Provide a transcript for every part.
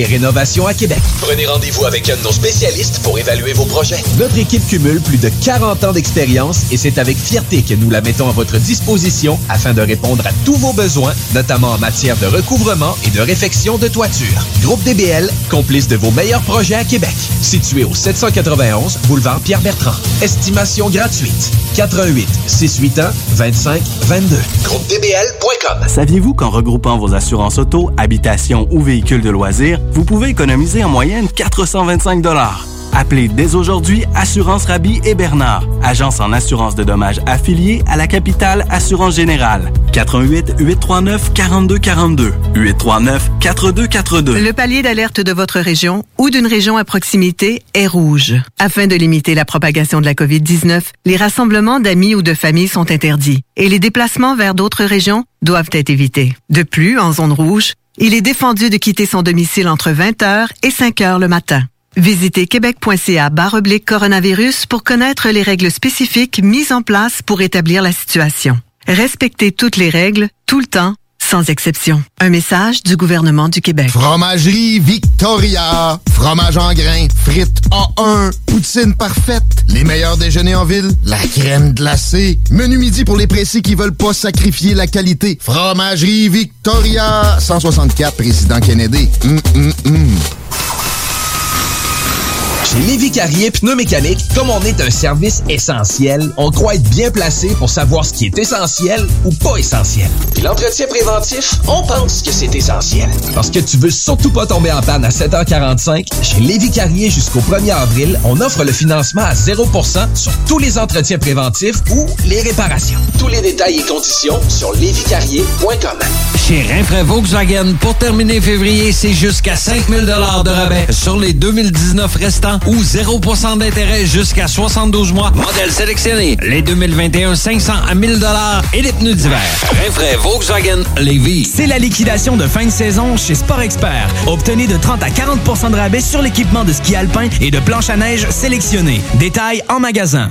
Et rénovation à Québec. Prenez rendez-vous avec un de nos spécialistes pour évaluer vos projets. Notre équipe cumule plus de 40 ans d'expérience et c'est avec fierté que nous la mettons à votre disposition afin de répondre à tous vos besoins, notamment en matière de recouvrement et de réfection de toiture. Groupe DBL, complice de vos meilleurs projets à Québec. Situé au 791 boulevard Pierre-Bertrand. Estimation gratuite. 88 681 25 22. GroupeDBL.com Saviez-vous qu'en regroupant vos assurances auto, habitation ou véhicules de loisirs, vous pouvez économiser en moyenne 425 Appelez dès aujourd'hui Assurance Rabi et Bernard, agence en assurance de dommages affiliée à la capitale Assurance Générale. 88 839 4242 839 4242. Le palier d'alerte de votre région ou d'une région à proximité est rouge. Afin de limiter la propagation de la COVID-19, les rassemblements d'amis ou de familles sont interdits et les déplacements vers d'autres régions doivent être évités. De plus, en zone rouge, il est défendu de quitter son domicile entre 20h et 5h le matin. Visitez québec.ca oblique coronavirus pour connaître les règles spécifiques mises en place pour établir la situation. Respectez toutes les règles, tout le temps, sans exception. Un message du gouvernement du Québec. Fromagerie Victoria. Fromage en grains. Frites A1. Poutine parfaite. Les meilleurs déjeuners en ville. La crème glacée. Menu midi pour les pressés qui veulent pas sacrifier la qualité. Fromagerie Victoria. 164 Président Kennedy. Hum, hum, hum. Chez Lévi Carrier Pneumécanique, comme on est un service essentiel, on croit être bien placé pour savoir ce qui est essentiel ou pas essentiel. Puis l'entretien préventif, on pense que c'est essentiel. Parce que tu veux surtout pas tomber en panne à 7h45, chez Lévi Carrier jusqu'au 1er avril, on offre le financement à 0% sur tous les entretiens préventifs ou les réparations. Tous les détails et conditions sur levicarrier.com. Chez Rinfraie Volkswagen, pour terminer février, c'est jusqu'à 5000 de rabais sur les 2019 restants ou 0% d'intérêt jusqu'à 72 mois. Modèle sélectionné. Les 2021 500 à 1000 et les pneus d'hiver. Volkswagen Lévis. C'est la liquidation de fin de saison chez Sport Expert. Obtenez de 30 à 40% de rabais sur l'équipement de ski alpin et de planche à neige sélectionné. Détails en magasin.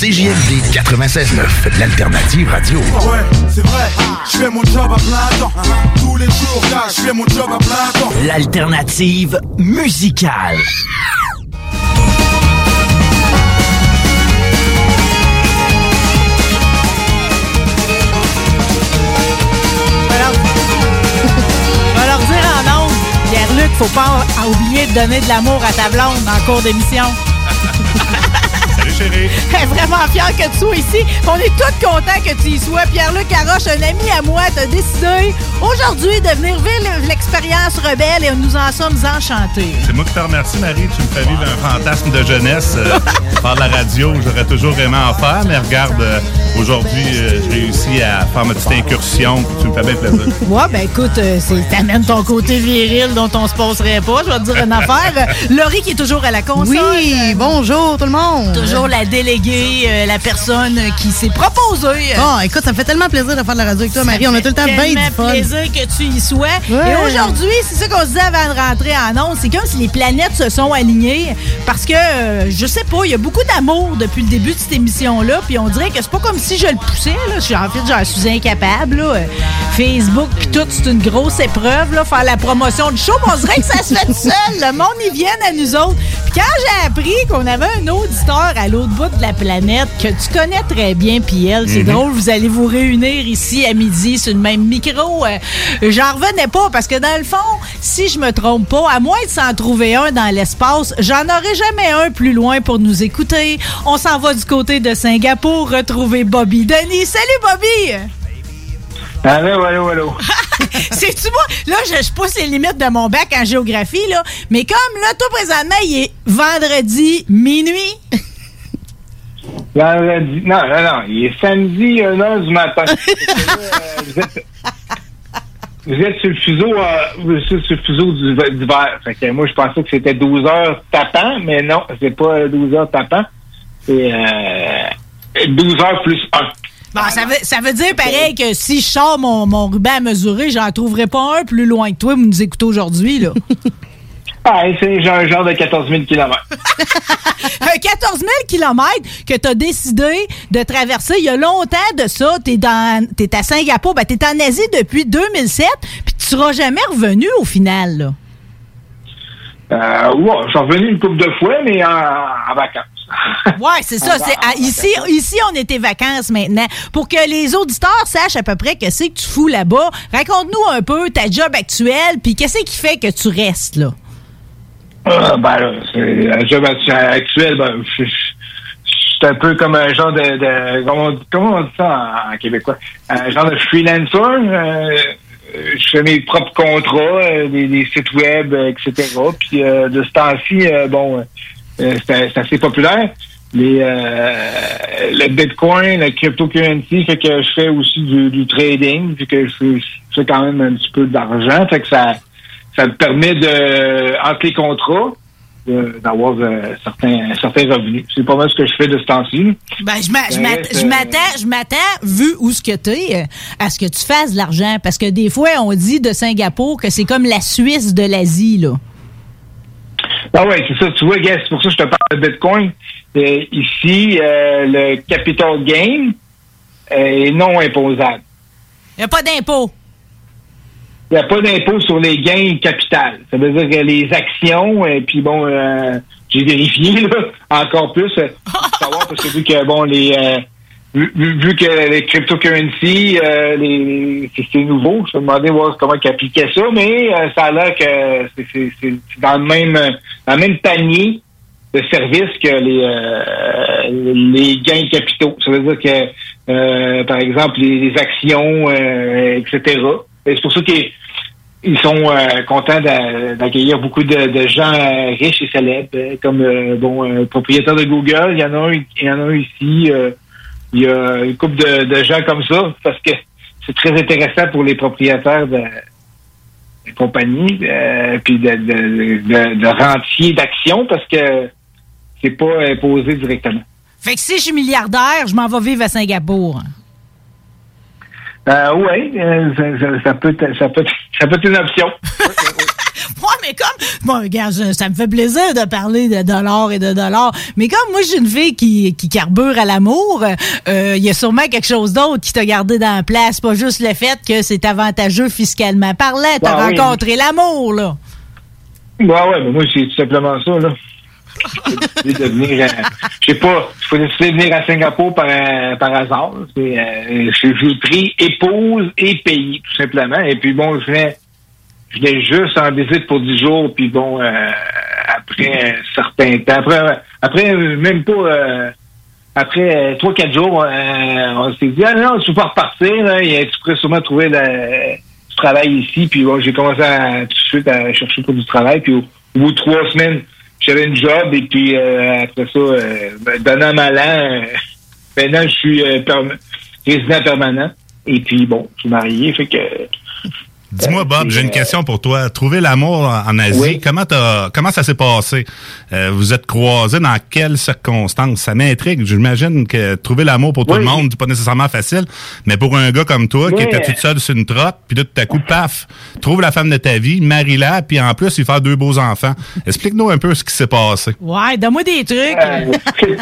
CJMD 96.9, l'alternative radio. Ouais, c'est vrai, je fais mon job à plein temps. Tous les jours, je fais mon job à plein temps. L'alternative musicale. Faut pas oublier de donner de l'amour à ta blonde en cours d'émission. Chérie. Elle est vraiment fière que tu sois ici. On est tous contents que tu y sois. Pierre-Luc Caroche, un ami à moi, t'as décidé aujourd'hui de venir vivre l'expérience rebelle et nous en sommes enchantés. C'est moi qui te remercie, Marie. Tu me fais vivre un fantasme de jeunesse euh, par la radio. J'aurais toujours aimé en faire, mais regarde, euh, aujourd'hui, euh, j'ai réussi à faire ma petite incursion. Tu me fais bien plaisir. Ouais, ben écoute, c'est t'amènes ton côté viril dont on se passerait pas. Je vais te dire une affaire. Laurie qui est toujours à la console. Oui, bonjour tout le monde. Toujours la déléguée, euh, la personne qui s'est proposée. Bon, écoute, ça me fait tellement plaisir de faire de la radio avec toi, Marie. On a tout le temps bien du fun. plaisir que tu y sois. Ouais. Et aujourd'hui, c'est ça qu'on se disait avant de rentrer en ondes, c'est comme si les planètes se sont alignées parce que, euh, je sais pas, il y a beaucoup d'amour depuis le début de cette émission-là, puis on dirait que c'est pas comme si je le poussais, là. Je suis en fait, j'en suis incapable, là. Facebook, puis tout, c'est une grosse épreuve, là, faire la promotion du show, mais on dirait que ça se fait tout seul. Le monde, ils viennent à nous autres. Quand j'ai appris qu'on avait un auditeur à l'autre bout de la planète que tu connais très bien, Piel, c'est Mhm. drôle, vous allez vous réunir ici à midi sur le même micro. euh, j'en revenais pas parce que dans le fond, si je me trompe pas, à moins de s'en trouver un dans l'espace, j'en aurai jamais un plus loin pour nous écouter. On s'en va du côté de Singapour retrouver Bobby Denis. Salut Bobby! Allô, allô, allô. C'est-tu moi? Là, je, je pousse les limites de mon bac en géographie, là. Mais comme là, toi, présentement, il est vendredi minuit. Vendredi. Non, non, non. Il est samedi, 1h du matin. Euh, vous, êtes, vous êtes sur le fuseau, euh, vous êtes sur le fuseau du- d'hiver. Fait que moi, je pensais que c'était 12 heures tapant, mais non, c'est pas 12 heures tapant. C'est euh, 12 heures plus 1. Bon, ça veut, ça veut dire pareil que si je sors mon, mon ruban à mesurer, j'en trouverai pas un plus loin que toi, vous nous écoutez aujourd'hui, là. C'est genre, un genre de 14 000 km. Un 14 000 km que tu as décidé de traverser il y a longtemps de ça. Tu es, à Singapour, ben, tu es en Asie depuis 2007, puis tu seras jamais revenu au final. Là. Euh, ouais, je suis revenu une couple de fois, mais en, en vacances. Ouais, c'est ça. c'est ici, ici, on était vacances maintenant. Pour que les auditeurs sachent à peu près que c'est que tu fous là-bas, raconte-nous un peu ta job actuelle, puis qu'est-ce qui fait que tu restes là? Euh, ben, c'est un job actu- actuel, ben, suis un peu comme un genre de, de- comment, on, dit ça en, québécois? Un genre de freelancer. euh, je fais mes propres contrats, euh, des, des sites web, euh, etc. Puis euh, de ce temps-ci, euh, bon, euh, c'est c'est assez populaire. Les, euh, le Bitcoin, la cryptocurrency, fait que je fais aussi du, du trading, vu que je fais, je fais quand même un petit peu d'argent, fait que ça, ça me permet de, entre les contrats, d'avoir euh, certains, certains revenus. C'est pas mal ce que je fais de ce temps-ci. Ben, je m'attends, je m'attends, vu où ce que t'es, euh, à ce que tu fasses de l'argent. Parce que des fois, on dit de Singapour que c'est comme la Suisse de l'Asie, là. Ah ouais, c'est ça. Tu vois, c'est pour ça que je te parle de Bitcoin. Euh, ici, euh, le capital gain est non imposable. Il n'y a pas d'impôt. Il n'y a pas d'impôt sur les gains capital. Ça veut dire que les actions, et puis bon, euh, j'ai vérifié là, encore plus euh, savoir parce que vu que bon les euh, vu, vu- que les cryptocurrencies, euh, les c'est nouveau, je me demandais voir comment ils appliquaient ça, mais euh, ça a l'air que c'est- c'est c'est- dans le même dans le même panier de services que les les gains capitaux. Ça veut dire que par exemple les, les actions, etc. C'est pour ça qu'ils ils sont euh, contents d'a- d'accueillir beaucoup de, gens euh, riches et célèbres, euh, comme bon propriétaire de Google. Il y en a un, il y en a ici. il y a une couple de, gens comme ça parce que c'est très intéressant pour les propriétaires de, compagnies puis de rentiers d'actions parce que c'est pas imposé directement. Fait que si je suis milliardaire, je m'en vais vivre à Singapour. Euh, oui, ça, ça- ça peut être- ça peut ça peut être une option. Ouais, mais comme. Bon, regarde, ça, ça me fait plaisir de parler de dollars et de dollars. Mais comme moi, suis une fille qui, qui carbure à l'amour, euh, il y a sûrement quelque chose d'autre qui t'a gardé dans la place. Pas juste le fait que c'est avantageux fiscalement parlant. T'as Ah oui. rencontré l'amour, là. Ouais, ouais, mais moi, c'est tout simplement ça, là. De venir, euh, je sais pas, pas décidé de venir à Singapour par, euh, par hasard. Euh, j'ai pris épouse et pays, tout simplement. Et puis bon, je venais, je juste en visite pour 10 jours, puis bon, euh, après un certain temps, après, après même pas, après 3-4 jours, euh, on s'est dit, ah non, tu peux repartir, et tu pourrais sûrement trouver du travail ici. Puis bon, j'ai commencé à, tout de suite à chercher pour du travail, puis au, au bout de trois semaines, j'avais une job, et puis euh, après ça, euh, ben, donnant mal an, euh, maintenant je suis euh, résident permanent. Et puis bon, je suis marié, fait que Dis-moi, Bob, j'ai une question pour toi. Trouver l'amour en Asie, comment, t'as- comment ça s'est passé? Euh, vous êtes croisés dans quelles circonstances? Ça m'intrigue. J'imagine que trouver l'amour pour tout le monde, c'est pas nécessairement facile. Mais pour un gars comme toi, qui était tout seul sur une trotte, puis là, tout à coup, paf, trouve la femme de ta vie, marie-la, puis en plus, il fait deux beaux enfants. Explique-nous un peu ce qui s'est passé. Ouais, donne-moi des trucs. Euh,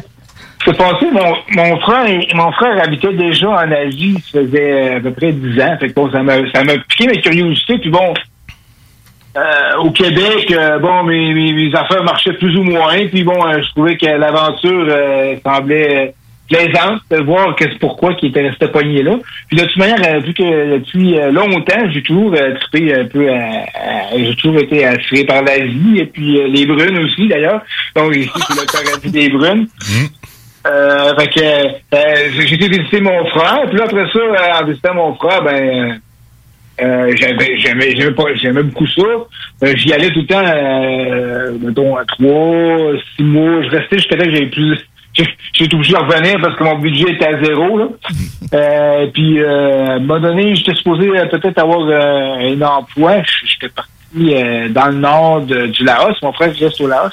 C'est passé, mon, mon frère mon frère habitait déjà en Asie, ça faisait euh, à peu près 10 ans. Fait que bon, ça m'a piqué ma curiosité. Puis bon, euh, au Québec, euh, bon, mes, mes, mes affaires marchaient plus ou moins. Puis bon, euh, je trouvais que l'aventure semblait plaisante de voir que pourquoi qu'il était resté pogné là. Puis de toute manière, vu que depuis longtemps, j'ai toujours trippé un peu j'ai toujours été attiré par l'Asie et puis les brunes aussi d'ailleurs. Donc ici, c'est le paradis des brunes. Euh, fait que euh, j'ai été visiter mon frère, puis là après ça, euh, en visitant mon frère, ben euh, j'avais j'aimais j'aimais pas j'aimais beaucoup ça. J'y allais tout le temps mettons à trois, six mois. Je restais jusqu'à temps que j'avais plus j'ai été obligé de revenir parce que mon budget était à zéro. Là. Puis à un moment donné, j'étais supposé peut-être avoir un emploi. J'étais parti dans le nord de- du Laos. Mon frère reste au Laos.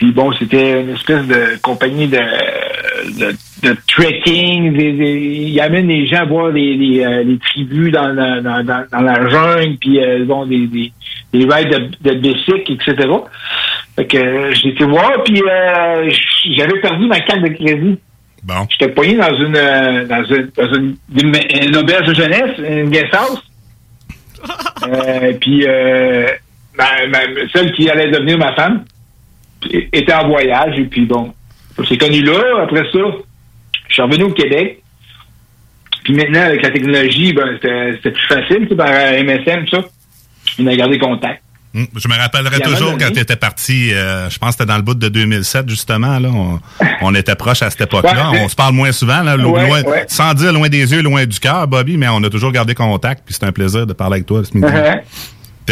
Puis bon, c'était une espèce de compagnie de, de, de trekking. Des, des- ils amènent les gens voir les, les, euh, les tribus dans, la- dans, dans, dans la jungle, puis euh, ils ont des, des, des rides de, de bicycle, etc. Fait que euh, j'ai été voir, puis euh, j'avais perdu ma carte de crédit. Bon. J'étais poigné dans une, euh, dans une, dans une, une- une auberge de jeunesse, une guest house. Euh, puis euh, ma, ma- celle qui allait devenir ma femme était en voyage et puis bon, on s'est connus là. Après ça, je suis revenu au Québec. Puis maintenant, avec la technologie, ben, c'était plus facile, tu sais, par tout ça. On a gardé contact. Hum, Je me rappellerai toujours quand tu étais parti, euh, je pense que c'était dans le bout de 2007, justement. Là, on, on était proches à cette époque-là. Ouais, on se parle moins souvent, là, Ouais, loin- ouais. sans dire loin des yeux, loin du cœur, Bobby, mais on a toujours gardé contact. Puis c'est un plaisir de parler avec toi ce midi.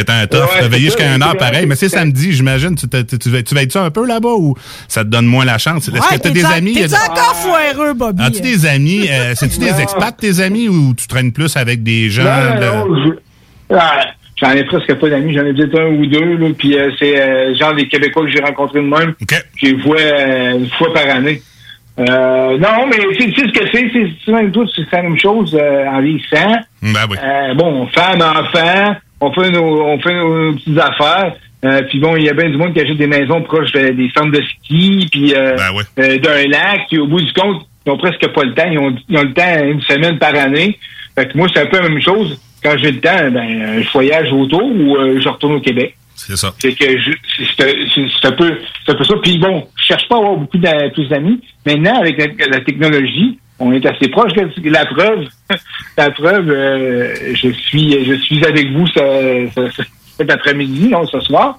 T'es un tough, Ouais, t'as veillé jusqu'à c'est heure pareil, mais c'est samedi, j'imagine. Tu, tu, tu, tu veilles-tu un peu là-bas ou ça te donne moins la chance? Est-ce que t'as des amis? T'es encore foireux, Bobby? As-tu des amis? Euh, C'est-tu des expats, tes amis, ou tu traînes plus avec des gens? Non, de- non, non, je- ah, J'en ai presque pas d'amis, j'en ai peut-être un ou deux, là, puis euh, c'est euh, genre des Québécois que j'ai rencontrés de même, que je les vois euh, une fois par année. Euh, non, mais tu sais ce que c'est, c'est même tout, c'est la même chose euh, en vieillissant. Ben oui. Euh, bon, femme, enfant, on fait nos, on fait nos petites affaires. Euh, puis bon, il y a bien du monde qui achète des maisons proches de- des centres de ski, puis euh, euh, d'un lac, puis au bout du compte, ils ont presque pas le temps. Ils ont, ils ont le temps une semaine par année. Fait que moi, c'est un peu la même chose. Quand j'ai le temps, ben, euh, je voyage autour ou euh, je retourne au Québec. C'est ça. C'est que je, c'est, un peu, c'est un peu ça. Puis bon, je cherche pas à avoir beaucoup d'a- plus d'amis. Maintenant, avec la, la technologie, on est assez proche. La, preuve, la preuve, euh, je suis, je suis avec vous ce, ce- ce- cet après-midi, non, ce soir.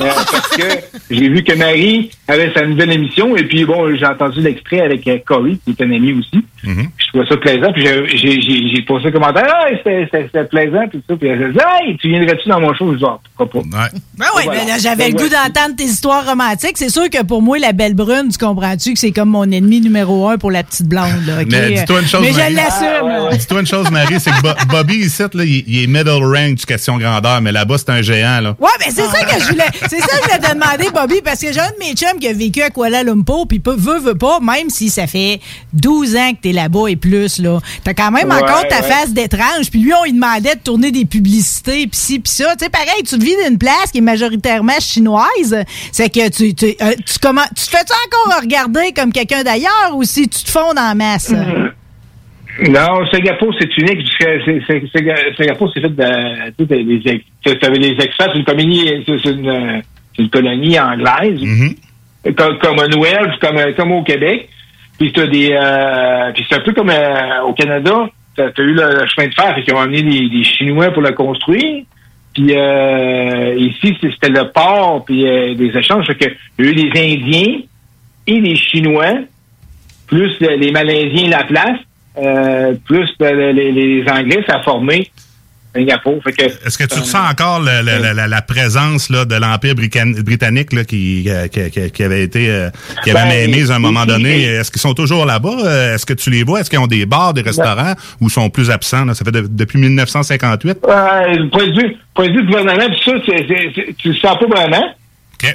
Euh, parce que j'ai vu que Marie avait sa nouvelle émission et puis bon, j'ai entendu l'extrait avec euh, Corey, qui est un ami aussi. Je trouvais ça plaisant. Puis j'ai- j'ai j'ai- j'ai posé un commentaire. Ah, c'était- plaisant, tout ça. Puis elle a dit, hey, tu viendrais-tu dans mon show? Je dis, Ah, pourquoi pas? Ben oui, Voilà. mais là, j'avais Ben le goût d'entendre tes histoires romantiques. C'est sûr que pour moi, la belle brune, tu comprends-tu que c'est comme mon ennemi numéro un pour la petite blonde. Là? Mais dis-toi une chose, Mais Marie. je l'assume. là. Dis-toi une chose, Marie, c'est que Bo- Bobby, ici, là, il, il est middle range question grandeur, mais là-bas, c'est un géant, là. Ouais, mais c'est ça que je voulais. C'est ça que je te demander, Bobby, parce que j'ai un de mes chums qui a vécu à Kuala Lumpur, puis veut, veut pas, même si ça fait 12 ans que t'es là-bas et plus, là. T'as quand même Ouais, encore ta ouais. face d'étrange, puis lui, on lui demandait de tourner des publicités, puis ci, puis ça. Tu sais, pareil, tu vis d'une place qui est majoritairement chinoise, c'est que tu, tu, euh, tu, comment, tu te fais-tu encore regarder comme quelqu'un d'ailleurs, ou si tu te fonds en masse? Non, Singapour, c'est unique. parce que c'est- c'est- c'est- Singapour, c'est fait de. Des les expats, c'est une colonie, c'est une, une colonie anglaise. Comme, Commonwealth, comme, comme au Québec. Puis t'as des. Euh, puis c'est un peu comme euh, au Canada. T'as as eu le, le chemin de fer, fait qu'ils ont amené des, des Chinois pour le construire. Puis euh, ici, c'était le port, puis euh, des échanges. Fait que il y a eu les Indiens et les Chinois, plus les Malaisiens la place, euh, plus euh, les, les Anglais, ça a formé Singapour. Est-ce que tu ressens encore le- le- la, la- la présence là, de l'Empire britannique là, qui, euh, qui, qui- qui avait été euh, qui avait Ben, mainmise à un moment donné? Est-ce qu'ils sont toujours là-bas? Euh, Est-ce que tu les vois? Est-ce qu'ils ont des bars, des restaurants ou sont plus absents? là? Ça fait de- depuis 1958? Euh, le point de vue, point de vue gouvernement, ça, c'est, c'est, c'est- tu le sens pas vraiment.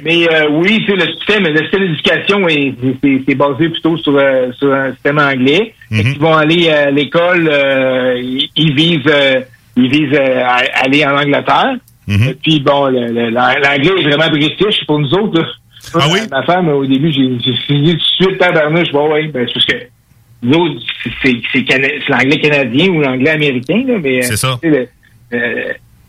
Mais euh, oui, sais, le système, le système d'éducation est, c'est, c'est basé plutôt sur, euh, sur un système anglais. Fait qu'ils vont aller à l'école, euh, ils, ils visent, euh, ils visent euh, à- aller en Angleterre. Et puis bon, le- le- l'anglais est vraiment british pour nous autres. là. Ah oui? Ma femme, au début, j'ai, j'ai fini tout de suite tabarnouche. Bon, oui, ben, c'est parce que nous autres, c'est, c'est, c'est cana- c'est l'anglais canadien ou l'anglais américain, là, mais... C'est ça. le-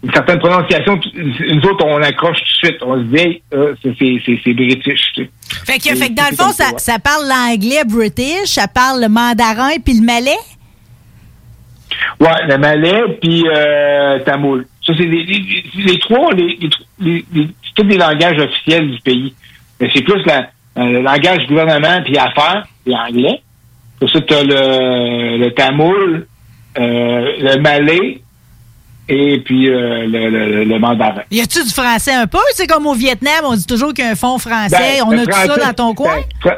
euh, une certaine prononciation, t- nous autres, on accroche tout de suite. On se dit, euh, c'est- british. tu sais. Fait que, fait que dans le fond, ça, parle l'anglais british, ça parle le mandarin puis le malais? Ouais, le malais, puis euh, tamoul. Ça, c'est les, les, les trois, les, les, les- les- c'est tous des langages officiels du pays. Mais c'est plus la, euh, le langage gouvernement puis affaires, puis anglais. Pour ça, tu as le, le tamoul, euh, le malais, et puis euh, le, le, le mandarin. Y a-tu du français un peu? C'est comme au Vietnam, on dit toujours qu'il y a un fond français. Ben, on a tout ça dans ton coin? ben,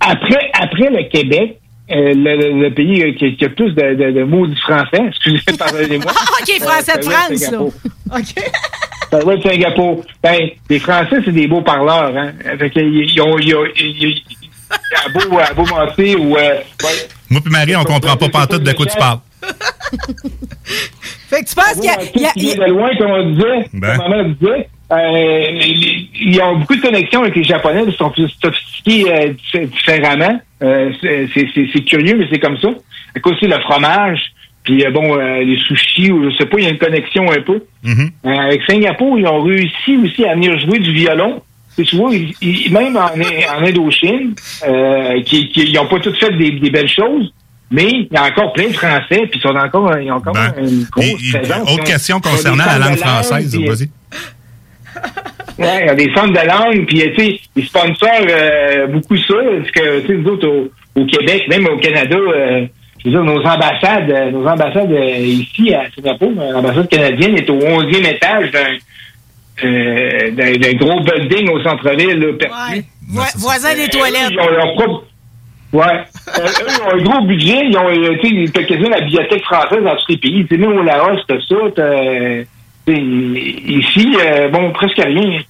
Après, après le Québec, euh, le, le- le pays euh, qui, qui a plus de, de, de mots du français, excusez, pardonnez-moi. OK, français de France, là. OK. Ça doit être Singapour. Ben, les Français, c'est des beaux parleurs, hein. Fait ils ont, ils ont, ils- ils- à beau, à beau mentir ou, euh, ouais. Moi puis Marie, on comprend pas pantoute de quoi tu parles. Fait que tu penses qu'il y a- il y a- vient de loin, comme on disait, Ben. comme disait, euh, ils ont beaucoup de connexions avec les Japonais, ils sont plus sophistiqués euh, dif- différemment. Euh, c'est- c'est c'est- c'est curieux, mais c'est comme ça. Avec aussi le fromage, puis euh, bon, euh, les sushis, ou je sais pas, il y a une connexion un peu. Euh, avec Singapour, ils ont réussi aussi à venir jouer du violon. Et tu vois, ils- ils- même en, en Indochine, euh, qui, qui, ils n'ont pas toutes fait des, des belles choses, mais il y a encore plein de Français, puis ils ont encore, ils ont encore une grosse présence. Ben, Autre ont- question concernant la langue française, puis- vas-y. Ouais, il y a des centres de langue, puis tu sais, ils sponsorent euh, beaucoup ça, parce que tu sais, nous autres au, au Québec, même au Canada, euh, je veux dire, nos ambassades, euh, nos ambassades euh, ici à Singapour, l'ambassade canadienne est au 11e étage d'un euh, d'un d'un gros building au centre-ville, là, perdu. Vo- voisin des toilettes. Ils ont leur propre. Ouais. Euh, eux, ils ont un gros budget. Ils ont, euh, tu sais, quasiment la bibliothèque française dans tous les pays. Tu sais, nous, au Laos, t'as ça. t'as, ici, euh, bon, presque rien.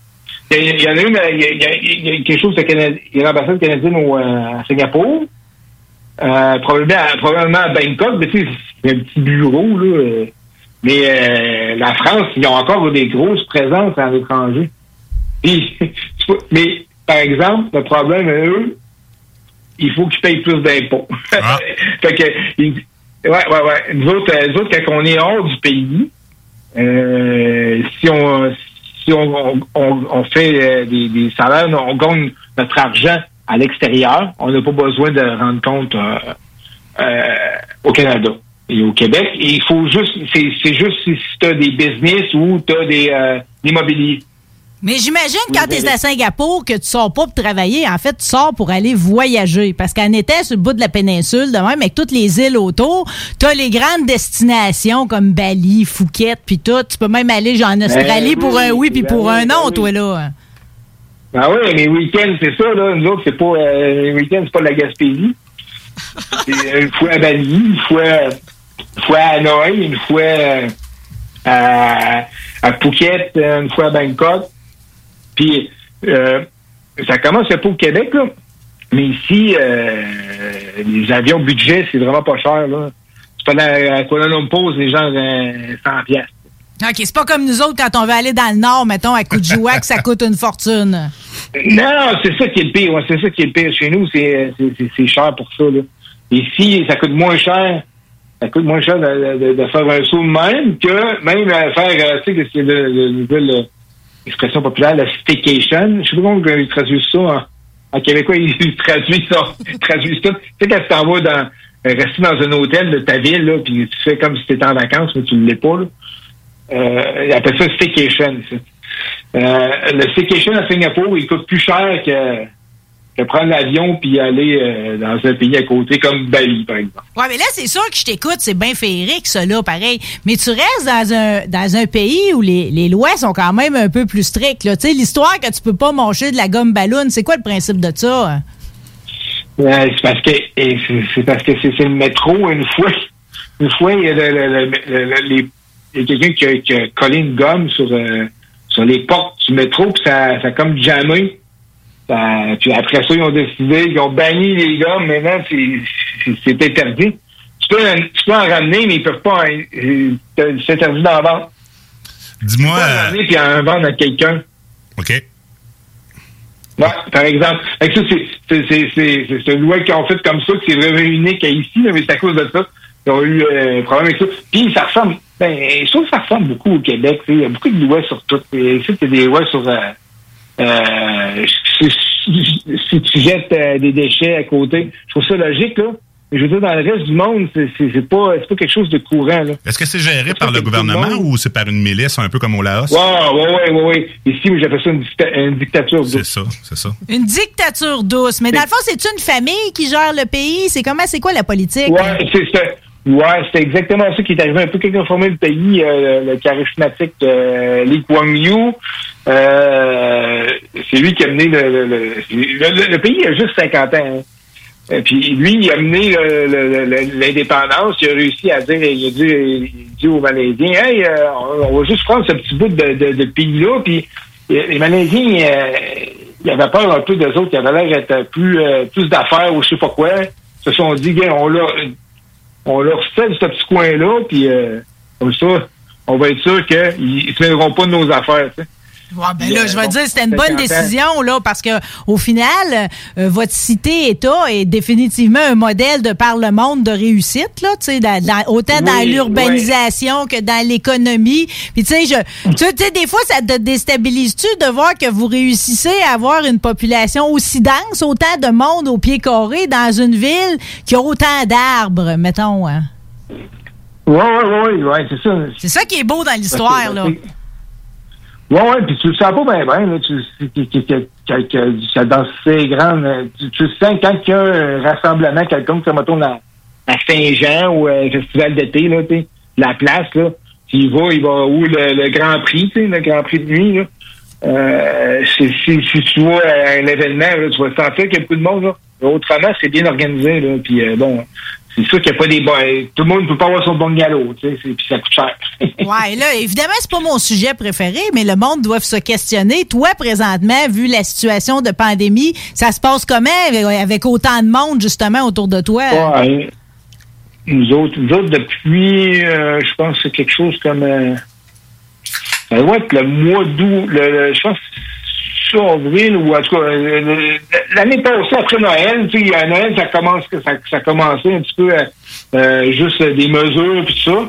Il y, a- il y en a une, euh, il y a, il y a- il y a quelque chose Canadien. Il y a l'ambassade canadienne au, à Singapour. Probablement, à- probablement à Bangkok, mais tu sais, c'est un petit bureau, là. Mais la France, ils ont encore des grosses présences à l'étranger. Mais, par exemple, le problème, eux, il faut qu'ils payent plus d'impôts. fait que, ouais, ouais, ouais. Nous autres, euh, nous autres, quand on est hors du pays, euh, si on si on, on, fait euh, des, des salaires, on gagne notre argent à l'extérieur, on n'a pas besoin de rendre compte euh, euh, au Canada et au Québec. Et il faut juste, c'est juste si tu as des business ou tu as des l'immobilier. Mais j'imagine quand tu es à Singapour que tu sors pas pour travailler. En fait, tu sors pour aller voyager. Parce qu'en été, sur le bout de la péninsule, de même, avec toutes les îles autour, tu as les grandes destinations comme Bali, Phuket, puis tout. Tu peux même aller genre, en Australie Ben pour oui, un oui puis ben pour un ben non, oui. toi, là. Ben oui, les week-ends, c'est ça, là. Nous autres, c'est pas. euh, les week-ends, c'est pas de la Gaspésie. C'est une fois à Bali, une fois, une fois à Hanoï, une fois euh, à, à Phuket, une fois à Bangkok. Puis, euh, ça commence pas au Québec, là. Mais ici, euh, les avions budget, c'est vraiment pas cher, là. C'est pas dans- à Kuala Lumpur, c'est genre euh, 100 piastres. OK, c'est pas comme nous autres quand on veut aller dans le nord, mettons, à Coudjouac, ça coûte une fortune. Non, c'est ça qui est le pire. ouais, c'est ça qui est le pire. Chez nous, c'est, c'est, c'est- c'est cher pour ça. Là. Ici, ça coûte moins cher. Ça coûte moins cher de, de- de faire un saut même que même euh, faire, euh, tu sais, que c'est le, le, nouvelle euh, expression populaire, la staycation. Je sais pas comment ils traduisent ça en, en québécois. Ils traduisent ça. Traduisent ça. Tu sais, quand tu t'en vas dans, euh, rester dans un hôtel de ta ville, là, puis tu fais comme si tu étais en vacances, mais tu ne l'es pas. Là. Euh, ils appellent ça staycation. ça. Euh, le staycation à Singapour, il coûte plus cher que, que prendre l'avion puis aller euh, dans un pays à côté comme Bali, par exemple. Ouais, mais là, c'est sûr que je t'écoute, c'est bien féerique, ça, là, pareil. Mais tu restes dans un, dans un pays où les, les lois sont quand même un peu plus strictes, là. Tu sais, l'histoire que tu peux pas manger de la gomme ballon, c'est quoi le principe de ça? Euh, c'est parce que c'est, parce que c'est, le métro une fois. Une fois, il y a, le- le- le- quelqu'un qui a, qui a collé une gomme sur, euh, sur les portes du métro, puis ça, ça a comme jammé. Puis après ça, ils ont décidé, ils ont banni les gommes. Maintenant, c'est, c'est, c'est interdit. Tu peux, en- tu peux en ramener, mais ils peuvent pas. euh, C'est interdit d'en vendre. Dis-moi. Tu peux en ramener puis en vendre à quelqu'un. OK. Ouais, par exemple. Fait que ça, c'est, c'est, c'est, c'est, c'est une loi qu'ils ont faite comme ça, que c'est vraiment unique à ici, mais c'est à cause de ça. ils ont eu euh, un problème avec ça. Puis ça ressemble, ben, je trouve que ça ressemble beaucoup au Québec. Il y a beaucoup de lois sur tout. Ici, a des lois sur... Euh, euh, si, tu jettes euh, des déchets à côté, je trouve ça logique, là. Mais je veux dire, dans le reste du monde, c'est pas, c'est pas quelque chose de courant, là. Est-ce que c'est géré par le gouvernement ou c'est par une milice, un peu comme au Laos? Ouais, ouais, ouais, ouais, ouais. Ici, j'appelle ça une, dicta- une dictature. C'est ça, c'est ça. Une dictature douce. Mais dans le fond, c'est une famille qui gère le pays? C'est comment, c'est quoi la politique? Ouais, c'est ça. Ouais, c'est exactement ça qui est arrivé un peu ont formé le pays, euh, le charismatique euh, Lee Kuan Yew. Euh, c'est lui qui a mené le, le, le, le- pays a juste 50 ans. hein. Et puis lui, il a mené l'indépendance. Il a réussi à dire, il a dit, il dit aux Malaisiens, hey, euh, on, va juste prendre ce petit bout de, de, de pays-là. Puis euh, les Malaisiens, euh, ils avaient peur un peu d'eux autres. Ils avaient l'air d'être plus, plus d'affaires ou je sais pas quoi. Ils se sont dit, on l'a, on leur fait ce petit coin-là, puis euh, comme ça, on va être sûr qu'ils ne se mêleront pas de nos affaires. tu sais. Ouais, ben là, je vais dire, c'était une bonne 50 ans. décision, là, parce que au final, euh, votre cité-État est définitivement un modèle de par le monde de réussite, là, tu sais, dans- autant dans Oui, l'urbanisation que dans l'économie. Puis, tu sais, je- tu sais, des fois, ça te déstabilise-tu de voir que vous réussissez à avoir une population aussi dense, autant de monde au pied carré dans une ville qui a autant d'arbres, mettons. hein? Ouais, ouais, ouais, ouais, c'est ça. C'est ça qui est beau dans l'histoire, là. Ouais, ouais, puis tu le sens pas bien, bien. Tu, que, que, que, que, que ça danse assez grande. euh, Tu, tu sens quand il y a un rassemblement quelconque, comme mettons à, à Saint-Jean ou un festival d'été, là, tu la place, là. Il va, il va où le, le Grand Prix, tu sais, le Grand Prix de nuit, là. Euh, si, si, si tu vois un événement, là, tu vas sentir qu'il y a beaucoup de monde, là. Autrement, c'est bien organisé, là. Puis euh, bon, c'est sûr qu'il n'y a pas des bons. Tout le monde ne peut pas avoir son bungalow, tu sais, puis ça coûte cher. Ouais, là, évidemment, c'est pas mon sujet préféré, mais le monde doit se questionner. Toi, présentement, vu la situation de pandémie, ça se passe comment avec, autant de monde, justement, autour de toi? Ouais. Nous autres, nous autres depuis, euh, je pense que c'est quelque chose comme. euh, ça doit être le mois d'août, je pense que c'est avril ou en tout cas euh, l'année passée après Noël, tu sais, à Noël, ça commence ça, ça commençait un petit peu euh, juste des mesures puis tout ça.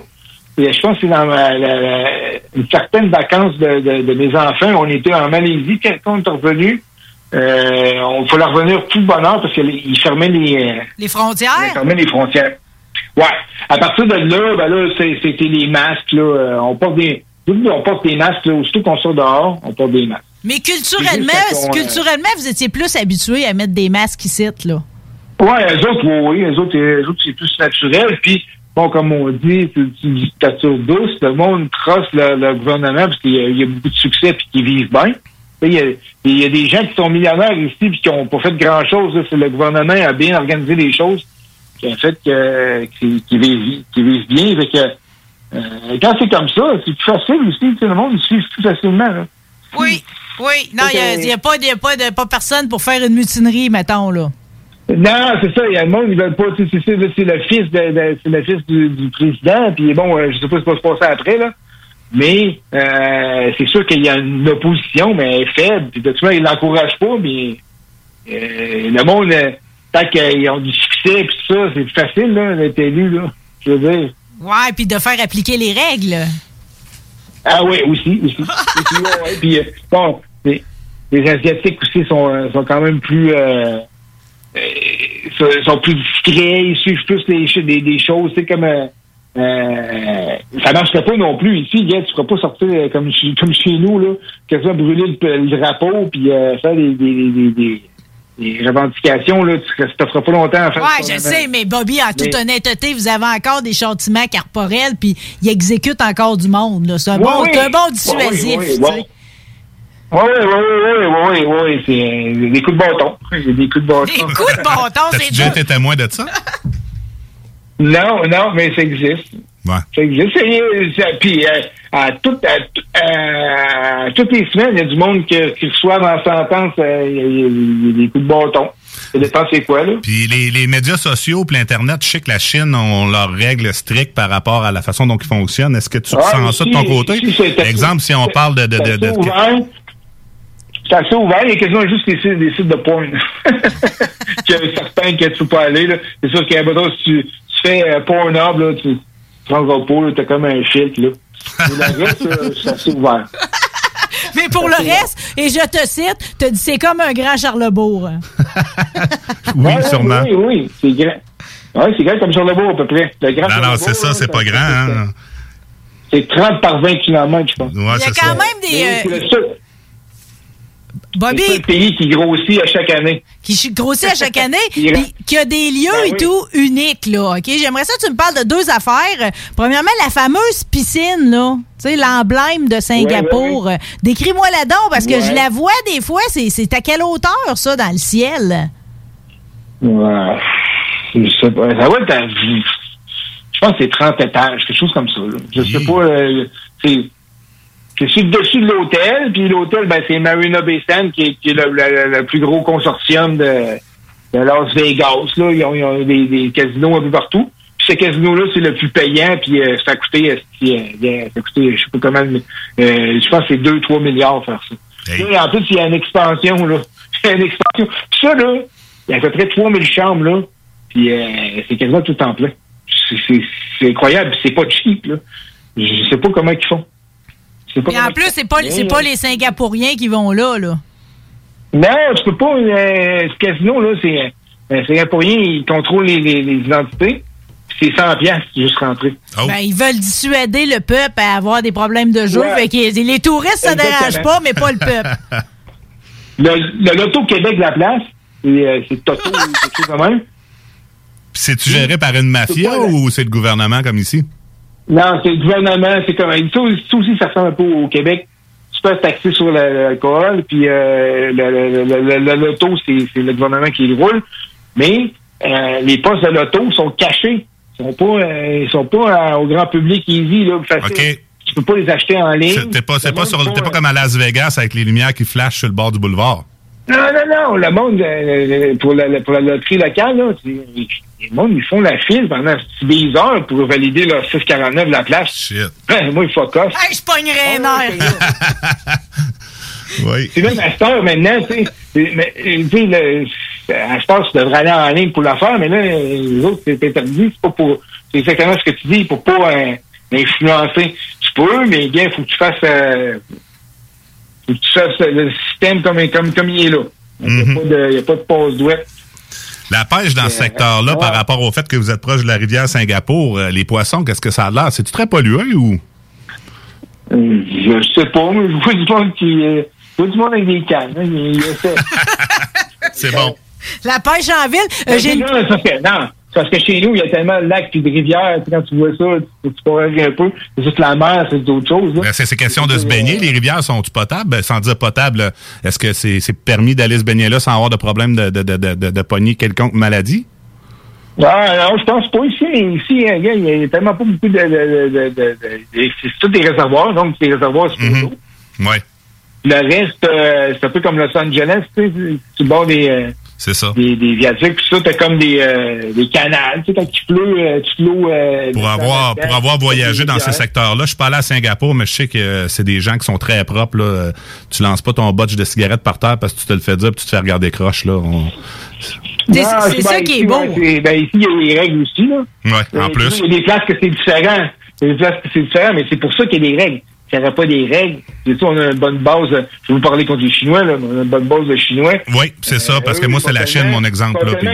Et je pense que c'est dans la- la- la- une certaine vacances de, de- de mes enfants, on était en Malaisie, quelqu'un est revenu. Euh, on fallait revenir tout bonheur parce qu'ils fermaient les. euh, Les frontières? on fermait les frontières. Ouais. À partir de là, ben là, c'était les masques, là. On porte des. On porte des masques, là. Aussitôt qu'on sort dehors, on porte des masques. Mais culturellement, culturellement, vous étiez plus habitués à mettre des masques ici, là. Ouais, eux autres, oui, oui. Eux autres, eux autres, c'est plus naturel. Puis, bon, comme on dit, c'est une dictature douce. Le monde trosse le, le gouvernement parce qu'il y, a- il y a beaucoup de succès puis qu'ils vivent bien. Il y, a, il y a des gens qui sont millionnaires ici puis qui n'ont pas fait grand-chose. C'est le gouvernement a bien organisé les choses qui a fait que, qu'ils vivent, bien. Fait que, euh, quand c'est comme ça, c'est plus facile aussi. Le monde suit plus facilement. Là. Oui, oui. Non, il n'y a, pas, y a pas, de, pas personne pour faire une mutinerie, mettons, là. Non, c'est ça. Il y a le monde, ils veulent pas. C'est le fils de, le fils du, du président. Puis bon, euh, je sais pas ce qui va se passer après là. Mais euh, c'est sûr qu'il y a une opposition, mais elle est faible. Puis de toute façon, ils l'encouragent pas. Mais euh, le monde, tant qu'ils ont du succès puis ça, c'est plus facile là d'être élu là. Je veux dire. Ouais, puis de faire appliquer les règles. Ah oui, aussi, aussi. Aussi, ouais, ouais. Puis euh, bon, les, les asiatiques aussi sont, euh, sont quand même plus euh, euh, sont, sont plus discrets, ils suivent plus les, des, des choses, c'est comme euh, euh, ça marcherait pas non plus ici, gars, tu feras pas sortir comme chez, comme chez nous là, quasiment brûler le, le drapeau puis euh, faire des, des, des, des, des revendications là, tu ne te feras pas longtemps à faire Ouais, ça, je sais, mais Bobby, en toute Mais- honnêteté, vous avez encore des châtiments corporels, puis ils exécutent encore du monde. là. C'est un, Ouais, bon, oui. c'est un bon Ouais, dissuasif. oui, tu oui. Oui, oui, oui, oui, oui, oui, c'est euh, des coups de bâton. Il des coups de bâton. Des coups de bâton, T'as-tu c'est déjà dur. été témoin de ça? Non, non, mais ça existe. Ouais. C'est- Puis, euh, à, tout- à tout- à toutes les semaines, il y a du monde qui, qui reçoit dans la sentence euh, des coups de bâton. Ça dépend c'est quoi, là. Puis les, les médias sociaux puis l'Internet, je sais que la Chine ont leurs règles strictes par rapport à la façon dont ils fonctionnent. Est-ce que tu Ah, ressens ça de ton côté? Exemple, si on parle de... de, de, C'est de- assez ouvert. C'est assez ouvert. Il y a quasiment juste des sites, des sites de porn. qu'il y a certains que tu peux pas aller. C'est sûr qu'il y a besoin si tu, tu fais euh, Pornhub, là, tu pas, là, t'as comme un filtre, là. Mais le reste, euh, c'est assez ouvert. Mais pour le reste, et je te cite, tu dit c'est comme un grand Charlebourg. Oui, Ouais, sûrement. Oui, oui, c'est grand. Oui, c'est grand comme Charlebourg, à peu près. Le grand Non, non, c'est ça, c'est pas grand. Hein? C'est 30 par 20 km, je pense. Ouais, Il y a quand même des. Euh, Bobby, c'est le pays qui grossit à chaque année. qui grossit à chaque année, puis qui a des lieux Ben et oui. tout uniques, là. OK? J'aimerais ça que tu me parles de deux affaires. Premièrement, la fameuse piscine, là. Tu sais, l'emblème de Singapour. Ouais, Décris-moi la donc, parce que je la vois des fois. C'est c'est à quelle hauteur, ça, dans le ciel? Ouais. Je sais pas. Ça va être à- Je pense que c'est 30 étages, quelque chose comme ça. Là. Je sais pas. euh, c'est. C'est sur le dessus de l'hôtel, puis l'hôtel, ben, c'est Marina Bay Sands, qui est, qui est le, le- le plus gros consortium de, de Las Vegas. Là. Ils ont, ils ont des, des casinos un peu partout. Puis ce casino-là, c'est le plus payant, puis euh, ça a coûté, euh, euh, ça a coûté, je sais pas comment, mais, euh, je pense que c'est 2-3 milliards faire ça. Et en plus, il y a une expansion, là. Il y a une expansion. Puis ça, là, il y a à peu près 3000 chambres, là, puis euh, c'est quasiment tout en plein. C'est- C'est c'est incroyable, c'est pas cheap, là. Je sais pas comment ils font. Pas Et en plus, c'est pas, c'est pas les Singapouriens qui vont là, là. Non, tu peux pas. euh, ce casino, là, c'est. Euh, c'est pour rien, ils contrôlent les, les, les identités. C'est 100 piastres, juste rentrer. Ben, ils veulent dissuader le peuple à avoir des problèmes de jeu. Ouais. Fait que les touristes, ça dérange pas, mais pas le peuple. Le, le Loto Québec de la place, c'est euh, c'est Toto ou quelque chose de même. C'est-tu géré par une mafia ou c'est le gouvernement comme ici? Non, c'est le gouvernement, c'est comme. Ça, aussi, ça ressemble un peu au Québec. Tu peux taxer sur l'alcool, puis euh, le, le, le, le- le loto, c'est c'est le gouvernement qui le roule. Mais euh, les postes de loto sont cachés. Ils sont pas, euh, ils sont pas euh, au grand public easy, là, facile. Tu peux pas les acheter en ligne. C'est- T'es pas, c'est pas, sur- t'es pas comme à Las Vegas avec les lumières qui flashent sur le bord du boulevard. Non, non, non. Le monde, euh, pour, la, pour la loterie locale, là, les monde, ils font la file pendant 10 heures pour valider leur 649 de la place. Shit. Ouais, moi, il faut off. Hey, je pognerais nerf. Oui. C'est même à cette heure maintenant, tu sais. Mais, euh, tu sais, le- à cette heure, tu devrais aller en ligne pour la faire, mais là, les autres, c'est interdit. C'est pas pour. C'est exactement ce que tu dis, pour pas euh, influencer. Tu peux, mais bien, faut que tu fasses. euh, faut que tu fasses euh, le système comme, comme, comme il est là. Il n'y a, pas de- il y a pas de pause douette. La pêche dans ce secteur-là, par rapport au fait que vous êtes proche de la rivière Singapour, euh, les poissons, qu'est-ce que ça a l'air? C'est-tu très pollué ou? Euh, Je sais pas, mais je vois du monde qui. euh, je vois du monde avec des cannes. hein. C'est bon. La pêche en ville. euh, j'ai non, parce que chez nous, il y a tellement de lacs et de rivières. Quand tu vois ça, tu, tu pourrais rire un peu. C'est juste la mer, c'est d'autres choses. Ben, c'est question de se baigner. Les rivières sont-tu potables? Ben, Sans dire potable, euh, est-ce que c'est permis d'aller se baigner là sans avoir de problème de, de, de, de, de, de pogner quelconque maladie? Ah, non, je pense pas ici, mais ici, hein, il y a tellement pas beaucoup de. c'est tous des réservoirs, donc des réservoirs c'est l'eau. Oui, Le reste, euh, c'est un peu comme Los Angeles, tu sais, tu bord des, euh, c'est ça. des, des viaducs, puis ça, t'as comme des, euh, des canals, tu sais, quand il pleut, euh, tu l'eau. Euh, Pour dans avoir, pour avoir voyagé dans ces secteurs-là, je suis pas allé à Singapour, mais je sais que euh, c'est des gens qui sont très propres. Là. Euh, Tu lances pas ton botch de cigarette par terre parce que tu te le fais dire puis tu te fais regarder croche. Là. On- C'est- ça ben, qui est beau. ben, ici, il y a des règles aussi, là. Ouais, en Euh, plus. Il y a des places que c'est différent. Il y a des places que c'est différent, mais c'est pour ça qu'il y a des règles. S'il n'y aurait pas des règles, c'est ça, on a une bonne base. euh, Je vais vous parler contre les Chinois, là, mais on a une bonne base de Chinois. Oui, c'est ça, parce que eux, moi, c'est la Chine, mon exemple. Là, puis-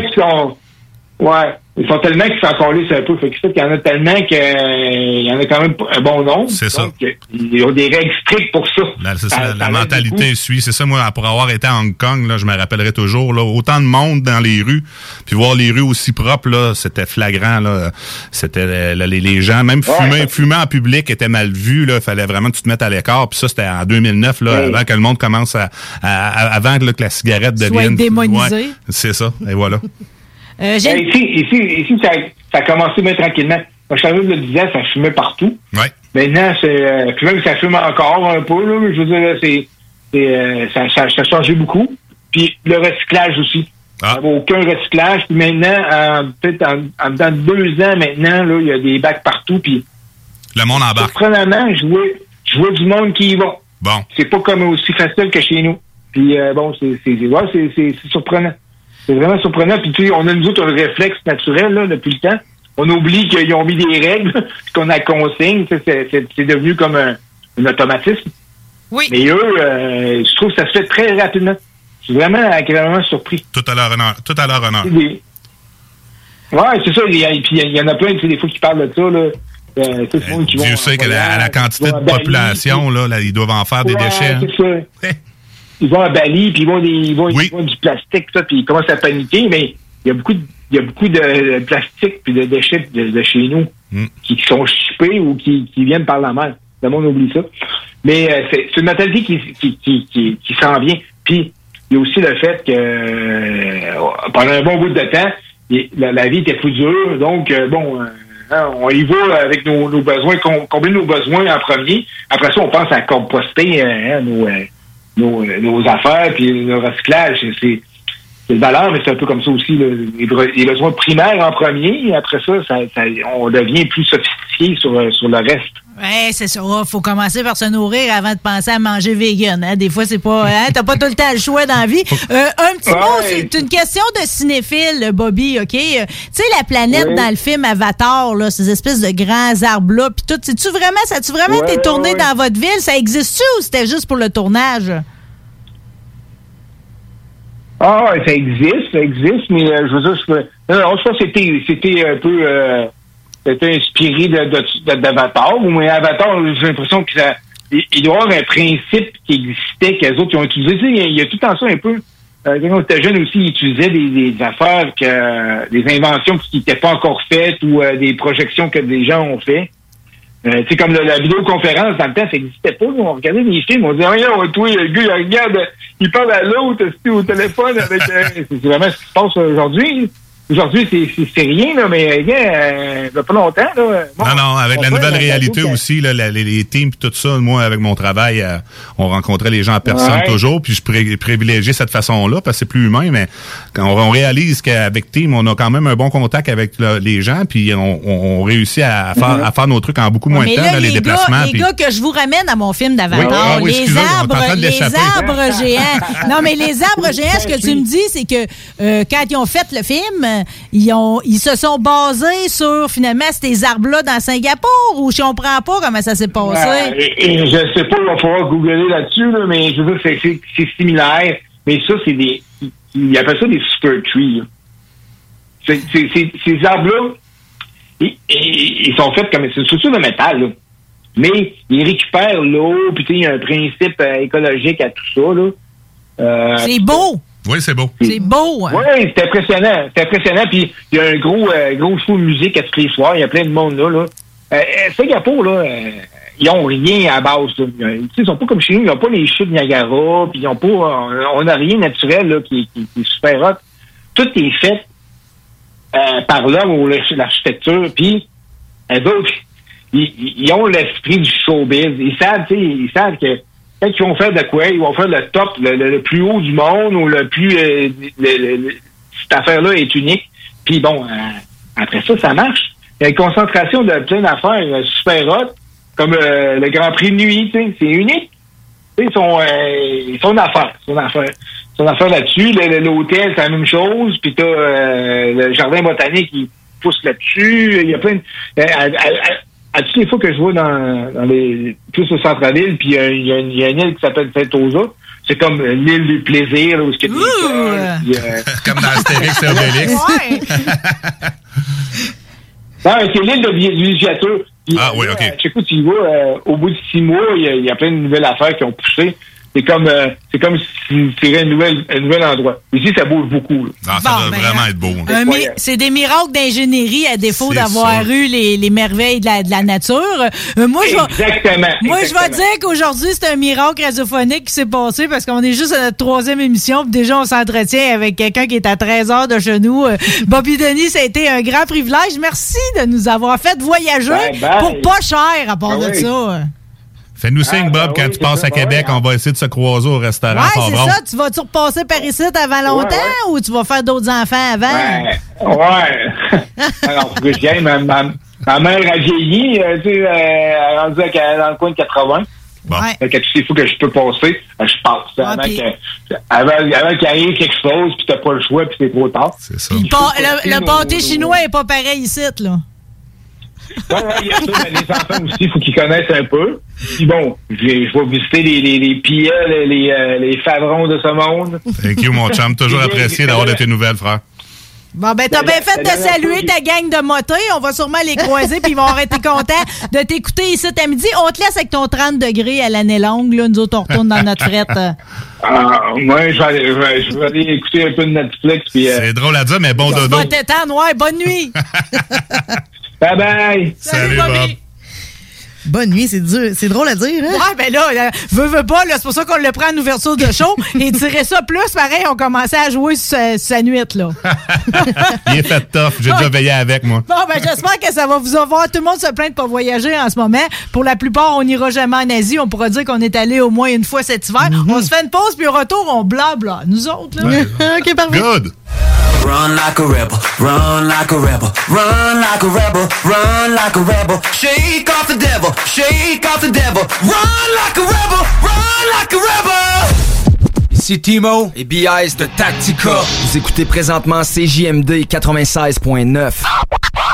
Ouais. Ils sont tellement qu'ils sont encore là, c'est un peu. Fait qu'il y en a tellement qu'il y en a quand même un bon nombre. C'est ça. Euh, Il y a des règles strictes pour ça. La, c'est ça, Ça- la- ça la mentalité suit. C'est ça, moi, pour avoir été à Hong Kong, là, je me rappellerai toujours, là, autant de monde dans les rues, puis voir les rues aussi propres, là, c'était flagrant, là. C'était euh, les, les gens, même fumer, fumer en public était mal vu, là. Fallait vraiment que tu te mettes à l'écart. Puis ça, c'était en 2009, là, avant que le monde commence à, à- à- avant là, que la cigarette Soit devienne. démonisée. Ouais, c'est ça. Et voilà. Euh, Ben, ici, ici, ici ça, ça a commencé bien tranquillement. Quand je arrivé, je le disais, ça fumait partout. Ouais. Maintenant, c'est, euh, puis même ça fume encore un peu, là, mais je veux dire, c'est, c'est, euh, ça, ça, ça a changé beaucoup. Puis le recyclage aussi. Ah. Il n'y avait aucun recyclage. Puis maintenant, en- peut-être en, de deux ans maintenant, là, il y a des bacs partout. Puis Le monde embarque. surprenamment, je vois, je vois du monde qui y va. Bon. C'est pas comme aussi facile que chez nous. Puis euh, bon, c'est, ouais, c'est, c'est, c'est surprenant. C'est vraiment surprenant. Puis tu sais, on a nous autres un réflexe naturel là, depuis le temps. on oublie qu'ils ont mis des règles, puis qu'on a consigne. tu sais, C'est c'est- c'est devenu comme un, un automatisme. Oui. Mais eux, euh, je trouve que ça se fait très rapidement. Je suis vraiment agréablement surpris. Tout à leur honneur. Tout à leur honneur. Des- Ouais, c'est ça. Il y, a- puis il y en a plein, tu sais, des fois, qui parlent de ça. Là. Euh, tout le monde qui Dieu vont sait que la, la quantité de population, là, là, ils doivent en faire des déchets. hein. Ils vont à Bali, puis ils vont, des, ils vont, ils vont du plastique, ça, puis ils commencent à paniquer, mais il y a beaucoup de, il y a beaucoup de plastique puis de déchets de, de chez nous Mm. qui, qui sont chippés ou qui, qui viennent par la mer. Le monde oublie ça. Mais euh, c'est c'est une mentalité qui, qui, qui, qui, qui s'en vient. Puis il y a aussi le fait que euh, pendant un bon bout de temps, la, la vie était plus dure. Donc, euh, bon, euh, hein, on y va avec nos, nos besoins, com- combler nos besoins en premier. Après ça, on pense à composter euh, hein, nos, euh, nos, euh, nos affaires puis le recyclage. C'est- C'est c'est le valeur, mais c'est un peu comme ça aussi. Les, les besoins primaires en premier. Après ça, ça, ça- on devient plus sophistiqué sur, euh, sur le reste. Ouais, c'est ça. Faut commencer par se nourrir avant de penser à manger vegan. Hein. Des fois, c'est pas. Hein, T'as pas tout le temps le choix dans la vie. Euh, un petit mot, c'est une question de cinéphile, Bobby, OK? Euh, Tu sais, la planète Oui. dans le film Avatar, là, ces espèces de grands arbres-là, puis tout, c'est-tu vraiment, ça a-tu vraiment Ouais, été tourné ouais. dans votre ville? Ça existe-tu ou c'était juste pour le tournage? Ah, ça existe, ça existe, mais euh, je veux dire, je, non, non, je pense que c'était, c'était un peu, c'était inspiré de, de, d'Avatar, mais Avatar, j'ai l'impression que ça, il, doit y avoir un principe qui existait, qu'les autres ont utilisé. Tu il y a- tout le temps ça un peu. Euh, quand on était jeune aussi, ils utilisaient des, des affaires, que, des inventions qui n'étaient pas encore faites ou euh, des projections que des gens ont fait. Euh, c'est comme la, la vidéoconférence, dans le temps, ça n'existait pas. nous. On regardait des films, on disait, regarde, toi, le gars, il regarde, il parle à l'autre au téléphone avec. euh, c'est vraiment ce qui se passe aujourd'hui. Aujourd'hui, c'est- rien, là, mais euh, il y a pas longtemps. Là, Bon, Non, non, avec la nouvelle réalité aussi, là, la- les, les teams et tout ça, moi, avec mon travail, euh, on rencontrait les gens en personne Ouais. toujours, puis je pré- privilégiais cette façon-là, parce que c'est plus humain, mais quand on, on réalise qu'avec Team, on a quand même un bon contact avec le- les gens, puis on, on- on réussit à faire, Mhm. à faire nos trucs en beaucoup moins Mais de temps, là, les, les, déplacements. gars, les puis- gars que je vous ramène à mon film d'Avatar, Oui, ah oui, les arbres, les géants. Non, mais les arbres géants, ce que tu me dis, c'est que euh, quand ils ont fait le film, euh, ils ont, ils se sont basés sur finalement ces arbres-là dans Singapour ou je comprends pas comment ça s'est passé? Euh, et- et je sais pas, il va falloir googler là-dessus, là, mais je veux dire, c'est- similaire. Mais ça, c'est des. Ils appellent ça des super trees. ces arbres-là, ils, sont faits comme. C'est une structure de métal, là. Mais ils récupèrent l'eau, puis il y a un principe euh, écologique à tout ça, là. Euh, C'est beau. Oui, c'est beau. C'est beau. hein? oui, c'est impressionnant. C'est impressionnant. Puis il y a un gros, euh, gros show de musique à tous les soirs. Il y a plein de monde là. là. Euh, euh, Singapour, là, euh, ils ont rien à base. là. Tu sais, Ils sont pas comme chez nous. Ils n'ont pas les chutes Niagara. Puis ils ont pas. on n'a rien naturel là, qui, qui, qui est super hot. Tout est fait euh, par l'homme ou le- l'architecture. Puis autres, ils, ils ont l'esprit du showbiz. Ils savent, tu sais, ils savent que quand ils vont faire de quoi, ils vont faire le top, le, le- plus haut du monde ou le plus. euh, le- cette affaire-là est unique. Puis bon, euh, après ça, ça marche. Il y a une concentration de plein d'affaires euh, super hot, comme euh, le Grand Prix de nuit, c'est unique. Tu sais, Ils sont, euh. Ils sont d'affaires. Ils sont d'affaires là-dessus. L'hôtel, c'est la même chose. Puis t'as euh, le jardin botanique qui pousse là-dessus. Il y a plein de... euh, à, toutes les fois que je vois dans, dans les plus au centre-ville, puis il y, y a une- il y a une île qui s'appelle Saint-Osa, c'est comme euh, l'île du plaisir, là, où il y a des fleurs, puis, euh, Comme dans Astérix et Obélix. Non, c'est l'île de vi- villégiature. Ah oui, euh, OK. chaque fois que tu y vas, euh, au bout de six mois, il y, a- il y a plein de nouvelles affaires qui ont poussé. C'est comme, euh, c'est comme si c'était un nouvel, un nouvel endroit. Ici, ça bouge beaucoup. Ah, ça Bon, doit ben, vraiment être beau. C'est des miracles d'ingénierie à défaut d'avoir ça. eu les, les merveilles de la, de la nature. Euh, moi, je vais, Exactement. moi, je vais dire qu'aujourd'hui, c'est un miracle radiophonique qui s'est passé parce qu'on est juste à notre troisième émission. puis déjà, on s'entretient avec quelqu'un qui est à 13 heures de chez nous. Euh, Bobby Denis, ça a été un grand privilège. Merci de nous avoir fait voyager Bye, bye. pour pas cher à part Ah de oui. ça. Fais-nous signe, Ah, Bob, ben quand oui, tu passes ça, à ben Québec, on va essayer de se croiser au restaurant Ouais, c'est ça. Tu vas-tu repasser par ici avant longtemps ou tu vas faire d'autres enfants avant? Ouais. ouais. Alors, faut que je. Ma, ma, ma mère a vieilli, euh, tu sais, euh, elle est rendue à- dans le coin de 80. Bon. Fait que fois que je peux passer, je passe. Ah, avant puis- que- avant, avant qu'il arrive quelque chose, puis t'as pas le choix, puis c'est trop tard. C'est ça. Le, le- pâté nos- chinois est pas pareil ici, là. Ouais, il y a ça, mais les enfants aussi, il faut qu'ils connaissent un peu. Puis bon, je vais, je vais visiter les, les, les Piel, les, les, euh, les Favrons de ce monde. Thank you, mon chum. Toujours apprécié d'avoir de tes nouvelles, frère. Bon, ben, t'as bien fait de saluer ta gang de motés. On va sûrement les croiser, puis ils vont être contents de t'écouter ici à midi. On te laisse avec ton 30 degrés à l'année longue. Là. Nous autres, on retourne dans notre frette. Ah, moi, je vais, aller, je, vais, aller écouter un peu de Netflix. Puis, euh, C'est drôle à dire, mais bon dodo. t'étendre. Ouais, bonne nuit. bye bye. Salut, Bobby. Bob. Bonne nuit, c'est dur. C'est drôle à dire, hein? Ouais, ben là, euh, veux, veux pas, là, c'est pour ça qu'on le prend en ouverture de show. Et tirer ça plus, pareil, on commençait à jouer sur sa, sa nuit, là. Il est fait tough. J'ai déjà veillé avec, moi. Bon, ben, j'espère que ça va vous avoir. Tout le monde se plaint de pas voyager en ce moment. Pour la plupart, on n'ira jamais en Asie. On pourra dire qu'on est allé au moins une fois cet hiver. On se fait une pause, puis au retour, on blabla. Nous autres, là. OK, parfait. Good. Run like a rebel, run like a rebel, run like a rebel, run like a rebel. Shake off the devil, shake off the devil. Run like a rebel, run like a rebel. Ici Timo et BIS de Tactica. Vous écoutez présentement CJMD 96.9.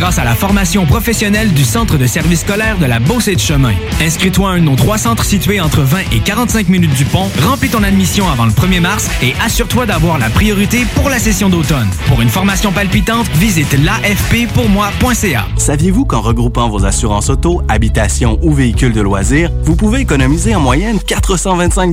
grâce à la formation professionnelle du Centre de service scolaire de la Beauce de Chemin. Inscris-toi à un de nos trois centres situés entre 20 et 45 minutes du pont, remplis ton admission avant le 1er mars et assure-toi d'avoir la priorité pour la session d'automne. Pour une formation palpitante, visite l'afppourmoi.ca. Saviez-vous qu'en regroupant vos assurances auto, habitation ou véhicules de loisirs, vous pouvez économiser en moyenne 425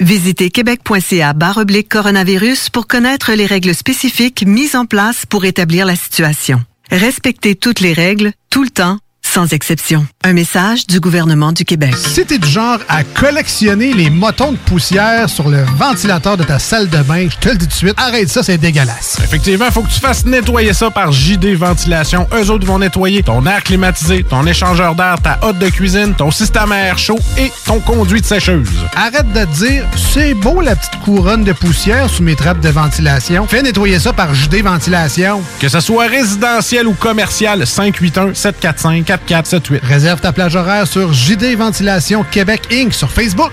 Visitez québec.ca oblique coronavirus pour connaître les règles spécifiques mises en place pour établir la situation. Respectez toutes les règles, tout le temps, sans exception. Un message du gouvernement du Québec. Si t'es du genre à collectionner les motons de poussière sur le ventilateur de ta salle de bain, je te le dis tout de suite, arrête ça, c'est dégueulasse. Effectivement, faut que tu fasses nettoyer ça par JD Ventilation. Eux autres vont nettoyer ton air climatisé, ton échangeur d'air, ta hotte de cuisine, ton système à air chaud et ton conduit de sécheuse. Arrête de te dire, c'est beau la petite couronne de poussière sous mes trappes de ventilation. Fais nettoyer ça par JD Ventilation. Que ce soit résidentiel ou commercial, 581 745 4478. Réserve ta plage horaire sur JD Ventilation Québec Inc. sur Facebook.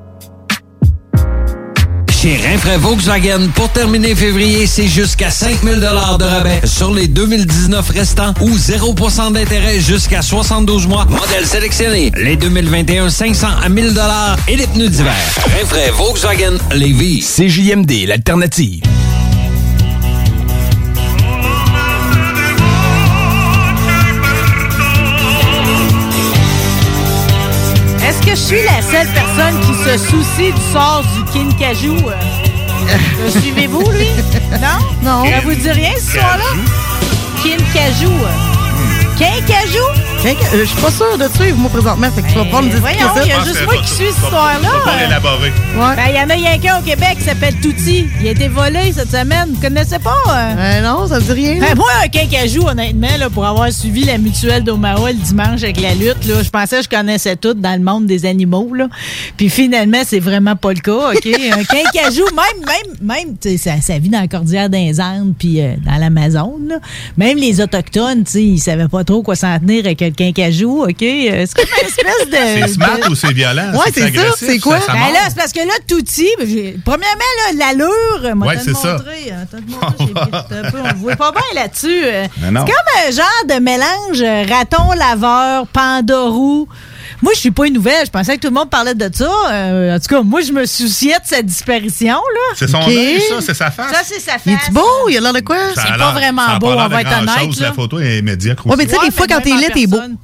Chez Rinfraie Volkswagen, pour terminer février, c'est jusqu'à 5000 de rabais sur les 2019 restants ou 0% d'intérêt jusqu'à 72 mois. Modèle sélectionné. Les 2021 500 à 1000 et les pneus d'hiver. Rinfraie Volkswagen Lévis. CJMD, l'alternative. Que je suis la seule personne qui se soucie du sort du Kinkajou? Le suivez-vous, lui? Non? Non. Ça vous dit rien, ce soir-là? Kinkajou. Quincajou? Quinca- euh, Je suis pas sûre de suivre, moi, présentement. Fait que tu vas pouvoir me expliquer Voyons, il y a juste moi qui suis cette histoire-là. Pas l'élaborer. Ben, il y en a rien qu'un au Québec qui s'appelle Touti. Il a été volé cette semaine. Vous connaissez pas? euh? Euh, non, ça me dit rien. Ben, moi, un quincajou, honnêtement, là, pour avoir suivi la mutuelle d'Omaha le dimanche avec la lutte, là, je pensais que je connaissais tout dans le monde des animaux. Là. Puis finalement, c'est vraiment pas le cas. OK? un quincajou, même, même, même, tu sais, ça, ça vit dans la cordillère des Andes puis euh, dans l'Amazone. là. Même les Autochtones, tu sais, ils savaient pas trop quoi s'en tenir avec le quincajou. OK? Euh, C'est comme une espèce de. C'est smart de- ou c'est violent? Ouais, c'est ça, c'est quoi? Ça, ça Ben là, c'est parce que là, ben, j'ai- premièrement, là, l'allure, moi, Ouais, c'est ça. montré, hein, peu, on ne voit pas bien là-dessus. euh. C'est comme un genre de mélange euh, raton laveur, panda roux. Moi, je suis pas une nouvelle. Je pensais que tout le monde parlait de ça. Euh, en tout cas, moi, je me souciais de sa disparition. là. C'est son OK. œil, ça? C'est sa face? Ça, c'est sa face. Il est beau? Il a l'air de quoi? C'est l'air- pas vraiment ça a beau, pas l'air on va être honnête, là. La photo est médiocre Ouais, mais tu sais, des fois, quand t'es laid, t'es beau. personne.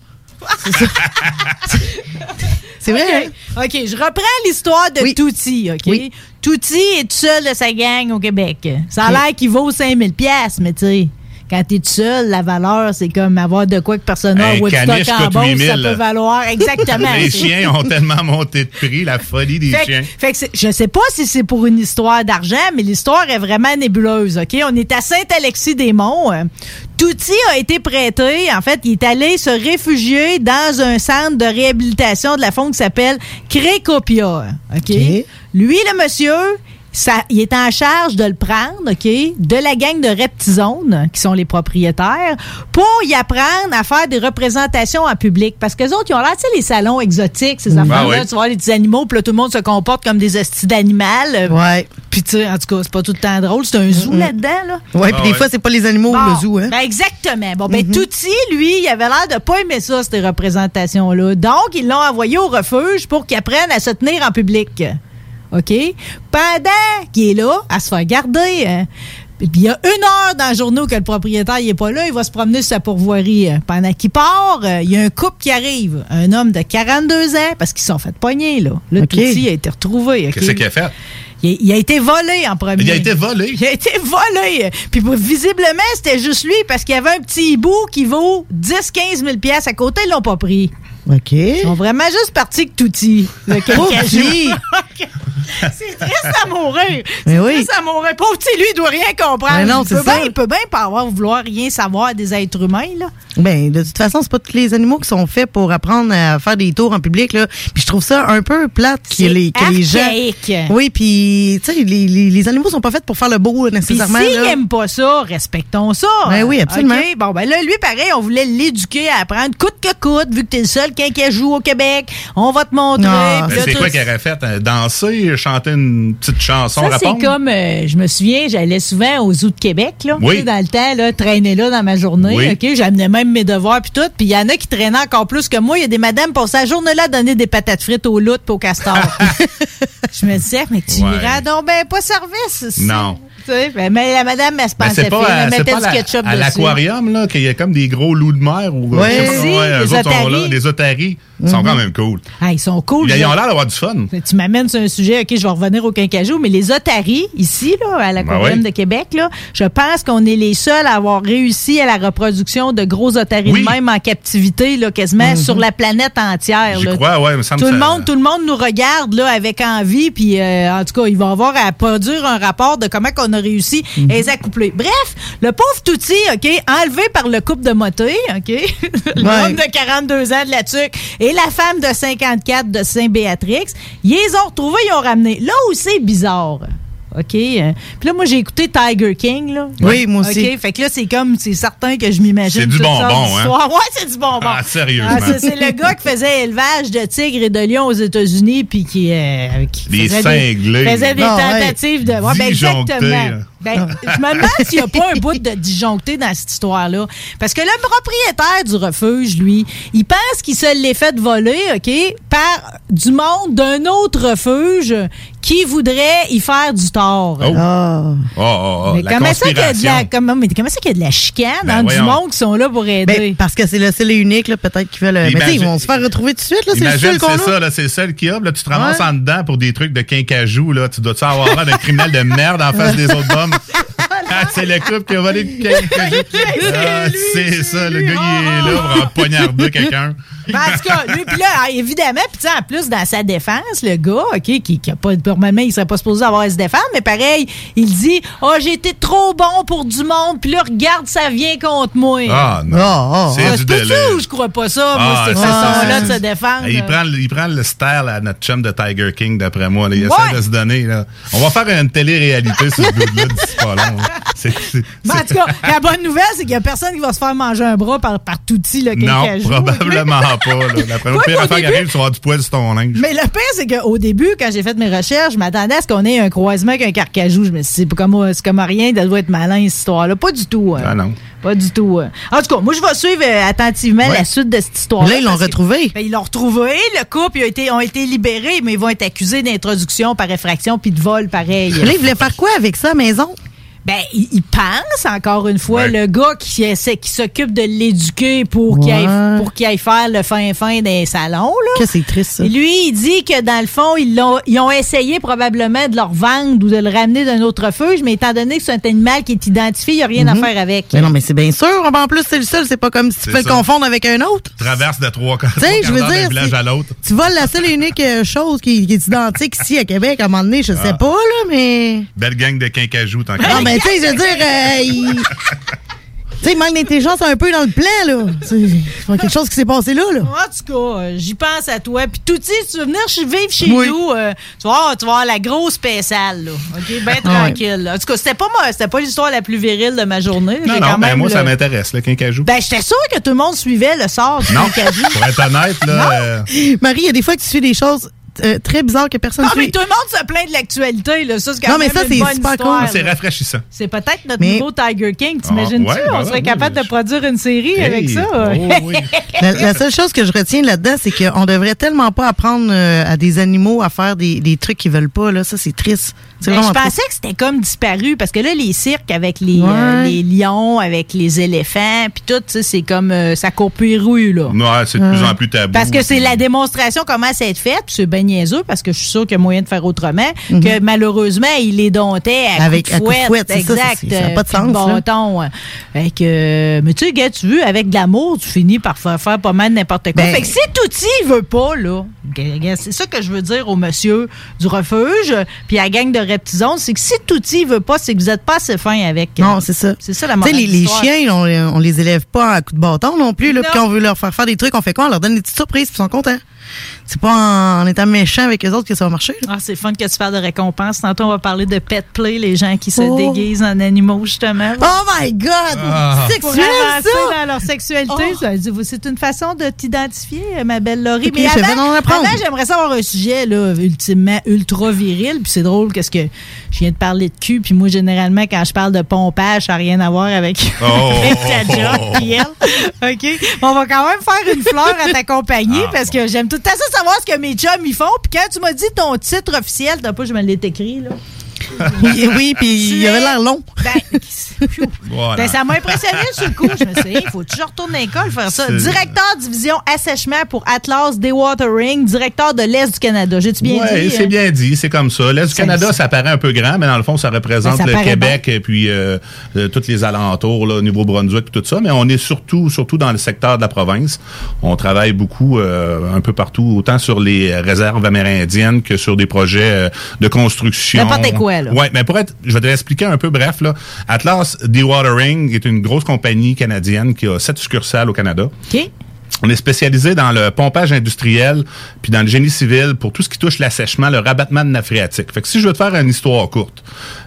C'est vrai, hein? OK. OK, je reprends l'histoire de Touti, OK? Oui. Touti est tout seul de sa gang au Québec. Ça a OK. l'air qu'il vaut 5000 pièces, mais tu sais, quand t'es tout seul, la valeur, c'est comme avoir de quoi que personne n'a. Un Woodstock caniche en 8000. ça peut valoir. Exactement. Les chiens ont tellement monté de prix, la folie des Fait, chiens. fait que je sais pas si c'est pour une histoire d'argent, mais l'histoire est vraiment nébuleuse, OK? On est à Saint-Alexis-des-Monts. Touti a été prêté. En fait, il est allé se réfugier dans un centre de réhabilitation de la faune qui s'appelle Crécopia. OK? Lui, le monsieur, ça, il est en charge de le prendre, OK, de la gang de Reptizone, qui sont les propriétaires, pour y apprendre à faire des représentations en public. Parce que les autres, ils ont l'air, tu sais, les salons exotiques, ces Mhm. affaires-là, Ah tu vois, les petits animaux, puis là, tout le monde se comporte comme des hosties d'animal. Ouais. Puis, tu sais, en tout cas, c'est pas tout le temps drôle. C'est un zoo là-dedans, là. Ouais, puis des fois, c'est pas les animaux, Bon, le zoo, hein? ben exactement. Bon, ben. Touti, lui, il avait l'air de pas aimer ça, ces représentations-là. Donc, ils l'ont envoyé au refuge pour qu'il apprenne à se tenir en public. OK? Pendant qu'il est là, à se faire garder, hein, puis il y a une heure dans le journée où que le propriétaire il est pas là, il va se promener sur sa pourvoirie. hein. Pendant qu'il part, euh, il y a un couple qui arrive. Un homme de 42 ans, parce qu'ils sont fait pogner, là. Là, OK. Touti a été retrouvé. Qu'est-ce qu'il a fait? Il, il a été volé en premier. Il a été volé? Il a été volé. Puis visiblement, c'était juste lui parce qu'il y avait un petit hibou qui vaut 10-15 000 piastres à côté, ils l'ont pas pris. OK. Ils sont vraiment juste partis que touti. Le Pauvre cacajou. petit. C'est triste à mourir. Mais C'est oui. triste à mourir. Pauvre petit, lui, il doit rien comprendre. Mais non, il, c'est peut ça. bien, il peut bien pas avoir vouloir rien savoir des êtres humains, là. Ben, de toute façon, c'est pas tous les animaux qui sont faits pour apprendre à faire des tours en public, là. Puis je trouve ça un peu plate que les, que les gens. archaïque. Oui, puis, tu sais, les, les, les animaux sont pas faits pour faire le beau, nécessairement. s'il là. n'aime pas ça, respectons ça. Ben oui, absolument. OK? Bon, ben là, lui, pareil, on voulait l'éduquer à apprendre coûte que coûte, vu que t'es le seul quinquajou au Québec. On va te montrer. Ah. Ben, c'est quoi qu'il aurait fait? Euh, Danser, chanter une petite chanson, Ça, c'est comme, euh, je me souviens, j'allais souvent au zoo de Québec, là, Oui. dans le temps, là, traîner là dans ma journée, Oui. OK? J'amenais même mes devoirs puis tout, puis il y en a qui traînaient encore plus que moi. Il y a des madames pour sa journée-là donner des patates frites aux loutres puis aux castors. je me disais, mais tu Ouais. rends donc ben pas service. Non. Ben, mais la madame, elle se Ben, pensait pas, fine, à- elle c'est mettait pas du à la- ketchup à dessus. l'aquarium, là, qu'il y a comme des gros loups de mer ou Si, ouais, eux les sont otaries. là, les otaries. Ils sont Mhm. quand même cool. Ah, ils sont cool. Ils, ils ont l'air d'avoir du fun. Tu m'amènes sur un sujet, OK, je vais revenir au Quincajou, mais les otaries, ici, là, à l'aquarium Ben oui. de Québec, là, je pense qu'on est les seuls à avoir réussi à la reproduction de gros otaries Oui. de même en captivité, là, quasiment Mhm. sur la planète entière. Là. crois, ouais, me semble Tout le, ça- monde, tout le monde nous regarde là, avec envie, puis euh, en tout cas, il va avoir à produire un rapport de comment qu'on a réussi Mhm. à les accoupler. Bref, le pauvre Touti, OK, enlevé par le couple de moté, OK, l'homme de 42 ans de la tuque et la femme de 54 de Saint-Béatrix, ils les ont retrouvés, ils ont ramené. Là où c'est bizarre. OK. euh, Puis là, moi, j'ai écouté Tiger King, là. Oui, moi aussi. OK. Fait que là, c'est comme, c'est certain que je m'imagine. C'est du bonbon, hein? Ouais, c'est du bonbon. Ah, sérieusement. Ah, c'est- c'est le gars qui faisait élevage de tigres et de lions aux États-Unis, puis qui, euh, qui Des faisait cinglés. des, faisait des Ah, tentatives de. Ouais, ben, exactement. là. Ben, je me demande s'il n'y a pas un bout de disjoncté dans cette histoire-là. Parce que le propriétaire du refuge, lui, il pense qu'il se l'est fait voler, OK, par du monde d'un autre refuge qui voudrait y faire du tort? Oh. Ah. Oh, oh, oh, Mais la comment ça qu'il y a de la, comment, mais comment ça qu'il y a de la chicane Ben, dans du monde qui sont là pour aider? Ben, parce que c'est le seul et unique, là, peut-être qu'ils veulent. euh, Mais tu sais, ils Imagine- vont se faire retrouver tout de suite, là. C'est le Imagine, seul qu'on c'est a. ça, là, c'est le seul qu'il y a. Là, tu te ramasses Ouais. en dedans pour des trucs de quincajou. Là. Tu dois-tu avoir l'air d'un criminel de merde en face des autres bombes? Ah, c'est le couple qui a volé le cajou. Ah, C'est ça, le gars, il est là pour en poignarder quelqu'un. Ben, en tout cas, lui, puis là, ah, évidemment, puis tu sais, en plus, dans sa défense, le gars, OK, qui, qui a pas, normalement, il serait pas supposé avoir à se défendre, mais pareil, il dit, oh, j'ai été trop bon pour du monde, puis là, regarde, ça vient contre moi. Ah, non. Ah, C'est du c'est pas délire. tout, je crois pas ça, moi, Ah, cette c'est façon-là ça. de se défendre. Il prend, le- il prend le style à notre chum de Tiger King, d'après moi. là. Il Ouais. essaie de se donner. Là. On va faire une télé-réalité sur ce dude-là d'ici pas long. là. C'est- c'est- Mais en tout cas, la bonne nouvelle, c'est qu'il y a personne qui va se faire manger un bras par, par touti, le Non, probablement pas. Là. La première pire affaire qui arrive, tu du poil sur ton linge. Mais le pire, c'est qu'au début, quand j'ai fait mes recherches, je m'attendais à ce qu'on ait un croisement avec un carcajou. Je me suis dit, c'est comme, c'est comme rien, ça doit être malin, cette histoire-là. Pas du tout. euh. Ah non. Pas du tout. euh. En tout cas, moi, je vais suivre euh, attentivement la suite de cette histoire. Là, ils l'ont retrouvé. ils l'ont retrouvé. Le couple, ils ont été, ont été libérés, mais ils vont être accusés d'introduction par effraction puis de vol pareil. Là, ils voulaient faire quoi avec ça maison? Ben, il, il pense, encore une fois, le gars qui essaie, qui s'occupe de l'éduquer pour qu'il aille, pour qu'il aille faire le fin-fin des salons, là. Que c'est triste, ça. Et lui, il dit que dans le fond, ils, l'ont, ils ont essayé probablement de le revendre ou de le ramener d'un autre refuge, mais étant donné que c'est un animal qui est identifié, il n'y a rien Mhm. à faire avec. Mais non, mais c'est bien sûr. En plus, c'est le seul. C'est pas comme si tu peux le confondre avec un autre. Traverse de trois quarts sais, je veux d'un village à l'autre. Tu voles la seule et unique euh, chose qui, qui est identique ici à Québec à un moment donné. Je sais Ah. pas, là, mais. Belle gang de quinquajou, tant Non, mais tu sais, je veux dire, euh, il. Tu sais, il manque d'intelligence un peu dans le plan, là. C'est quelque chose qui s'est passé là, là. En tout cas, euh, j'y pense à toi. Puis tout si tu veux venir vivre chez Oui. nous, euh, tu, vas tu vas avoir la grosse spéciale, là. OK? Bien tranquille. là. En tout cas, c'était pas, moi- c'était pas l'histoire la plus virile de ma journée. Non, non, quand même moi, le- ça m'intéresse, le quinquajou. Ben, j'étais sûre que tout le monde suivait le sort du non, pour être honnête, là, euh, Marie, il y a des fois que tu fais des choses euh, très bizarres que personne Non, suit. mais tout le monde se plaint de l'actualité, là. Ça, c'est quand Non, mais même ça, une c'est bonne super histoire, cool. c'est rafraîchissant. C'est peut-être notre Mais- nouveau Tiger King, t'imagines-tu? Ah, ouais, On serait capable de produire une série avec ça. oh, oui. La, la seule chose que je retiens là-dedans, c'est qu'on devrait tellement pas apprendre euh, à des animaux à faire des, des trucs qu'ils veulent pas. Là. Ça, c'est triste. C'est Ben, je pensais que c'était comme disparu parce que là, les cirques avec les, Ouais. euh, les lions, avec les éléphants, puis tout, tu sais, c'est comme euh, ça court plus rues, là. Ouais, c'est de plus en plus tabou. Parce que c'est la démonstration commence à être faite, puis c'est bien niaiseux, parce que je suis sûre qu'il y a moyen de faire autrement, que malheureusement, il les domptait à Mhm. Avec- coups à de coups de fouette. ça, exact. ça a euh, pas de sens. Fait que, mais tu sais, gars, tu veux, avec de l'amour, tu finis par faire, faire pas mal n'importe quoi. Ben- fait que si Touti il veut pas, là, c'est ça que je veux dire au monsieur du refuge, puis à la gang de reptisons, c'est que si Touti il veut pas, c'est que vous êtes pas assez fin avec. euh, Non, c'est ça. C'est ça la Tu sais, morale les, chiens, on, on les élève pas à coups de bâton non plus. Là, puis quand on veut leur faire faire des trucs, on fait quoi? On leur donne des petites surprises, puis ils sont contents. C'est pas en, en étant méchant avec eux autres que ça va marcher. là. Ah, c'est fun que tu parles de récompenses. Tantôt, on va parler de pet play, les gens qui se Oh. déguisent en animaux, justement. Oh my God! Ah. Pour Sexuel, avancer ça! dans leur sexualité. Oh. C'est une façon de t'identifier, ma belle Laurie. Mais avant, avant, j'aimerais savoir un sujet, là, ultimement ultra viril. Puis c'est drôle parce que je viens de parler de cul. Puis moi, généralement, quand je parle de pompage, ça n'a rien à voir avec, Oh. avec ta job, puis elle. OK? On va quand même faire une fleur à ta compagnie Ah, parce que j'aime tout temps ça savoir ce que mes chums ils font. Puis quand tu m'as dit ton titre officiel, t'as pas, je me l'ai écrit, là. Oui, oui, puis il avait l'air long. Ben. Voilà. Ben, ça m'a impressionné sur le coup. Je me suis dit, il faut toujours retourner à l'école faire ça. Directeur division assèchement pour Atlas Dewatering, directeur de l'Est du Canada. J'ai-tu bien Ouais, dit? c'est euh? bien dit, c'est comme ça. L'Est du Canada, ça paraît un peu grand, mais dans le fond, ça représente Ben, ça le Québec et puis euh, euh, tous les alentours, là, Nouveau-Brunswick et tout ça. Mais on est surtout, surtout dans le secteur de la province. On travaille beaucoup euh, un peu partout, autant sur les réserves amérindiennes que sur des projets euh, de construction. N'importe quoi, là. Ouais, mais pour être, je vais te l'expliquer un peu bref là. Atlas Dewatering est une grosse compagnie canadienne qui a sept succursales au Canada. OK. On est spécialisé dans le pompage industriel puis dans le génie civil pour tout ce qui touche l'assèchement, le rabattement de nappes phréatiques. Fait que si je veux te faire une histoire courte,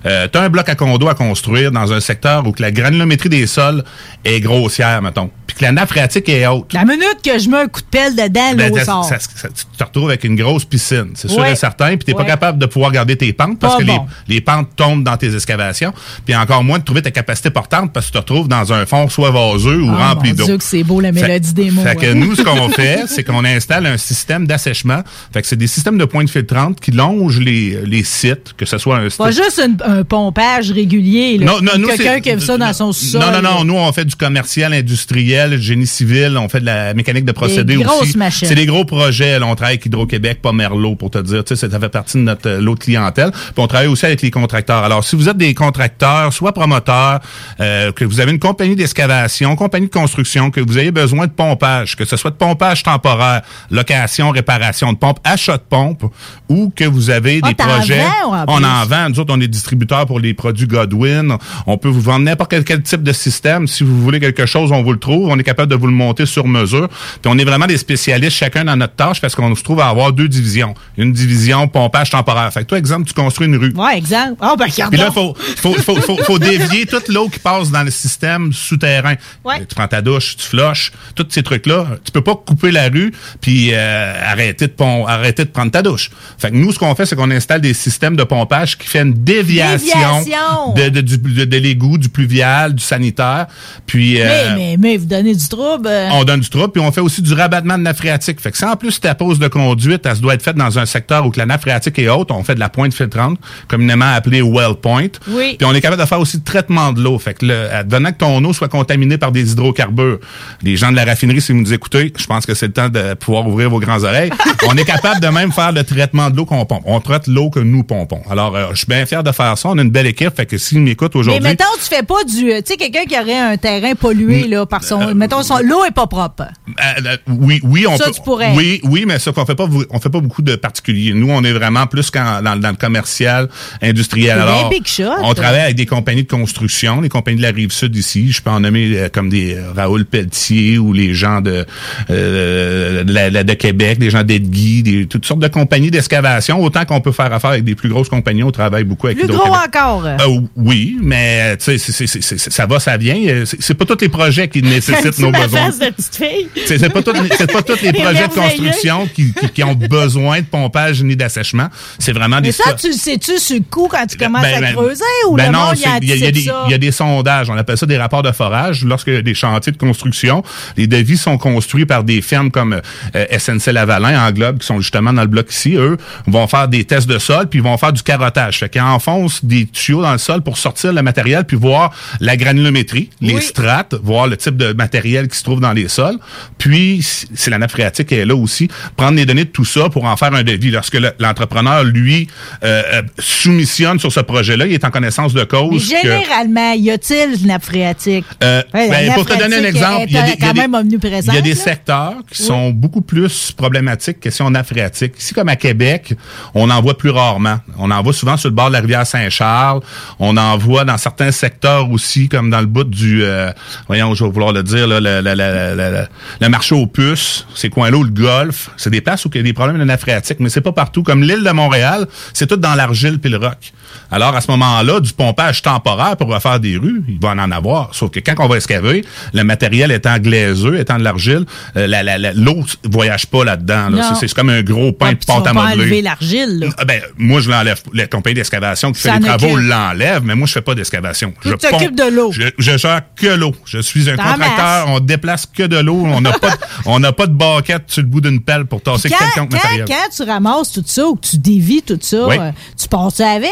euh, tu as un bloc à condo à construire dans un secteur où que la granulométrie des sols est grossière, mettons, puis que la nappe phréatique est haute. La minute que je mets un coup de pelle dedans, Ben, l'eau ça- sort. ça- ça- tu te retrouves avec une grosse piscine, c'est sûr Ouais. et certain, puis t'es pas capable de pouvoir garder tes pentes parce Pas que bon. les, les pentes tombent dans tes excavations, puis encore moins de trouver ta capacité portante parce que tu te retrouves dans un fond soit vaseux ou Ah, rempli d'eau. C'est beau, la Fait- mélodie des mots. fait que nous, ce qu'on fait, c'est qu'on installe un système d'assèchement. Fait que c'est des systèmes de pointes filtrantes qui longent les, les sites, que ce soit un Pas juste une- un pompage régulier. là. Non, non, nous, Quelqu'un qui aime ça dans son sol. Non, non, non. Nous, on fait du commercial, industriel, du génie civil. On fait de la mécanique de procédés Des grosses aussi. machines. C'est des gros projets. là. On travaille avec Hydro-Québec, pas Merlot, pour te dire. Tu sais, ça fait partie de notre euh, lot de clientèle. Puis on travaille aussi avec les contracteurs. Alors, si vous êtes des contracteurs, soit promoteurs, euh, que vous avez une compagnie d'excavation, compagnie de construction, que vous ayez besoin de pompage, que ce soit de pompage temporaire, location, réparation de pompe, achat de pompe, ou que vous avez Ah, des projets. en on plus. en vend. Nous autres, on est distributeurs pour les produits Godwin. On peut vous vendre n'importe quel, quel type de système. Si vous voulez quelque chose, on vous le trouve. On est capable de vous le monter sur mesure. Puis on est vraiment des spécialistes chacun dans notre tâche parce qu'on se trouve à avoir deux divisions. Une division pompage temporaire. Fait que toi, exemple, tu construis une rue. Ouais, exemple. Ah, ben. Puis là, il faut, faut, faut, faut, faut dévier toute l'eau qui passe dans le système souterrain. Ouais. Tu prends ta douche, tu flushes, tous ces trucs-là. Tu peux pas couper la rue puis euh, arrêter, de pom- arrêter de prendre ta douche. Fait que nous, ce qu'on fait, c'est qu'on installe des systèmes de pompage qui fait une déviation, Déviation. de, de, du- de, de l'égout, du pluvial, du sanitaire. Puis... euh, Mais, mais, vous donnez du trouble. euh. on donne du trouble, puis on fait aussi du rabattement de nappe phréatique. Fait que si en plus ta pose de conduite, elle se doit être faite dans un secteur où que la nappe phréatique est haute, on fait de la pointe filtrante, communément appelée well point. Oui. Puis on est capable de faire aussi le traitement de l'eau. Fait que le, advenant que ton eau soit contaminée par des hydrocarbures, les gens de la raffinerie, si vous nous écoutez, je pense que c'est le temps de pouvoir ouvrir vos grands oreilles. on est capable de même faire le traitement de l'eau qu'on pompe. On traite l'eau que nous pompons. Alors, euh, je suis bien fier de faire ça. On a une belle équipe. Fait que s'ils m'écoutent Mais aujourd'hui. mettons, tu fais pas du. euh, Tu sais, quelqu'un qui aurait un terrain pollué, là, par son. mettons, son, l'eau est pas propre. Euh, euh, oui, oui, on Ça, peut. tu pourrais. Oui, oui, mais ça qu'on fait pas, on fait pas beaucoup de particuliers. Nous, on est vraiment plus qu'en- dans, dans le commercial, industriel. Alors, big shot. on travaille avec des compagnies de construction, les compagnies de la rive sud ici. Je peux en nommer euh, comme des euh, Raoul Pelletier ou les gens de euh, de, la- de Québec, des gens d'Edguy, des toutes sortes de compagnies d'excavation. Autant qu'on peut faire affaire avec des plus grosses compagnies, on travaille beaucoup avec Plus gros encore. Euh, oui, mais c'est- c'est- c'est- ça va, ça vient. Euh, C'est pas tous les projets qui nécessitent nos besoins. de. C'est pas, tous les- projets de construction qui, qui, qui ont besoin de pompage ni d'assèchement. C'est vraiment Mais des ça, tu le sais-tu sur le coup quand tu commences Ben, à ben, creuser ou ben le non, monde, y, a- y des- y a des sondages. On appelle ça des rapports de forage. Lorsque des chantiers de construction, les devis sont construits par des firmes comme euh, SNC Lavalin, Englobe, qui sont justement dans le bloc ici. Eux vont faire des tests de sol, puis ils vont faire du carottage. Fait qu'ils enfoncent des tuyaux dans le sol pour sortir le matériel, puis voir la granulométrie, les strates, voir le type de matériel qui se trouve dans les sols. Puis, c'est la nappe phréatique qui est là aussi, prendre les données de tout ça pour en faire un devis. Lorsque le- l'entrepreneur, lui, euh, euh, soumissionne sur ce projet-là, il est en connaissance de Mais cause. que- généralement, y a-t-il une nappe phréatique? euh, Ouais, ben, nappe pour te donner un exemple, il y a des, il y a quand des- même omniprésente. A des là? secteurs qui sont beaucoup plus problématiques que si on a phréatique. Ici, comme à Québec, on en voit plus rarement. On en voit souvent sur le bord de la rivière Saint-Charles. On en voit dans certains secteurs aussi, comme dans le bout du, euh, voyons, je vais vouloir le dire, là, le, le, le, le- marché aux puces, ces coins-là, ou le golf. C'est des places où il y a des problèmes de phréatique, mais c'est pas partout. Comme l'île de Montréal, c'est tout dans l'argile puis le roc. Alors, à ce moment-là, du pompage temporaire pour refaire des rues, il va en avoir. Sauf que quand on va excaver, le matériel étant glaiseux, étant de l'argile, euh, la- la- la- l'eau voyage pas là-dedans. là. C'est c'est comme un gros pain Ouais, de tu pâte à enlever modeler. l'argile, là. Ah, Ben, moi, je l'enlève. La compagnie d'excavation qui fait les travaux occupe. l'enlève, mais moi, je fais pas d'excavation. Tu Je t'occupes de l'eau. Je, je gère que l'eau. Je suis un T'en contracteur. On déplace que de l'eau. On n'a pas, de- on n'a pas de baquette sur le bout d'une pelle pour tasser quelconque quand, matériel. quand tu ramasses tout ça ou que tu dévis tout ça, Oui. euh, tu passes avec?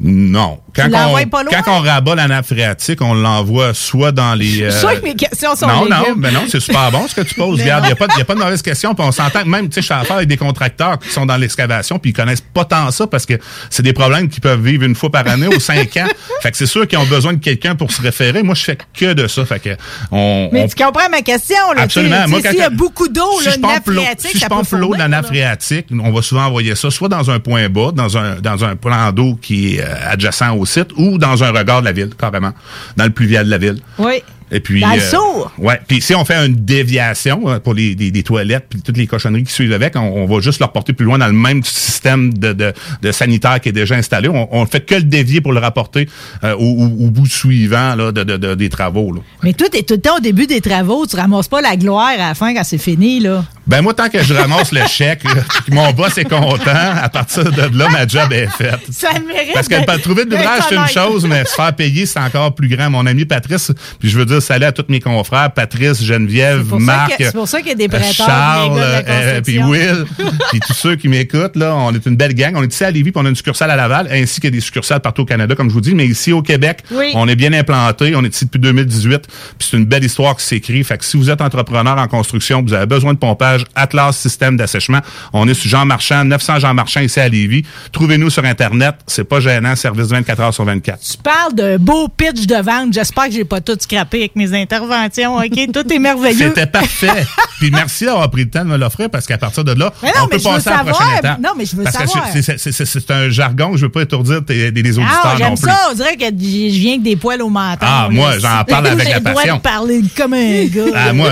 Non. Quand, on, pas loin? quand on rabat la nappe phréatique, on l'envoie soit dans les... euh, Je suis sûre que mes questions sont non, non, légumes. ben non, c'est super bon ce que tu poses. Mais Regarde, il n'y a, pas de mauvaise question. Puis on s'entend que même, tu sais, je suis affaire avec des contracteurs qui sont dans l'excavation puis ils connaissent pas tant ça parce que c'est des problèmes qu'ils peuvent vivre une fois par année ou cinq ans. Fait que c'est sûr qu'ils ont besoin de quelqu'un pour se référer. Moi, je fais que de ça. Fait que on, Mais on- tu comprends ma question, là. Absolument. Moi, quand- S'il y a beaucoup d'eau, si là, nappe phréatique, si je pompe l'eau de la nappe phréatique, on va souvent envoyer ça soit dans un point bas, dans un dans un plan d'eau qui est euh, adjacent au site, ou dans un regard de la ville, carrément, dans le pluvial de la ville. Oui. Et puis, Dans le euh. Ouais. Puis si on fait une déviation euh, pour les, toilettes puis toutes les cochonneries qui suivent avec, on, on va juste le reporter plus loin dans le même système de, de, de sanitaire qui est déjà installé. On, on fait que le dévier pour le rapporter euh, au, au- au bout suivant là, de, de- de- des travaux. Là. Mais toi, t'es tout le temps au début des travaux, tu ramasses pas la gloire à la fin quand c'est fini, là. Ben moi, tant que je ramasse le chèque, mon boss est content, à partir de là, ma job est faite. Ça mérite Parce que de- trouver de l'ouvrage, c'est une chose, mais se faire payer, c'est encore plus grand. Mon ami Patrice, puis je veux dire salut à tous mes confrères, Patrice, Geneviève, Marc, c'est pour ça qu'il y a des euh, prêteurs, Charles, la euh, puis. Will, puis tous ceux qui m'écoutent, là, on est une belle gang. On est ici à Lévis, puis on a une succursale à Laval, ainsi que des succursales partout au Canada, comme je vous dis, mais ici au Québec, Oui. on est bien implanté. On est ici depuis 2018, puis c'est une belle histoire qui s'écrit. Fait que si vous êtes entrepreneur en construction, vous avez besoin de pompage, Atlas Système d'assèchement. On est sur Jean Marchand, 900 Jean Marchand ici à Lévis. Trouvez-nous sur Internet. C'est pas gênant, service 24 heures sur 24. Tu parles de beau pitch de vente. J'espère que j'ai pas tout scrappé avec mes interventions. OK? Tout est merveilleux. C'était parfait. Puis merci d'avoir pris le temps de me l'offrir parce qu'à partir de là, Mais non, on peut passer à la prochaine étape. Non, mais je veux parce savoir. que c'est- un jargon, je veux pas étourdir des, des Ah, auditeurs non plus. ça. On dirait que je viens que des poils au menton. Ah, moi, j'en parle avec la le droit passion. de parler comme un gars. Ah, moi,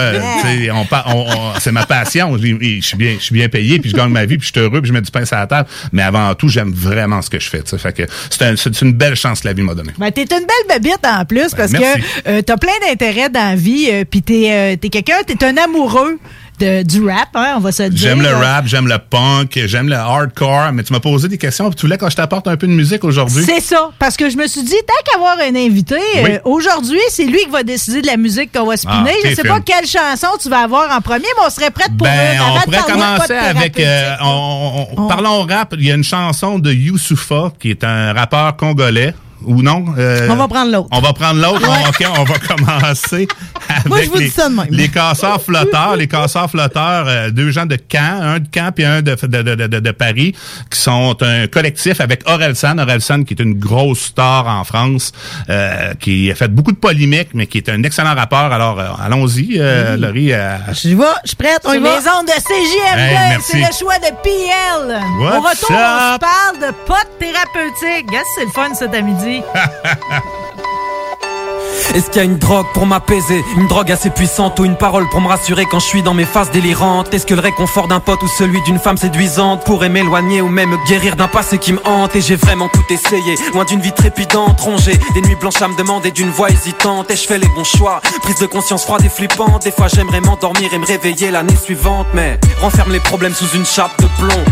on, on- on- c'est ma passion. Je je suis bien, je suis bien payé, puis je gagne ma vie, puis je suis heureux, puis je mets du pain sur la table. Mais avant tout, j'aime vraiment ce que je fais. Fait que c'est un- c'est une belle chance que la vie m'a donnée. Ben, t'es une belle babite en plus parce merci. que euh, t'as plein d'intérêts dans la vie. euh, Puis t'es euh, t'es quelqu'un, t'es un amoureux de, du rap, hein, on va se dire. J'aime le Euh, rap, j'aime le punk, j'aime le hardcore, mais tu m'as posé des questions, tu voulais que je t'apporte un peu de musique aujourd'hui? C'est ça, parce que je me suis dit, tant qu'avoir un invité, Oui. euh, aujourd'hui, c'est lui qui va décider de la musique qu'on va spinner. Ah, je sais pas quelle chanson tu vas avoir en premier, mais on serait prête pour Ben, on pourrait commencer avec. euh, on- on- Parlons rap. Il y a une chanson de Youssoufa, qui est un rappeur congolais. Ou non? euh, On va prendre l'autre. On va prendre l'autre. OK, on va commencer avec Moi, je vous les, dis ça de même. les casseurs flotteurs. Les casseurs flotteurs, euh, deux gens de Caen, un de Caen puis un de, de, de, de- de Paris, qui sont un collectif avec Orelsan. Orelsan, qui est une grosse star en France, euh, qui a fait beaucoup de polémiques, mais qui est un excellent rappeur. Alors, euh, allons-y, euh, Laurie. euh, Je vais, je suis prête, on y Sur va. les ondes de CJMD, Hey, merci. c'est le choix de PL. What's Au retour, on se parle de potes thérapeutiques. Yes, c'est le fun cet midi. hein? Est-ce qu'il y a une drogue pour m'apaiser Une drogue assez puissante ou une parole pour me rassurer quand je suis dans mes phases délirantes? Est-ce que le réconfort d'un pote ou celui d'une femme séduisante Pourrait m'éloigner ou même me guérir d'un passé qui me hante? Et j'ai vraiment tout essayé, loin d'une vie trépidante Rongée, des nuits blanches à me demander d'une voix hésitante. Et je fais les bons choix, prise de conscience froide et flippante. Des fois j'aimerais m'endormir et me réveiller l'année suivante. Mais renferme les problèmes sous une chape de plomb.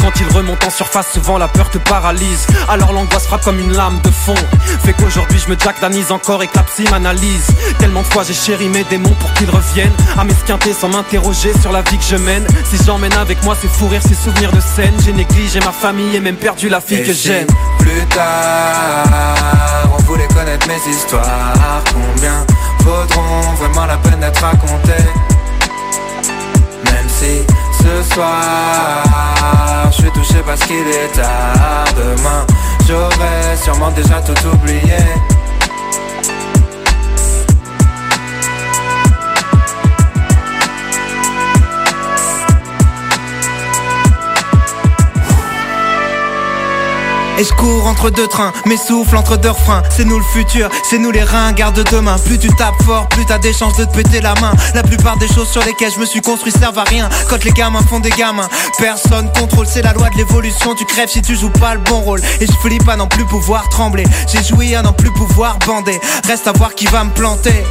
Quand ils remontent en surface, souvent la peur te paralyse. Alors l'angoisse frappe comme une lame de fond. Fait qu'aujourd'hui je me jacdanise encore et la psy m'analyse Tellement de fois j'ai chéri mes démons pour qu'ils reviennent À m'esquinter sans m'interroger sur la vie que je mène Si j'emmène avec moi ces fous rires, ces souvenirs de scène J'ai négligé ma famille et même perdu la fille Et que j'aime Plus tard, on voulait connaître mes histoires. Combien vaudront vraiment la peine d'être racontées? Même si ce soir, je suis touché parce qu'il est tard. Demain, j'aurais sûrement déjà tout oublié. Et je cours entre deux trains, mes souffles entre deux refrains C'est nous le futur, c'est nous les reins, garde demain. Plus tu tapes fort, plus t'as des chances de te péter la main. La plupart des choses sur lesquelles je me suis construit servent à rien. Quand les gamins font des gamins, personne contrôle. C'est la loi de l'évolution, tu crèves si tu joues pas le bon rôle. Et je flippe à n'en plus pouvoir trembler. J'ai joui à n'en plus pouvoir bander. Reste à voir qui va me planter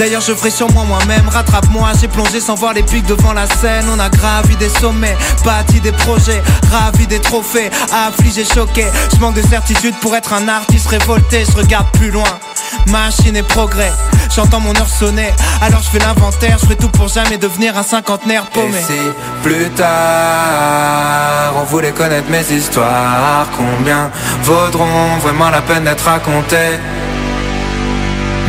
D'ailleurs je ferai sur moi moi-même, rattrape-moi J'ai plongé sans voir les pics devant la scène. On a gravi des sommets, bâti des projets Ravi des trophées, affligé, choqué. Je manque de certitude pour être un artiste révolté. Je regarde plus loin, machine et progrès. J'entends mon heure sonner, alors je fais l'inventaire. Je ferai tout pour jamais devenir un cinquantenaire paumé. Et si plus tard, on voulait connaître mes histoires Combien vaudront vraiment la peine d'être racontées?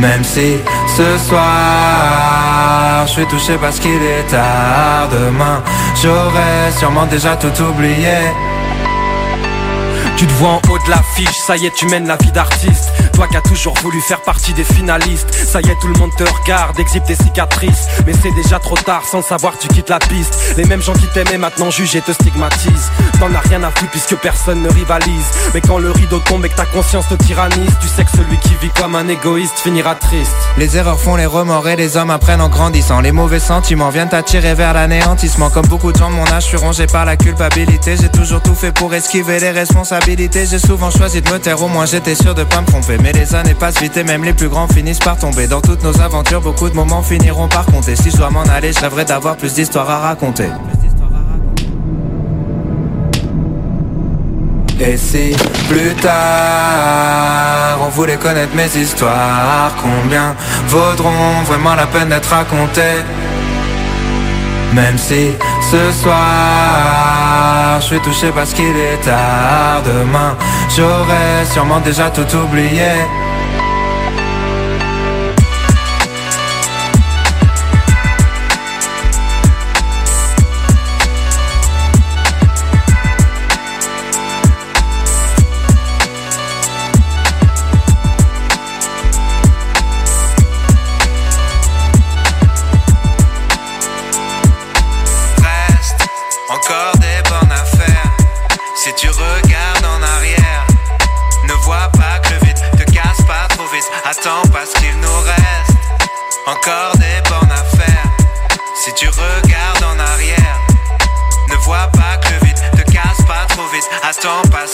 Même si ce soir, je suis touché parce qu'il est tard Demain, j'aurais sûrement déjà tout oublié Tu te vois en haut de l'affiche, ça y est, tu mènes la vie d'artiste. Toi qui as toujours voulu faire partie des finalistes, ça y est, tout le monde te regarde, exhibe tes cicatrices. Mais c'est déjà trop tard, sans le savoir, tu quittes la piste. Les mêmes gens qui t'aimaient maintenant jugent et te stigmatisent. T'en as rien à foutre puisque personne ne rivalise. Mais quand le rideau tombe et que ta conscience te tyrannise, tu sais que celui qui vit comme un égoïste finira triste. Les erreurs font les remords et les hommes apprennent en grandissant Les mauvais sentiments viennent t'attirer vers l'anéantissement Comme beaucoup de gens de mon âge, je suis rongé par la culpabilité J'ai toujours tout fait pour esquiver les responsabilités j'ai souvent choisi de me taire, au moins j'étais sûr de pas me tromper. Mais les années passent vite et même les plus grands finissent par tomber. Dans toutes nos aventures, beaucoup de moments finiront par compter. Si je dois m'en aller, je rêverais d'avoir plus d'histoires à raconter. Et si plus tard on voulait connaître mes histoires, combien vaudront vraiment la peine d'être racontées? Même si ce soir je suis touché parce qu'il est tard, demain j'aurais sûrement déjà tout oublié. Si tu regardes en arrière, ne vois pas que le vide te casse pas trop vite. Attends parce qu'il nous reste encore des bonnes affaires. Si tu regardes en arrière, ne vois pas que le vide te casse pas trop vite. Attends parce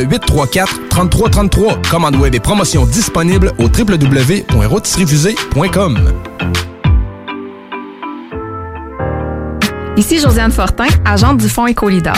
le 834 3333. Commande web et promotion disponible au www.rôtisseriefusée.com. Ici Josiane Fortin, agente du Fonds Écolidar.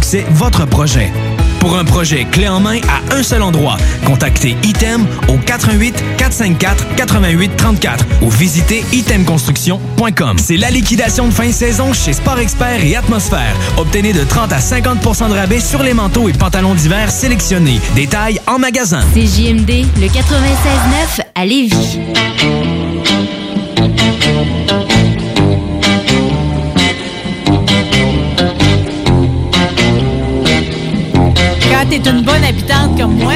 votre projet. Pour un projet clé en main à un seul endroit, contactez ITEM au 88 454 88 34 ou visitez itemconstruction.com. C'est la liquidation de fin de saison chez Sport Expert et Atmosphère. Obtenez de 30 à 50% de rabais sur les manteaux et pantalons d'hiver sélectionnés. Détails en magasin. C'est JMD, le 96.9 à Lévis. T'es une bonne habitante comme moi,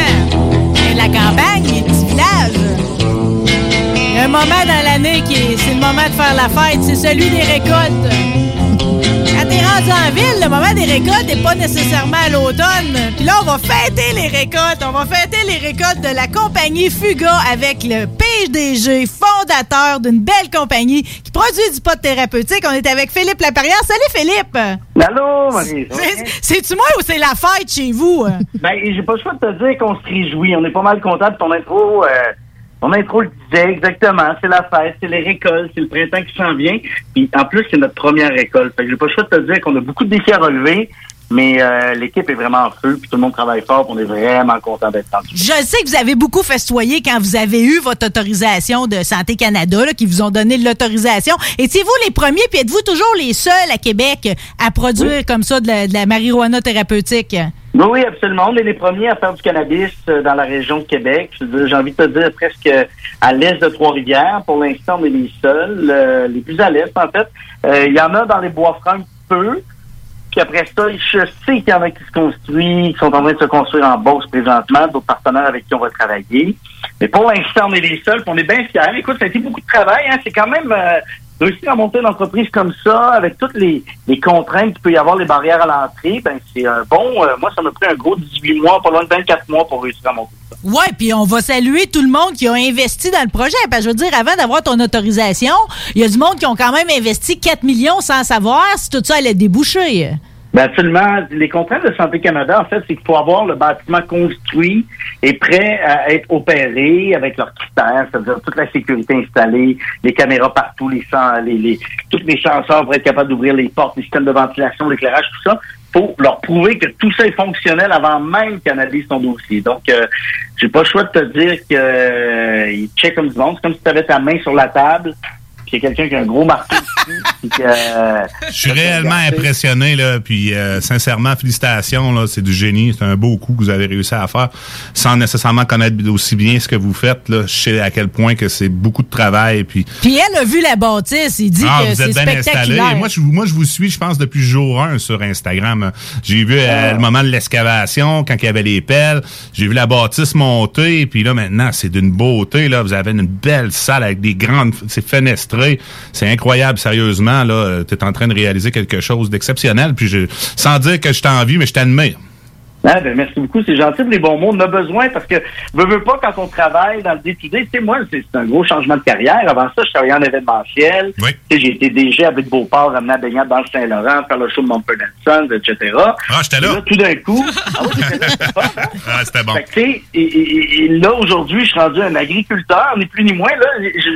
la campagne, les petits villages, un moment dans l'année qui est, c'est le moment de faire la fête, c'est celui des récoltes. Rendu en ville, le moment des récoltes n'est pas nécessairement à l'automne. Puis là, on va fêter les récoltes. On va fêter les récoltes de la compagnie Fuga avec le PDG, fondateur d'une belle compagnie qui produit du pot thérapeutique. On est avec Philippe Laperrière. Salut Philippe! Allô, Marie. C'est-tu moi ou c'est la fête chez vous? Ben, j'ai pas le choix de te dire qu'on se réjouit. On est pas mal content de ton intro. euh, ton intro le disait exactement. C'est la fête, c'est les récoltes, c'est le printemps qui s'en vient. Puis en plus, c'est notre première récolte. Fait que j'ai pas le choix de te dire qu'on a beaucoup de défis à relever. Mais euh, l'équipe est vraiment en feu, puis tout le monde travaille fort, puis on est vraiment content d'être rendu. Je sais que vous avez beaucoup festoyé quand vous avez eu votre autorisation de Santé Canada, là, qui vous ont donné l'autorisation. Étiez-vous les premiers, puis êtes-vous toujours les seuls à Québec à produire comme ça de la, de la marijuana thérapeutique? Oui, oui, absolument. On est les premiers à faire du cannabis euh, dans la région de Québec. J'ai envie de te dire presque à l'est de Trois-Rivières. Pour l'instant, on est les seuls, euh, les plus à l'est, en fait. Euh, Il y en a dans les bois-francs un peu. Puis après ça, je sais qu'il y en a qui se construisent, qui sont en train de se construire en Beauce présentement, d'autres partenaires avec qui on va travailler. Mais pour l'instant, on est les seuls, puis on est bien fiers. Écoute, ça a été beaucoup de travail. Hein? C'est quand même euh, réussir à monter une entreprise comme ça, avec toutes les, contraintes qu'il peut y avoir, les barrières à l'entrée. Ben c'est un bon. euh, moi, ça m'a pris un gros 18 mois, pas loin de 24 mois pour réussir à monter ça. Ouais, puis on va saluer tout le monde qui a investi dans le projet. Parce que je veux dire, avant d'avoir ton autorisation, il y a du monde qui ont quand même investi 4 millions sans savoir si tout ça allait déboucher. Ben absolument. Les contraintes de Santé Canada, en fait, c'est qu'il faut avoir le bâtiment construit et prêt à être opéré avec leurs critères, c'est-à-dire toute la sécurité installée, les caméras partout, les, les, les tous les senseurs pour être capable d'ouvrir les portes, les systèmes de ventilation, l'éclairage, tout ça. faut leur prouver que tout ça est fonctionnel avant même qu'ils analysent ton dossier. Donc, euh, j'ai pas le choix de te dire que euh, checkent comme du monde. C'est comme si tu avais ta main sur la table, puis il y a quelqu'un qui a un gros marteau dessus, puis que, euh, Je suis réellement impressionné, là, puis euh, sincèrement, félicitations, là, c'est du génie, c'est un beau coup que vous avez réussi à faire, sans nécessairement connaître aussi bien ce que vous faites, là, je sais à quel point que c'est beaucoup de travail, puis Puis elle a vu la bâtisse, il dit ah, que vous c'est êtes bien installé. spectaculaire. Moi je, vous- moi, je vous suis, je pense, depuis jour 1 sur Instagram. J'ai vu euh, le moment de l'excavation, quand il y avait les pelles. J'ai vu la bâtisse monter, puis là, maintenant, c'est d'une beauté. Là, Vous avez une belle salle avec des grandes... C'est fenestré. C'est incroyable, sérieusement. là. Tu es en train de réaliser quelque chose d'exceptionnel. Puis je, sans dire que je t'envie, mais je t'admire. Ah, ben, merci beaucoup, c'est gentil pour les bons mots. On en a besoin parce que, veux, veux pas, quand on travaille dans le day-to-day, tu sais, moi, c'est c'est un gros changement de carrière. Avant ça, je travaillais en événementiel. Tu sais, j'ai été DG avec Beauport, ramener à baignade dans le Saint-Laurent, faire le show de Sons, etc. Ah, j'étais là. Tout d'un coup, ah oui, là, c'était hein? Ah, bon. Fait que, tu sais, et, et- et là, aujourd'hui, je suis rendu un agriculteur, ni plus ni moins. Là,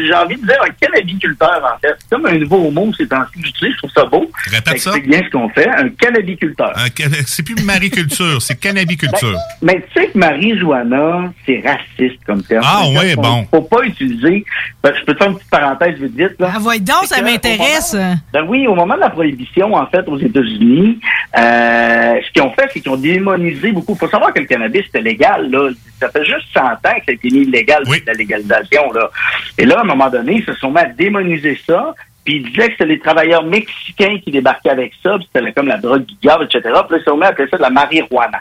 j'ai envie de dire un cannabiculteur, en fait? C'est comme un nouveau mot, c'est temps que j'utilise, je trouve ça beau. Répète Ça explique bien ce qu'on fait, un cannabiculteur. Un C'est plus mariculture, c'est cannabiculture. Mais tu sais que Marie-Joanna, c'est raciste comme terme. Ah, C'est-à-dire ouais, bon. Faut pas utiliser. Ben, je peux te faire une petite parenthèse vite vite. Là. Ah, voyons donc, ça m'intéresse. Ben oui, au moment de la prohibition, en fait, aux États-Unis, euh, ce qu'ils ont fait, c'est qu'ils ont démonisé beaucoup. Il faut savoir que le cannabis, c'était légal, là. Ça fait juste 100 ans que ça a été mis illégal, la légalisation, là. Et là, à un moment donné, ils se sont mis à démoniser ça. Puis ils disaient que c'était les travailleurs mexicains qui débarquaient avec ça, puis c'était comme la drogue du etc. Puis là, à appeler ça de la marijuana.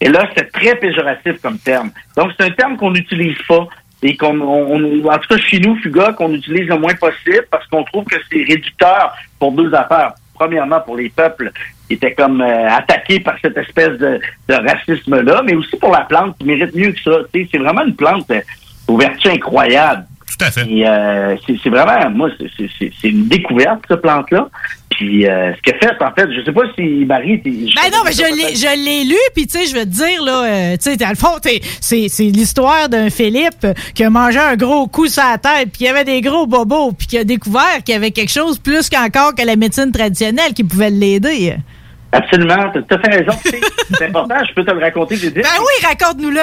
Et là, c'est très péjoratif comme terme. Donc, c'est un terme qu'on n'utilise pas. Et qu'on, on- on- en tout cas, chez nous, Fuga, qu'on utilise le moins possible parce qu'on trouve que c'est réducteur pour deux affaires. Premièrement, pour les peuples qui étaient comme euh, attaqués par cette espèce de, de racisme-là, mais aussi pour la plante qui mérite mieux que ça. C'est vraiment une plante euh, aux vertus incroyables. Tout à fait. Euh, c'est, c'est vraiment, moi, c'est, c'est- c'est, c'est une découverte, cette plante-là. Puis euh, ce qu'elle fait, en fait, je sais pas si Marie... Ben non, mais je l'ai, je l'ai lu, puis tu sais, je vais te dire, là, euh, tu sais, dans le fond, c'est, c'est l'histoire d'un Philippe qui a mangé un gros coup sur la tête, puis qui avait des gros bobos, puis qui a découvert qu'il y avait quelque chose plus qu'encore que la médecine traditionnelle qui pouvait l'aider. Absolument, tu as tout à fait raison. C'est important, je peux te le raconter. j'ai dit. Ben oui, raconte-nous-le.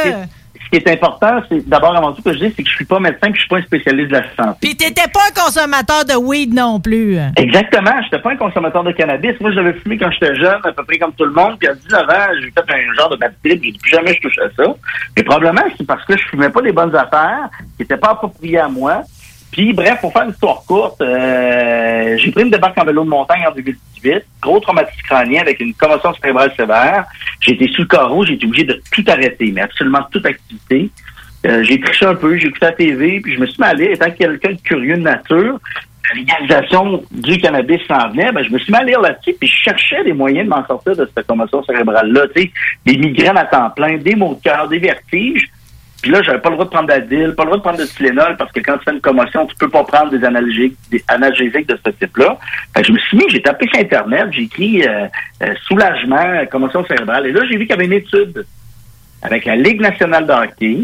Ce qui est important, c'est d'abord avant tout que je dis, c'est que je suis pas médecin, que je suis pas un spécialiste de la santé. Puis t'étais pas un consommateur de weed non plus. Exactement, je n'étais pas un consommateur de cannabis. Moi, j'avais fumé quand j'étais jeune, à peu près comme tout le monde. Puis à 19 ans, j'ai fait un genre de bad trip. J'ai dit plus jamais je touche à ça. Mais probablement, c'est parce que je fumais pas les bonnes affaires, qui n'étaient pas appropriées à moi. Puis bref, pour faire une histoire courte, euh, j'ai pris une débarque en vélo de montagne en 2018, gros traumatisme crânien avec une commotion cérébrale sévère. J'ai été sous le carreau, j'ai été obligé de tout arrêter, mais absolument toute activité. Euh, j'ai triché un peu, j'ai écouté la TV, puis je me suis mis à lire, étant quelqu'un de curieux de nature, la légalisation du cannabis s'en venait, ben, je me suis mis à lire là-dessus, puis je cherchais des moyens de m'en sortir de cette commotion cérébrale-là, tu des migraines à temps plein, des maux de cœur, des vertiges. Puis là, j'avais pas le droit de prendre d'Adil, pas le droit de prendre de Tylenol, parce que quand tu fais une commotion, tu peux pas prendre des analgésiques, des analgésiques de ce type-là. Fait que je me suis mis, j'ai tapé sur Internet, j'ai écrit euh, euh, soulagement, commotion cérébrale. Et là, j'ai vu qu'il y avait une étude avec la Ligue nationale de hockey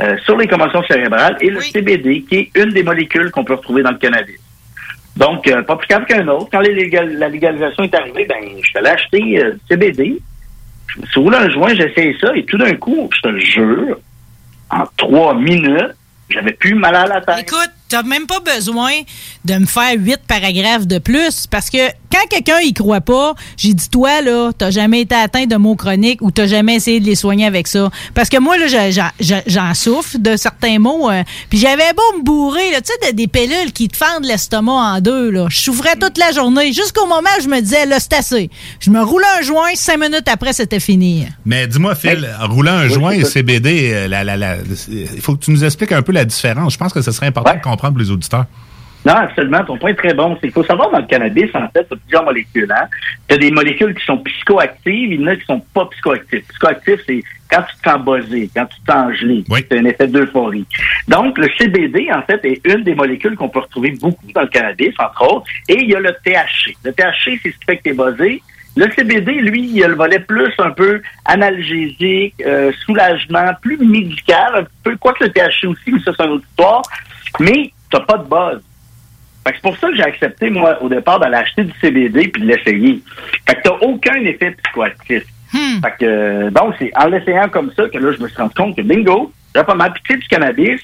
euh, sur les commotions cérébrales et le CBD, qui est une des molécules qu'on peut retrouver dans le cannabis. Donc, euh, pas plus grave qu'un autre. Quand les légal- la légalisation est arrivée, ben, je suis allé acheter euh, du CBD. Je me suis roulé un joint, j'ai essayé ça, et tout d'un coup, je te le jure, en trois minutes, j'avais plus mal à la tête. T'as même pas besoin de me faire huit paragraphes de plus parce que quand quelqu'un y croit pas, j'ai dit toi là, t'as jamais été atteint de mots chroniques ou t'as jamais essayé de les soigner avec ça. Parce que moi là, je- j'en- souffre de certains mots. euh, Puis j'avais beau me bourrer, là, tu sais, de- des pilules qui te fendent l'estomac en deux là. Je souffrais toute la journée jusqu'au moment où je me disais là, c'est assez. Je me roulais un joint, cinq minutes après c'était fini. Mais dis-moi, Phil, en roulant un joint et CBD, euh, la, la, la- il faut que tu nous expliques un peu la différence. Je pense que ce serait important de comprendre pour les auditeurs? Non, absolument. Ton point est très bon. C'est qu'il faut savoir dans le cannabis, en fait, tu as plusieurs molécules. Hein? Tu as des molécules qui sont psychoactives, il y en a qui sont pas psychoactives. Psychoactif, c'est quand tu te sens buzzé, quand tu te sens gelé. C'est un effet d'euphorie. Donc, le CBD, en fait, est une des molécules qu'on peut retrouver beaucoup dans le cannabis, entre autres. Et il y a le THC. Le THC, c'est ce qui fait que tu es buzzé. Le CBD, lui, il a le volet plus un peu analgésique, euh, soulagement, plus médical, un peu, quoique le THC aussi, mais ça, c'est une autre histoire. Mais t'as pas de buzz. Fait que c'est pour ça que j'ai accepté, moi, au départ, d'aller acheter du CBD puis de l'essayer. Fait que t'as aucun effet psychoactif. Fait que, euh, donc, c'est en l'essayant comme ça que là, je me suis rendu compte que, bingo, j'ai pas mal. Sais, du cannabis,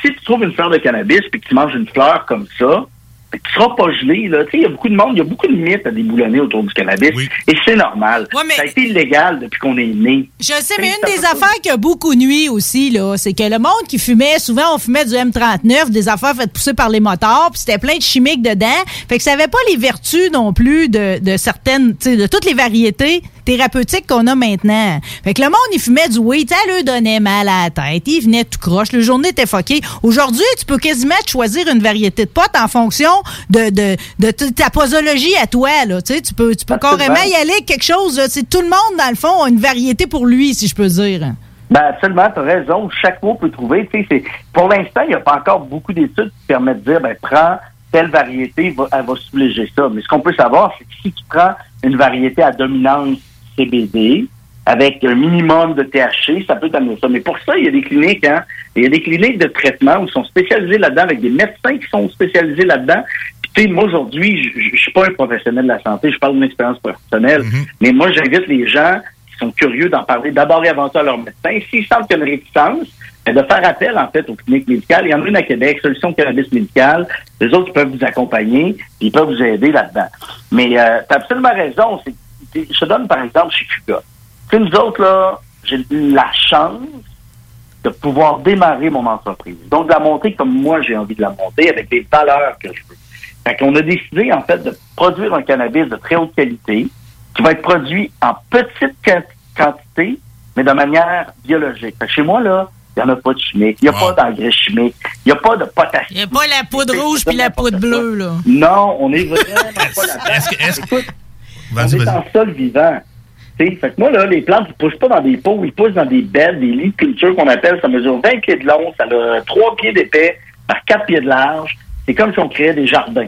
si tu trouves une fleur de cannabis puis que tu manges une fleur comme ça, tu seras pas gelé, là. Tu sais, il y a beaucoup de monde, il y a beaucoup de mythes à déboulonner autour du cannabis. Et c'est normal. Ça a été illégal depuis qu'on est né. Je sais, mais une des affaires qui a beaucoup nuit aussi, là, c'est que le monde qui fumait, souvent on fumait du M39, des affaires faites pousser par les motards, puis c'était plein de chimiques dedans. Fait que ça avait pas les vertus non plus de, de certaines, de toutes les variétés thérapeutiques qu'on a maintenant. Fait que le monde, il fumait du weed, ça leur donnait mal à la tête, il venait tout croche, le journée était fucké. Aujourd'hui, tu peux quasiment choisir une variété de potes en fonction de, de, de ta posologie à toi, là. Tu sais, tu peux, tu peux Absolument. carrément y aller avec quelque chose. C'est tout le monde, dans le fond, a une variété pour lui, si je peux dire. Ben absolument, tu as raison. Chaque mot peut trouver. Tu sais, c'est- pour l'instant, il n'y a pas encore beaucoup d'études qui permettent de dire, ben prends telle variété, va- elle va soulager ça. Mais ce qu'on peut savoir, c'est que si tu prends une variété à dominance CBD avec un minimum de THC, ça peut t'amener ça. Mais pour ça, il y a des cliniques, hein. Il y a des cliniques de traitement où ils sont spécialisés là-dedans avec des médecins qui sont spécialisés là-dedans. Puis, tu sais, moi, aujourd'hui, je- suis pas un professionnel de la santé, je parle d'une expérience professionnelle. Mais moi, j'invite les gens qui sont curieux d'en parler d'abord et avant tout à leur médecin. S'ils sentent qu'il y a une réticence, ben, de faire appel, en fait, aux cliniques médicales. Il y en a une à Québec, Solution Cannabis Médicale. Les autres, ils peuvent vous accompagner, puis ils peuvent vous aider là-dedans. Mais euh, tu as absolument raison. Je te donne, par exemple, chez Fuga. Tu sais, nous autres, là, j'ai eu la chance de pouvoir démarrer mon entreprise. Donc, de la monter comme moi, j'ai envie de la monter, avec des valeurs que je veux. Fait qu'on a décidé, en fait, de produire un cannabis de très haute qualité, qui va être produit en petite quanti- quantité, mais de manière biologique. Fait que chez moi, là, il n'y en a pas de chimique, il n'y a pas d'engrais chimique, il n'y a pas de potassium. Il n'y a pas la poudre rouge puis la poudre bleue, là. Non, on est vraiment pas là-dedans. Écoute, on Vas-y, est en sol vivant. Fait que moi, là, les plantes, ils poussent pas dans des pots, ils poussent dans des beds, des lits de culture qu'on appelle, ça mesure 20 pieds de long, ça a 3 pieds d'épais par 4 pieds de large. C'est comme si on créait des jardins.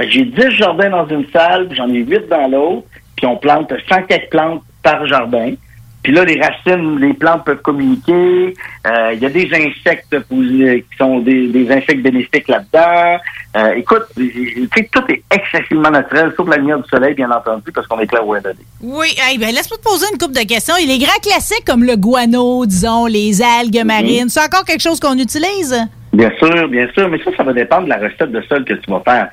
J'ai 10 jardins dans une salle, j'en ai 8 dans l'autre, puis on plante 100 quelques plantes par jardin. Puis là, les racines, les plantes peuvent communiquer. Euh, Il y a des insectes qui sont des, des insectes bénéfiques là-dedans. Euh, écoute, tout est excessivement naturel, sauf la lumière du soleil, bien entendu, parce qu'on est clair où elle est. Oui, hey, ben, laisse-moi te poser une couple de questions. Et les grands classiques comme le guano, disons, les algues marines, c'est encore quelque chose qu'on utilise? Bien sûr, bien sûr, mais ça, ça va dépendre de la recette de sol que tu vas faire.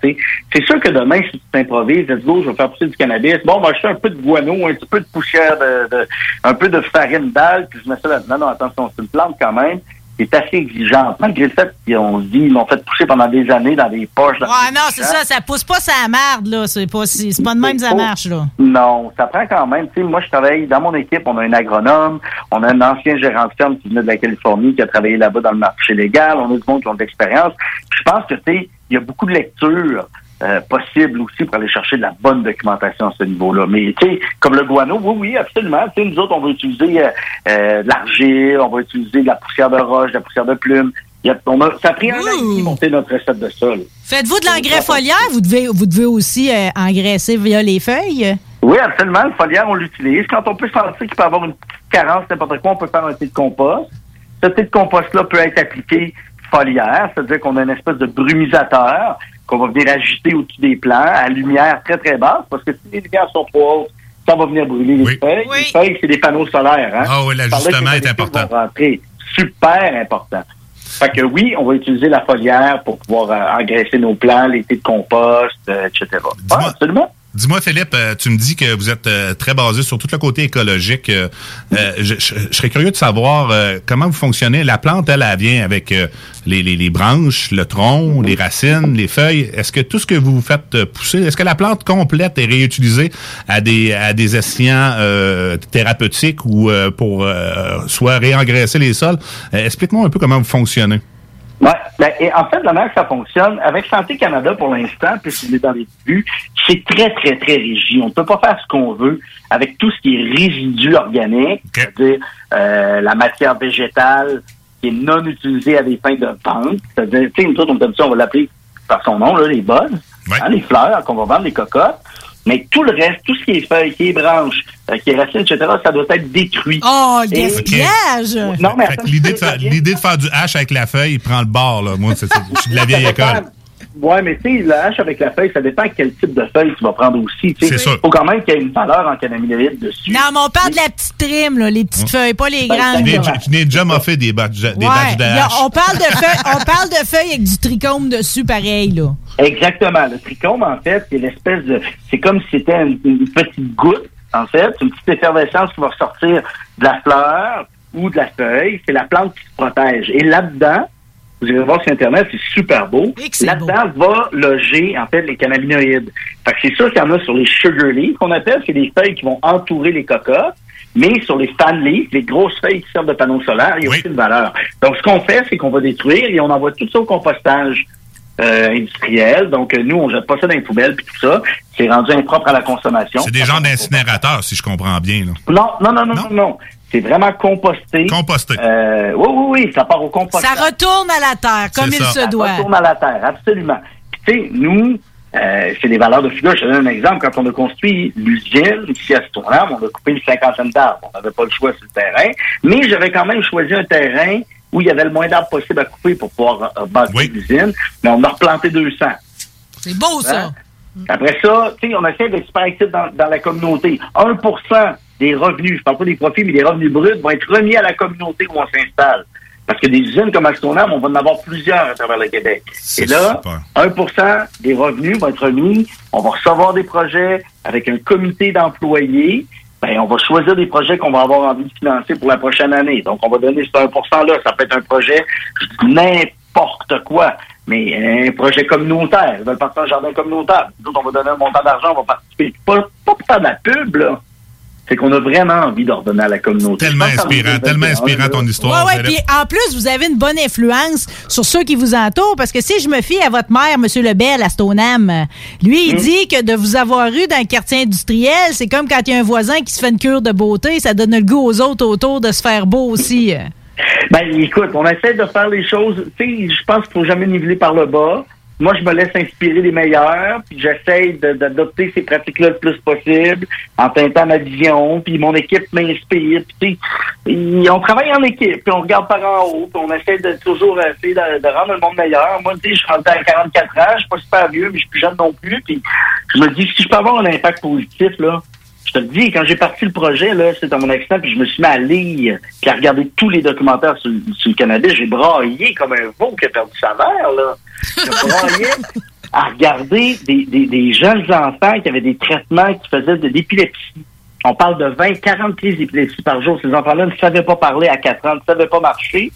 C'est sûr que demain, si tu t'improvises, let's go, je vais faire pousser du cannabis. Bon, moi, je fais un peu de guano, un petit peu de poussière, de, de- un peu de farine d'algue, puis je mets ça là-dedans. Non, attention, c'est une plante quand même est assez exigeante. Malgré le fait qu'on se dit, ils l'ont fait pousser pendant des années dans des poches. dans Ouais, des non, c'est champs. ça, ça pousse pas sa marde, là. C'est pas, c'est c'est pas de même ça marche, là. Non, ça prend quand même. Tu sais, moi, je travaille dans mon équipe. On a un agronome, on a un ancien gérant de ferme qui venait de la Californie, qui a travaillé là-bas dans le marché légal. On a du monde qui ont de l'expérience. Je pense que tu sais, il y a beaucoup de lectures euh, possibles aussi pour aller chercher de la bonne documentation à ce niveau-là. Mais tu sais, comme le guano, oui, oui, absolument. Tu sais, nous autres, on va utiliser euh, euh, de l'argile, on va utiliser de la poussière de roche, de la poussière de plume. A- on a, ça a pris un an demi monter notre recette de sol. Faites-vous de l'engrais foliaire? Vous devez, vous devez aussi engraisser via les feuilles? Oui, absolument. Le foliaire, on l'utilise. Quand on peut sentir qu'il peut avoir une petite carence, n'importe quoi, on peut faire un thé de compost. Ce thé de compost-là peut être appliqué foliaire, c'est-à-dire qu'on a une espèce de brumisateur qu'on va venir agiter au-dessus des plants à lumière très, très basse, parce que si les lumières sont trop hautes, ça va venir brûler les feuilles. Les feuilles, c'est des panneaux solaires. Hein? Ah oui, l'ajustement est important. rentrer. Super important. Fait que oui, on va utiliser la foliaire pour pouvoir euh, engraisser nos plants, les thés de compost, euh, etc. Ah, absolument. Dis-moi, Philippe, euh, tu me dis que vous êtes euh, très basé sur tout le côté écologique. Euh, je, serais curieux de savoir comment vous fonctionnez. La plante, elle, elle vient avec les, branches, le tronc, les racines, les feuilles. Est-ce que tout ce que vous faites pousser, est-ce que la plante complète est réutilisée à des, à des escients thérapeutiques ou pour soit réengraisser les sols? Explique-moi un peu comment vous fonctionnez. Ouais. Ben, et en fait, la manière que ça fonctionne, avec Santé Canada pour l'instant, puisqu'on est dans les débuts, c'est très, très, très rigide. On ne peut pas faire ce qu'on veut avec tout ce qui est résidu organique, c'est-à-dire euh, la matière végétale qui est non utilisée à des fins de vente. C'est-à-dire, tu sais, on on va l'appeler par son nom, là, les buzz, hein, les fleurs qu'on va vendre, les cocottes. Mais tout le reste, tout ce qui est feuilles, qui est branches, euh, qui est racines, etc., ça doit être détruit. Oh, gaspillage! Non, mais l'idée de, faire, l'idée de faire du hache avec la feuille, il prend le bord. Là. Moi, c'est, c'est- je suis de la vieille école. Ouais, mais tu sais, la hache avec la feuille, ça dépend quel type de feuille tu vas prendre aussi. tu sais. C'est sûr. faut quand même qu'il y ait une valeur en cannabinoïdes dessus. Non, mais on parle de la petite trime, là, les petites feuilles, pas les Ben, grandes. Tu n'es- tu n'es déjà moffé des badges, des badges de il a- on parle de feuilles, on parle de feuilles avec du trichome dessus, pareil, là. Exactement. Le trichome, en fait, c'est l'espèce de... C'est comme si c'était une, une petite goutte, en fait. C'est une petite effervescence qui va ressortir de la fleur ou de la feuille. C'est la plante qui se protège. Et là-dedans, vous allez voir sur Internet, c'est super beau. Là-dedans va loger, en fait, les cannabinoïdes. Fait que c'est sûr qu'il y en a sur les sugar leaves, qu'on appelle. C'est les feuilles qui vont entourer les cocottes. Mais sur les fan leaves, les grosses feuilles qui servent de panneaux solaires, il y a aucune valeur. Donc, ce qu'on fait, c'est qu'on va détruire et on envoie tout ça au compostage euh, industriel. Donc, euh, nous, on jette pas ça dans les poubelles puis tout ça. C'est rendu impropre à la consommation. C'est des genres d'incinérateurs, si je comprends bien. Là. Non, non, non, non, non, non. C'est vraiment composté. Composté. Euh, oui, oui, oui, ça part au compostage. Ça retourne à la terre, comme il se doit. Ça retourne à la terre, absolument. Puis, tu sais, nous, euh, c'est des valeurs de figure. Je te donne un exemple. Quand on a construit l'usine ici à Stoneham, on a coupé une cinquantaine d'arbres. On n'avait pas le choix sur le terrain. Mais j'avais quand même choisi un terrain où il y avait le moins d'arbres possible à couper pour pouvoir euh, bâtir l'usine. Mais on a replanté 200. C'est beau, ça. Hein? Après ça, tu sais, on essaie d'être super actif dans, dans la communauté. 1 des revenus, je parle pas des profits, mais des revenus bruts vont être remis à la communauté où on s'installe. Parce que des usines comme Astonam, on va en avoir plusieurs à travers le Québec. Et là, 1% des revenus vont être remis. On va recevoir des projets avec un comité d'employés. Ben, on va choisir des projets qu'on va avoir envie de financer pour la prochaine année. Donc, on va donner ce 1 %-là. Ça peut être un projet, n'importe quoi, mais un projet communautaire. Ils veulent partir un jardin communautaire. Nous on va donner un montant d'argent, on va participer. Pas, pas pour faire de la pub, là. C'est qu'on a vraiment envie d'ordonner à la communauté. Tellement inspirant, tellement inspirant ton histoire. Puis en plus, vous avez une bonne influence sur ceux qui vous entourent, parce que si je me fie à votre maire, M. Lebel, à Stoneham, lui, il Hmm. dit que de vous avoir eu dans le quartier industriel, c'est comme quand il y a un voisin qui se fait une cure de beauté, ça donne le goût aux autres autour de se faire beau aussi. Ben, écoute, on essaie de faire les choses. Tu sais, je pense qu'il faut jamais niveler par le bas. Moi, je me laisse inspirer des meilleurs, puis j'essaye de- d'adopter ces pratiques-là le plus possible, en teintant ma vision, puis mon équipe m'inspire. Puis, on travaille en équipe, puis on regarde par en haut, puis on essaie de toujours essayer de, de rendre le monde meilleur. Moi, tu je suis rentré à 44 ans, je suis pas super vieux, mais je suis plus jeune non plus, puis je me dis, si je peux avoir un impact positif, là, te dis, quand j'ai parti le projet, c'était dans mon accident, puis je me suis mis à lire, puis à regarder tous les documentaires sur, le cannabis. J'ai braillé comme un veau qui a perdu sa mère, là. J'ai à regarder des, jeunes enfants qui avaient des traitements qui faisaient de l'épilepsie. On parle de 20, 40 crises d'épilepsie par jour. Ces enfants-là ne savaient pas parler à 4 ans, ne savaient pas marcher.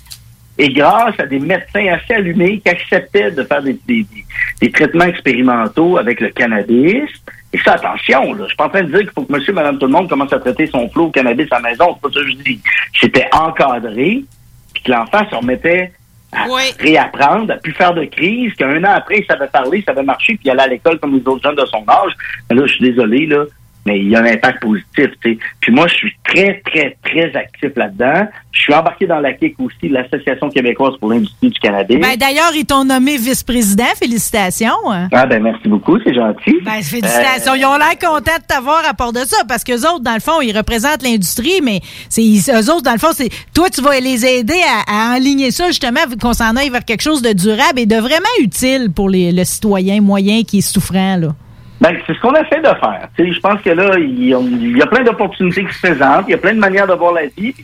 Et grâce à des médecins assez allumés qui acceptaient de faire des traitements expérimentaux avec le cannabis, et ça, attention, là, je suis pas en train de dire qu'il faut que monsieur, madame, tout le monde commence à traiter son flot au cannabis à la maison. C'est pas ça que je dis. C'était encadré, puis que l'enfant se remettait à réapprendre, à plus faire de crise, qu'un an après, il savait parler, il savait marcher, puis il allait à l'école comme les autres jeunes de son âge. Mais là, je suis désolé, là, mais il y a un impact positif. Puis moi, je suis très, très, très actif là-dedans. Je suis embarqué dans la KIC aussi, l'Association québécoise pour l'industrie du cannabis. Ben, D'ailleurs, ils t'ont nommé vice-président. Félicitations. ah ben merci beaucoup, c'est gentil. Ben, félicitations. Euh, Ils ont l'air contents de t'avoir à part de ça parce qu'eux autres, dans le fond, ils représentent l'industrie, mais c'est eux autres, dans le fond, c'est toi, tu vas les aider à, à enligner ça, justement, qu'on s'en aille vers quelque chose de durable et de vraiment utile pour les, le citoyen moyen qui est souffrant, là. Ben, c'est ce qu'on essaie de faire. Tu sais, je pense que là, il y a, plein d'opportunités qui se présentent, il y a plein de manières de voir la vie.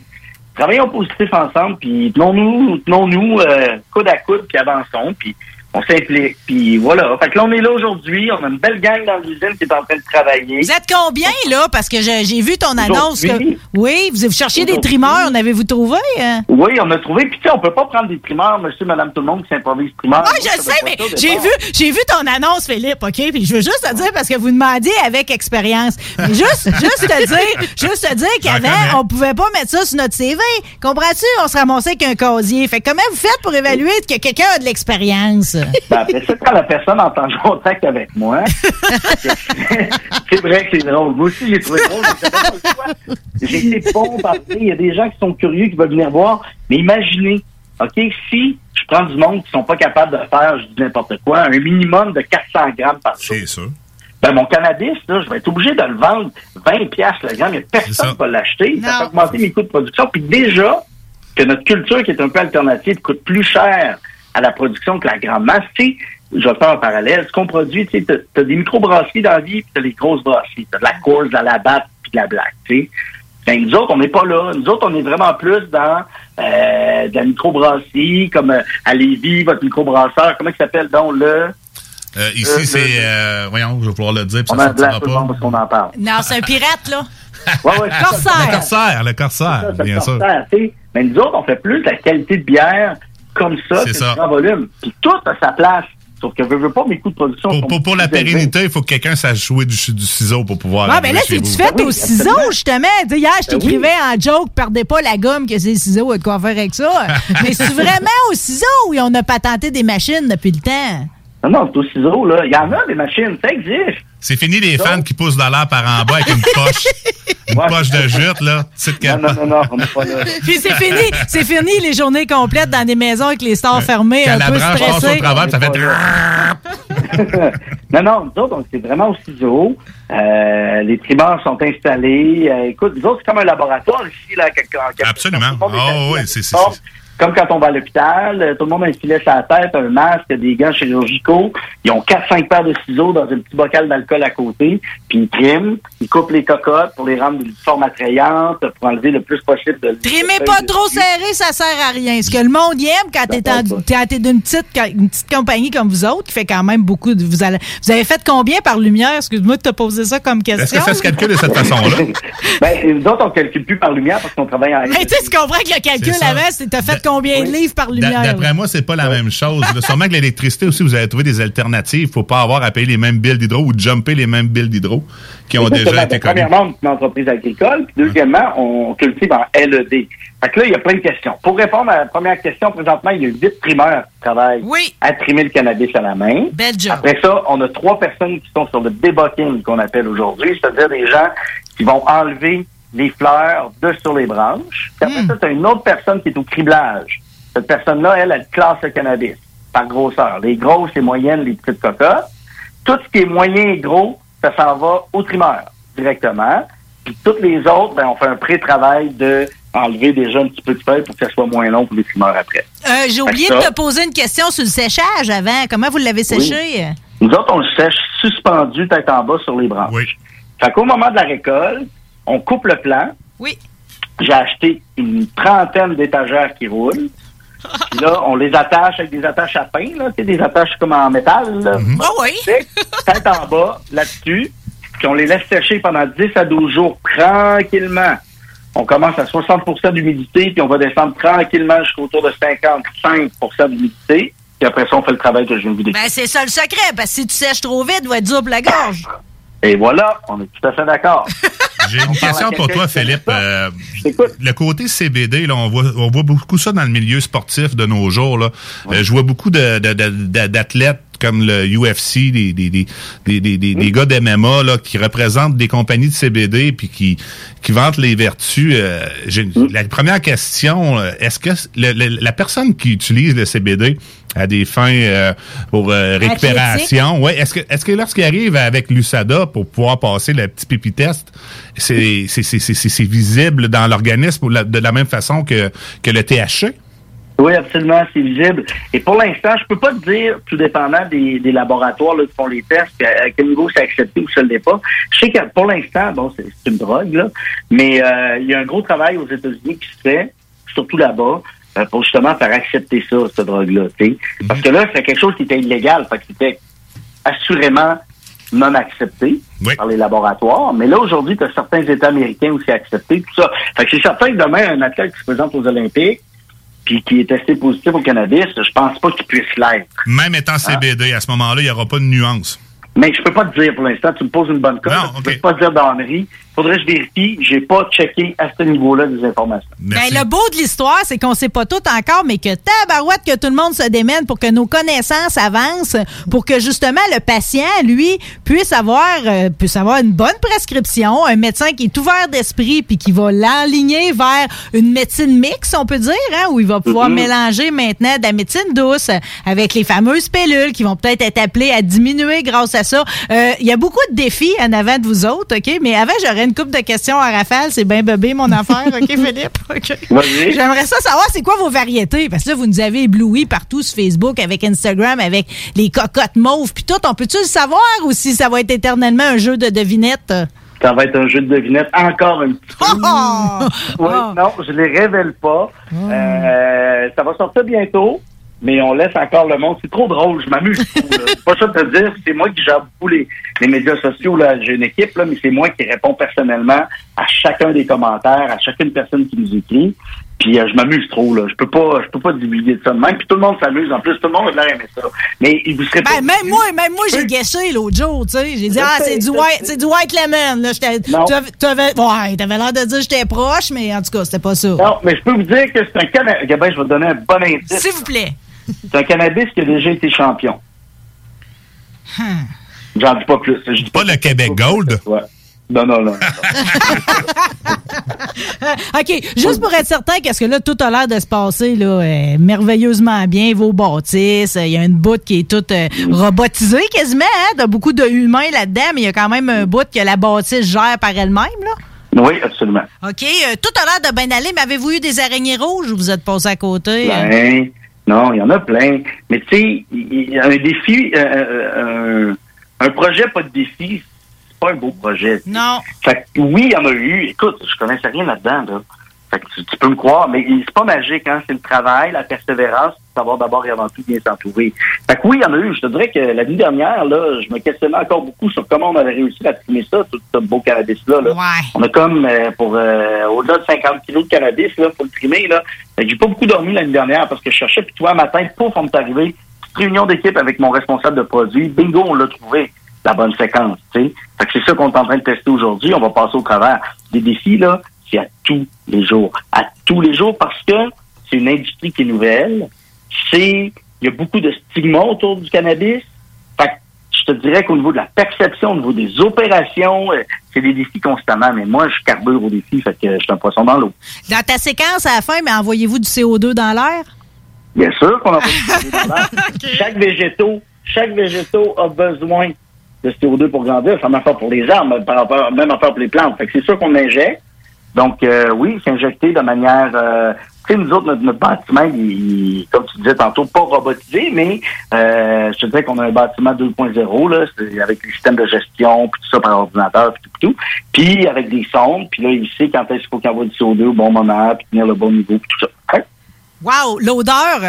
travaillons positif ensemble, puis tenons-nous, tenons-nous euh, coude à coude, puis avançons, puis on s'implique, puis voilà. Fait que là, on est là aujourd'hui, on a une belle gang dans l'usine qui est en train de travailler. Vous êtes combien, là? Parce que j'ai vu ton annonce. Que... Oui, vous, vous cherchiez des trimeurs. En avez-vous trouvé? hein? Oui, on a trouvé. Puis tu sais, on peut pas prendre des primeurs, monsieur, madame, tout le monde qui s'improvise primeur. Ah, je sais, mais j'ai vu, j'ai vu ton annonce, Philippe, OK? Puis je veux juste te dire, parce que vous demandiez avec expérience. Mais juste, juste te dire, juste te dire qu'avant, on pouvait pas mettre ça sur notre CV. Comprends-tu? On se ramassait avec un casier. Fait que comment vous faites pour évaluer que quelqu'un a de l'expérience? Ben, après ça, quand la personne entend contact avec moi, c'est vrai que c'est drôle. Moi aussi, j'ai trouvé drôle. J'ai été bombardé. Il y a des gens qui sont curieux, qui veulent venir voir. Mais imaginez, OK, si je prends du monde qui sont pas capables de faire, je dis n'importe quoi, un minimum de 400 grammes par jour. C'est sûr. Ben, mon cannabis, là, je vais être obligé de le vendre 20 piastres le gramme. Il y a personne qui va l'acheter. Ça fait augmenter mes coûts de production. Puis déjà, que notre culture, qui est un peu alternative, coûte plus cher à la production que la grande masse. Tu sais, je vais faire un parallèle. Ce qu'on produit, tu sais, t'as- des microbrasseries dans la vie, puis t'as des grosses brasseries. T'as de la course, de la labatte, puis de la black, tu sais. Ben, nous autres, on n'est pas là. Nous autres, on est vraiment plus dans euh, de la microbrasserie, comme euh, à Lévis, votre microbrasseur. Comment il s'appelle donc le... Euh, ici, Euh, c'est. euh, voyons, je vais pouvoir le dire, puis On ça blanc sortira monde parce qu'on en parle. Non, c'est un pirate, là. Ouais. Corsaire. Le corsaire, le corsaire, ça, bien ça, sûr. ça, tu sais. Mais nous autres, on fait plus de la qualité de bière comme ça, C'est c'est du grand volume. Puis tout a sa place. Sauf que je veux pas mes coûts de production. Pour, sont pour, pour la pérennité, il faut que quelqu'un sache jouer du, du ciseau pour pouvoir. Ouais, mais là, c'est-tu vous. fait au ciseau, justement? Hier, je Ben t'écrivais en joke, perdez pas la gomme que c'est le ciseau, et de quoi faire avec ça. mais c'est vraiment au ciseau où on a patenté des machines depuis le temps? Non, non, c'est au ciseau, là. Il y en a des machines, ça existe. C'est fini les fans qui poussent dans l'air par en bas avec une poche. Une poche de jute, là. Quelle- Non, non, non, on n'est pas là. Puis c'est fini, c'est fini les journées complètes dans des maisons avec les stores fermés, Quand un la peu branche passe au travers, ça fait. non, non, nous autres, c'est vraiment au ciseau. Euh, les trimeurs sont installés. Euh, écoute, nous autres, c'est comme un laboratoire ici, là, quelque, en quelque Absolument. Est Oh, oui, c'est-. Comme quand on va à l'hôpital, euh, tout le monde a un filet sur la tête, un masque, des gants chirurgicaux. Ils ont 4-5 paires de ciseaux dans un petit bocal d'alcool à côté. Puis ils triment, ils coupent les cocottes pour les rendre d'une forme attrayante, pour enlever le plus possible de Trimez pas trop serré, ça sert à rien. Ce que le monde y aime quand t'es d'une petite, une petite compagnie comme vous autres, qui fait quand même beaucoup de. Vous, allez- vous avez fait combien par lumière? Excuse-moi de te poser ça comme question. Est-ce que ça se calcule de cette façon-là? ben, nous autres, on calcule plus par lumière parce qu'on travaille en Mais tu sais, tu comprends que le calcul avant, c'est t'as fait combien de livres par lumière? D'après moi, c'est pas la même chose. là. Sûrement que l'électricité aussi, vous avez trouvé des alternatives. Faut pas avoir à payer les mêmes billes d'hydro ou jumper les mêmes billes d'hydro qui ont déjà été connues. Premièrement, une entreprise agricole. Puis deuxièmement, on cultive en LED. Fait que là, il y a plein de questions. Pour répondre à la première question, présentement, il y a huit trimeurs qui travaillent à trimer le cannabis à la main. Belle job. Après ça, on a trois personnes qui sont sur le debocking qu'on appelle aujourd'hui, c'est-à-dire des gens qui vont enlever les fleurs de sur les branches. Puis après ça, tu as une autre personne qui est au criblage. Cette personne-là, elle, elle classe le cannabis par grosseur. Les grosses, les moyennes, les petites cocottes. Tout ce qui est moyen et gros, ça s'en va au trimeur directement. Puis toutes les autres, ben, on fait un pré-travail de enlever déjà un petit peu de feuilles pour que ça soit moins long pour les trimeurs après. Euh, J'ai oublié de te poser une question sur le séchage avant. Comment vous l'avez séché? Nous autres, on le sèche suspendu tête en bas sur les branches. Oui. Fait qu'au moment de la récolte, on coupe le plant. Oui. J'ai acheté une trentaine d'étagères qui roulent. Puis là, on les attache avec des attaches à pain, là, tu sais, des attaches comme en métal. Là. Ah oui. Tête en bas, là-dessus. Puis on les laisse sécher pendant 10 à 12 jours tranquillement. On commence à 60% d'humidité, puis on va descendre tranquillement jusqu'au tour de 55% d'humidité. Puis après ça, on fait le travail que je viens de vous décrire. Ben, c'est ça le secret, parce que si tu sèches trop vite, il va être dur pour la gorge. Et voilà, on est tout à fait d'accord. J'ai une question pour toi, Philippe. Euh, le côté CBD, là, on voit, on voit beaucoup ça dans le milieu sportif de nos jours. Là. Euh, je vois beaucoup de- de- de- de- d'athlètes comme le UFC, des, des, des, des, des, des- des gars d'MMA là, qui représentent des compagnies de CBD puis qui, qui vantent les vertus. Euh, j'ai- La première question, euh, est-ce que le- le- la personne qui utilise le CBD à des fins euh, pour euh, récupération, ouais, est-ce que est-ce que lorsqu'il arrive avec l'USADA pour pouvoir passer le petit pipi test, c'est c'est c'est c'est- c'est visible dans l'organisme de la même façon que que le THC? Oui, absolument, c'est visible. Et pour l'instant, je peux pas te dire, tout dépendant des, des laboratoires là, qui font les tests, à, à quel niveau c'est accepté ou ça ne l'est pas. Je sais que pour l'instant, bon, c'est une drogue, là, mais euh, il y a un gros travail aux États-Unis qui se fait, surtout là-bas, euh, pour justement faire accepter ça, cette drogue-là. sais. Parce que là, c'est quelque chose qui était illégal, fait que c'était assurément non accepté par les laboratoires. Mais là, aujourd'hui, tu as certains États américains aussi acceptés, tout ça. Fait que c'est certain que demain, un athlète qui se présente aux Olympiques, puis qui est testé positif au cannabis, je pense pas qu'il puisse l'être. Même étant CBD, à ce moment-là, il n'y aura pas de nuance. Mais je peux pas te dire pour l'instant. Tu me poses une bonne colle. Je peux pas te dire d'ennerie. Faudrait que je vérifie. J'ai pas checké à ce niveau-là des informations. Ben, le beau de l'histoire, c'est qu'on sait pas tout encore, mais que tabarouette que tout le monde se démène pour que nos connaissances avancent, pour que justement le patient, lui, puisse avoir, euh, puisse avoir une bonne prescription, un médecin qui est ouvert d'esprit puis qui va l'enligner vers une médecine mixte, on peut dire, hein, où il va pouvoir Mhm. mélanger maintenant de la médecine douce avec les fameuses pilules qui vont peut-être être appelées à diminuer grâce à ça. Euh, Il y a beaucoup de défis en avant de vous autres, OK? Mais avant, j'aurais une couple de questions à rafale. C'est bien bébé, mon affaire, OK, Philippe? J'aimerais ça savoir, c'est quoi vos variétés? Parce que là, vous nous avez éblouis partout sur Facebook, avec Instagram, avec les cocottes mauves, puis tout. On peut-tu le savoir ou si ça va être éternellement un jeu de devinettes? Ça va être un jeu de devinette encore un petit peu. Oui, non, je les révèle pas. Euh, ça va sortir bientôt, mais on laisse encore le monde. C'est trop drôle, je m'amuse. C'est pas ça de te dire, c'est moi qui gère beaucoup les, les médias sociaux. Là. J'ai une équipe, là, mais c'est moi qui réponds personnellement à chacun des commentaires, à chacune personne qui nous écrit. Puis euh, je m'amuse trop, là. Je peux pas, je peux pas divulguer de ça de même. Puis tout le monde s'amuse. En plus, tout le monde a l'air aimé ça. Mais il vous serait pas. Ben, même moi, même moi, j'ai guessé l'autre jour, tu sais. J'ai dit, ah, c'est du white, c'est du white lemon, là. J'étais- Non. Tu avais, tu avais- ouais, t'avais l'air de dire que j'étais proche, mais en tout cas, c'était pas ça. Non, mais je peux vous dire que c'est un cannabis. Ben, je vais te donner un bon indice. S'il vous plaît. C'est un cannabis qui a déjà été champion. Hmm. J'en dis pas plus. Je dis pas le Québec Gold? Ouais. Non, non, non. OK, juste pour être certain, qu'est-ce que là, tout a l'air de se passer là, euh, merveilleusement bien, vos bâtisses. Il y a une bout qui est toute euh, robotisée quasiment. Hein? T'as beaucoup de humains là-dedans, mais il y a quand même un bout que la bâtisse gère par elle-même. là. Oui, absolument. OK, euh, tout a l'air de bien aller, mais avez-vous eu des araignées rouges ou vous êtes passé à côté? euh? Ben, non, il y en a plein. Mais tu sais, il y a un défi, euh, euh, un, un projet pas de défi, c'est pas un beau projet. Non. Fait que oui, il y en a eu. Écoute, je connaissais rien là-dedans, là. Fait que tu, tu peux me croire, mais c'est pas magique, hein. C'est le travail, la persévérance, savoir d'abord et avant tout bien s'entourer. Fait que oui, il y en a eu. Je te dirais que l'année dernière, là, je me questionnais encore beaucoup sur comment on avait réussi à trimer ça, tout ce beau cannabis-là. Là. On a comme euh, pour euh, au-delà de 50 kilos de cannabis, là, pour le trimer, là. J'ai pas beaucoup dormi l'année dernière parce que je cherchais, puis toi, un matin, pouf, on m'est arrivé. Petite réunion d'équipe avec mon responsable de produit. Bingo, on l'a trouvé la bonne séquence. Fait que c'est ça qu'on est en train de tester aujourd'hui. On va passer au travers. Des défis, là, c'est à tous les jours. À tous les jours parce que c'est une industrie qui est nouvelle. C'est. Il y a beaucoup de stigmas autour du cannabis. Fait que je te dirais qu'au niveau de la perception, au niveau des opérations, euh, c'est des défis constamment. Mais moi, je carbure aux défis, fait que je suis un poisson dans l'eau. Dans ta séquence à la fin, mais envoyez-vous du CO2 dans l'air? Bien sûr qu'on a besoin de CO2. Chaque végétaux, chaque végétaux a besoin de CO2 pour grandir. Ça même affaire pour les arbres, même affaire pour les plantes. Fait que c'est sûr qu'on injecte. Donc, euh, oui, c'est injecté de manière... Euh, tu sais, nous autres, notre, notre bâtiment, il, il- comme tu disais tantôt, pas robotisé, mais euh, je te disais qu'on a un bâtiment 2.0, là, avec le système de gestion, puis tout ça par ordinateur, puis tout, tout. Puis avec des sondes, puis là, il sait quand est-ce qu'il faut qu'il envoie du CO2 au bon moment, puis tenir le bon niveau, puis tout ça. Hein? Wow, l'odeur.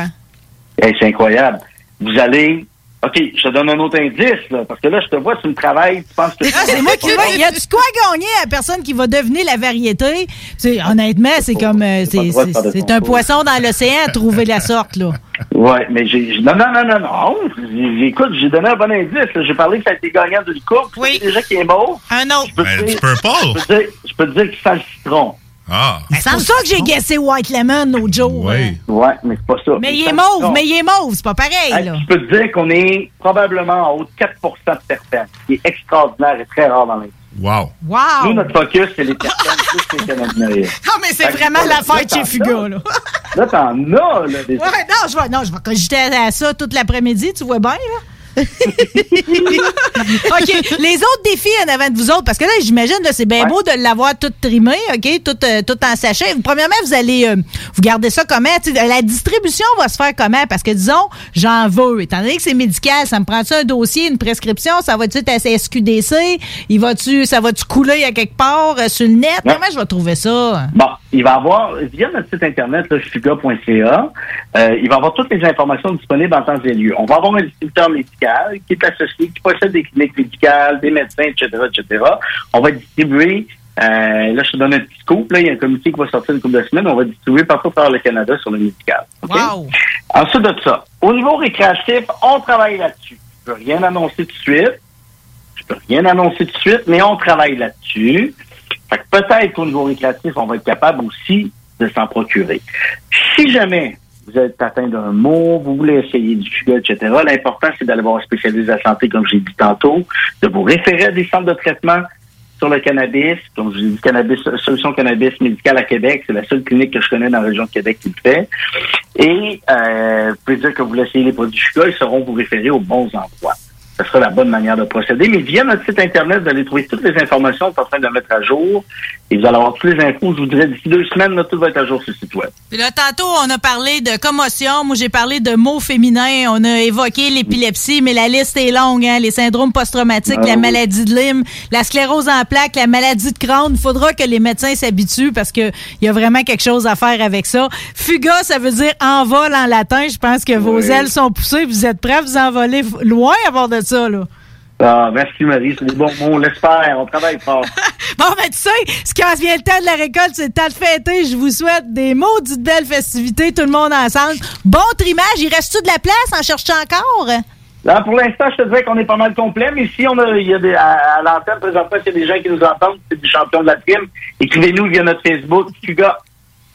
Hey, c'est incroyable. Vous allez... OK, je te donne un autre indice, là, parce que là, je te vois, tu me travailles, tu penses que... Ah, c'est moi qui vois. Y a-tu quoi gagner à la personne qui va devenir la variété? C'est- honnêtement, c'est comme. euh, c'est- un poisson dans l'océan à trouver la sorte, là. Ouais, mais j'ai... j'ai- Non, non, non, non, non. J'ai- Écoute, j'ai donné un bon indice. là. J'ai parlé que ça a été gagnant d'une coupe. Oui. Déjà qui est beau. Un autre. Je peux te Ben, dire- du purple. Je peux te dire, je peux te dire qu'il sent le citron. Ah. C'est pour ça que j'ai guessé White Lemon l'autre jour. hein? Ouais, mais c'est pas ça. Mais il est mauve, mais il est mauve, c'est pas pareil, là. Je peux te dire qu'on est probablement en haut de 4% de terpènes, ce qui est extraordinaire et très rare dans l'industrie. Wow. Wow! Nous, notre focus, c'est les terpènes plus les cannabinoïdes. Non, mais c'est vraiment l'affaire chez Fuga, là. Là, t'en as, là, des Ouais, non, je vais, non, je vais cogiter à ça toute l'après-midi, tu vois bien, là. OK. Les autres défis en avant de vous autres, parce que là, j'imagine, là, c'est bien beau de l'avoir tout trimé, OK, tout, euh, tout en sachet. Premièrement, vous allez euh, vous gardez ça comment? La distribution va se faire comment? Parce que, disons, j'en veux. Étant donné que c'est médical, ça me prend-tu un dossier, une prescription? Ça va-tu être à SQDC? Il va-tu, ça va-tu couler à quelque part euh, sur le net? Ouais. Comment je vais trouver ça? Bon, il va avoir, via notre site internet, fuga.ca, il va avoir toutes les informations disponibles en temps et lieu. On va avoir un distributeur médical qui est associé, qui possède des cliniques médicales, des médecins, etc., etc. On va distribuer, euh, là, je te donne un petit scoop, là, il y a un comité qui va sortir une couple de semaines, on va distribuer partout par le Canada sur le médical. Wow! Ensuite de ça, au niveau récréatif, on travaille là-dessus. Je peux rien annoncer tout de suite. Je peux rien annoncer tout de suite, mais on travaille là-dessus. Fait que peut-être qu'au niveau récréatif, on va être capable aussi de s'en procurer. Si jamais vous êtes atteint d'un mot, vous voulez essayer du fuga, etc., l'important, c'est d'aller voir un spécialiste de la santé, comme j'ai dit tantôt, de vous référer à des centres de traitement sur le cannabis. Comme je dit, cannabis, Solution Cannabis Médicale à Québec, c'est la seule clinique que je connais dans la région de Québec qui le fait. Et euh, vous pouvez dire que vous voulez les produits fuga, ils sauront vous référer aux bons endroits. Ce sera la bonne manière de procéder. Mais via notre site Internet, vous allez trouver toutes les informations qu'on est en train de mettre à jour. Et vous allez avoir toutes les infos. Je vous dirais, d'ici deux semaines, là, tout va être à jour sur le site web. Puis là, tantôt, on a parlé de commotion. Moi, j'ai parlé de mots féminins. On a évoqué l'épilepsie, mais la liste est longue. Hein? Les syndromes post-traumatiques, Ah la oui. maladie de Lyme, la sclérose en plaques, la maladie de Crohn. Il faudra que les médecins s'habituent parce qu'il y a vraiment quelque chose à faire avec ça. Fuga, ça veut dire envol en latin. Je pense que vos Oui. ailes sont poussées. Vous êtes prêts à vous envoler loin à bord de ça, là. Ah, merci Marie, c'est des bons mots. On l'espère, on travaille fort. Bon, ben, tu sais, ce qui vient le temps de la récolte, c'est le temps de fêter. Je vous souhaite des maudites belles festivités, tout le monde ensemble. Bon trimage. Il reste-tu de la place? En cherches-tu encore? Là, pour l'instant, je te dirais qu'on est pas mal complet, mais si on a, il y a des, à, à l'antenne, présentement, s'il y a des gens qui nous entendent, c'est des champions de la trim, écrivez-nous via notre Facebook, Fuga,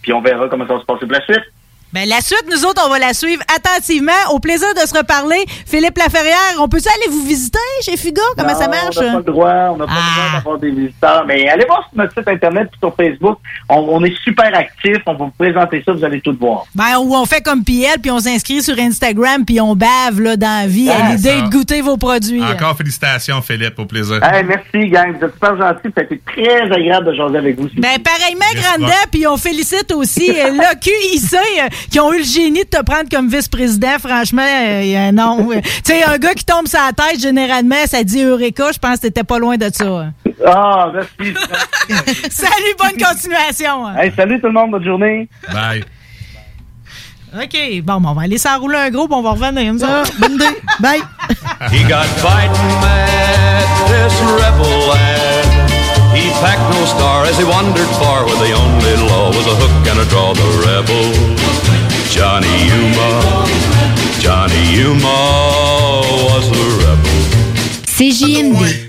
puis on verra comment ça va se passer pour la suite. Ben, la suite, nous autres, on va la suivre attentivement. Au plaisir de se reparler. Philippe Laferrière, on peut-tu aller vous visiter chez Fuga? Comment Non, ça marche? On n'a pas le droit, on n'a pas le droit d'avoir des visiteurs. Mais allez voir sur notre site internet puis sur Facebook. On, on est super actifs. On va vous présenter ça, vous allez tout voir. Ben, ou on fait comme PL, puis on s'inscrit sur Instagram, puis on bave là, dans la vie à Ah, l'idée de goûter vos produits. Encore félicitations, Philippe, au plaisir. Hey, merci, gang. Vous êtes super gentils. Ça a été très agréable de jaser avec vous. Ben, pareillement, rock. puis on félicite aussi euh, l'OQIC euh, qui ont eu le génie de te prendre comme vice-président. Franchement, euh, non. Euh, tu sais, un gars qui tombe sa tête, généralement, ça dit Eureka. Je pense que t'étais pas loin de ça. hein. Ah, merci. Salut, bonne continuation. hein. hey, salut tout le monde, bonne journée. Bye. OK, bon, ben, on va aller s'enrouler un gros, on va revenir. nous autres. bonne idée. Bye. He got fighting mad, this rebel lad. He packed no star as he wandered far, where the only law was a hook and a draw. The rebel, Johnny Yuma, Johnny Yuma was the rebel. CJMD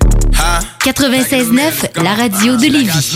96.9, la radio de Lévis.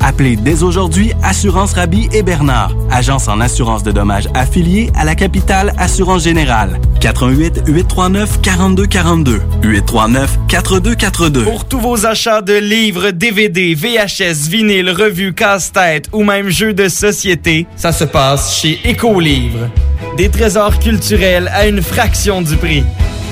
Appelez dès aujourd'hui Assurance Rabi et Bernard, agence en assurance de dommages affiliée à la capitale Assurance Générale. 88 839 4242 839 4242. Pour tous vos achats de livres, DVD, VHS, vinyle, revues, casse-tête ou même jeux de société, ça se passe chez Écolivre. Des trésors culturels à une fraction du prix.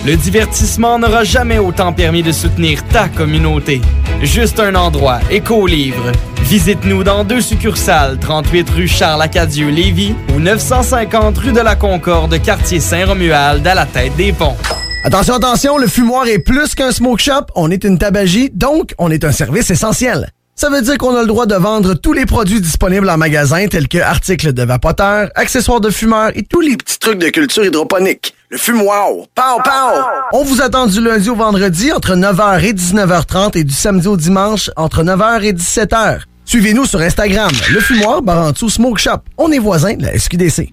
Le divertissement n'aura jamais autant permis de soutenir ta communauté. Juste un endroit, Écolivre. Visite-nous dans deux succursales, 38 rue Charles-Acadieux-Lévis ou 950 rue de la Concorde, quartier Saint-Romuald, à la tête des ponts. Attention, attention, le fumoir est plus qu'un smoke shop, on est une tabagie, donc on est un service essentiel. Ça veut dire qu'on a le droit de vendre tous les produits disponibles en magasin, tels que articles de vapoteurs, accessoires de fumeurs et tous les petits trucs de culture hydroponique. Le fumoir, pow, pow! On vous attend du lundi au vendredi entre 9h et 19h30 et du samedi au dimanche entre 9h et 17h. Suivez-nous sur Instagram, le fumoir Barantou Smoke Shop. On est voisins de la SQDC.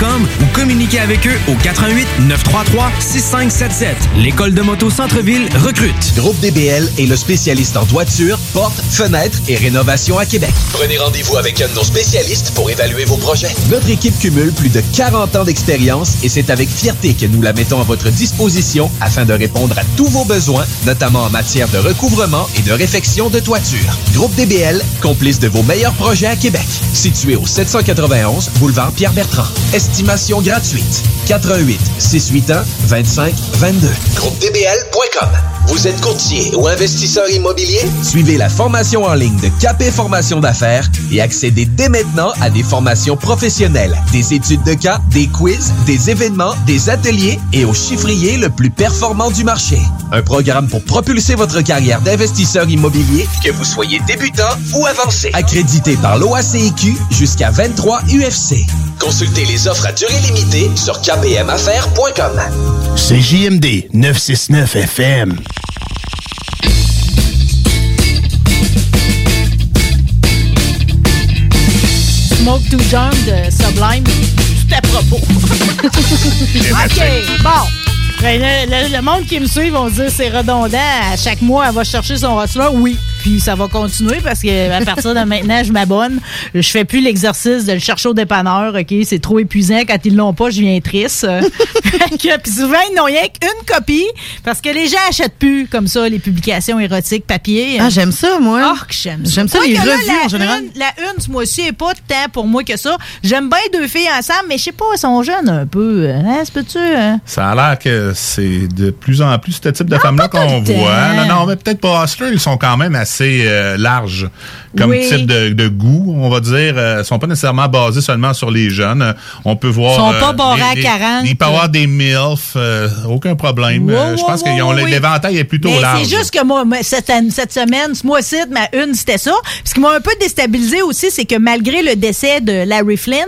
ou communiquez avec eux au 88 933 6577. L'école de moto Centre-ville recrute. Groupe DBL est le spécialiste en toiture, portes, fenêtres et rénovation à Québec. Prenez rendez-vous avec un de nos spécialistes pour évaluer vos projets. Notre équipe cumule plus de 40 ans d'expérience et c'est avec fierté que nous la mettons à votre disposition afin de répondre à tous vos besoins, notamment en matière de recouvrement et de réfection de toiture. Groupe DBL, complice de vos meilleurs projets à Québec. Situé au 791 boulevard Pierre-Bertrand. Estimation gratuite. 88 681 25 22. GroupeDBL.com. Vous êtes courtier ou investisseur immobilier? Suivez la formation en ligne de Capé Formation d'affaires et accédez dès maintenant à des formations professionnelles, des études de cas, des quiz, des événements, des ateliers et au chiffrier le plus performant du marché. Un programme pour propulser votre carrière d'investisseur immobilier, que vous soyez débutant ou avancé. Accrédité par l'OACIQ jusqu'à 23 UFC. Consultez les offres à durée limitée sur kbmaffaires.com. C'est JMD 969 FM. Smoke to John de Sublime. Tout à propos. OK, bon. Ben, le, le- le monde qui me suit vont dire c'est redondant. À chaque mois, elle va chercher son roster. Oui. Puis ça va continuer parce que à partir de maintenant, je m'abonne. Je fais plus l'exercice de le chercher au dépanneur. OK, c'est trop épuisant. Quand ils l'ont pas, je viens triste. Puis souvent, ils n'ont rien qu'une copie parce que les gens achètent plus comme ça les publications érotiques papier. Ah, j'aime ça, moi. Oh, que j'aime J'aime ça, Moi les revues, la en général. Une, la une, ce mois-ci, est pas tant pour moi que ça. J'aime bien deux filles ensemble, mais je sais pas, elles sont jeunes un peu. Hein, c'est peux-tu? hein? Ça a l'air que c'est de plus en plus ce type de femmes-là qu'on voit. Non, non, mais peut-être pas Hustler, ils sont quand même assez euh, larges comme Oui. type de, de goût, on va dire. Euh, sont pas nécessairement basés seulement sur les jeunes. Euh, On peut voir... Ils sont euh, pas barrés à des- des- 40. Il peut y avoir des MILF, euh, aucun problème. Je pense ouais, oui. l'éventail est plutôt Mais large. c'est juste que moi, cette, cette semaine, ce mois-ci, ma une, c'était ça. Ce qui m'a un peu déstabilisé aussi, c'est que malgré le décès de Larry Flint,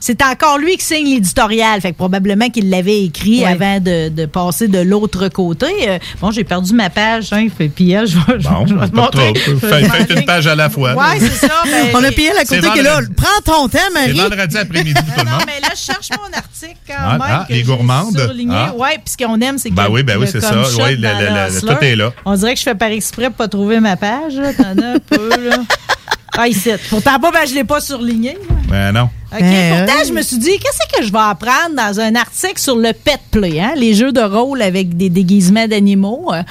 c'est encore lui qui signe l'éditorial. Fait que probablement qu'il l'avait écrit avant de, de passer de l'autre côté. Bon, j'ai perdu ma page, hein, fait- puis je vais, je vais te Faites montrer. une page à la fois. Ouais, c'est ça. ben, On a payé la C'est côté qui est là. Prends ton temps, C'est Marie. vendredi après-midi tout le Non, monde. mais là, je cherche mon article quand Ah, même. ah, que les gourmandes. Ah. Ouais, puis ce qu'on aime, c'est que. Ben oui, ben oui, c'est ça. Hustler. tout est là. On dirait que je fais par exprès pour pas trouver ma page. T'en as un peu, là. Ah, ici. Pourtant, pas, ben, je l'ai pas surligné. Ben non. OK. Pourtant, je me suis dit, qu'est-ce que je vais apprendre dans un article sur le pet play, hein? les jeux de rôle avec des déguisements d'animaux? Euh,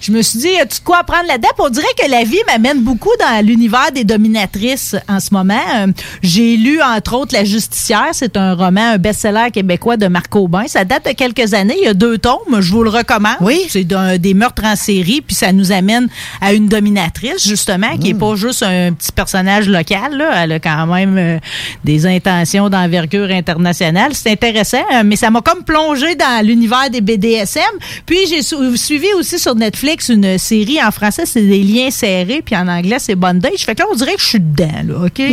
Je me suis dit, as-tu de quoi apprendre là-dedans? On dirait que la vie m'amène beaucoup dans l'univers des dominatrices en ce moment. Euh, J'ai lu, entre autres, La Justicière. C'est un roman, un best-seller québécois de Marc Aubin. Ça date de quelques années. Il y a deux tomes. Je vous le recommande. Oui. C'est des meurtres en série. Puis ça nous amène à une dominatrice, justement, qui est pas juste un petit personnage local. Là. Elle a quand même euh, des intentions d'envergure internationale. C'est intéressant, euh, mais ça m'a comme plongé dans l'univers des BDSM. Puis j'ai suivi aussi sur Netflix une série en français, c'est des liens serrés, puis en anglais c'est bondage. Fait que là on dirait que je suis dedans, là, ok?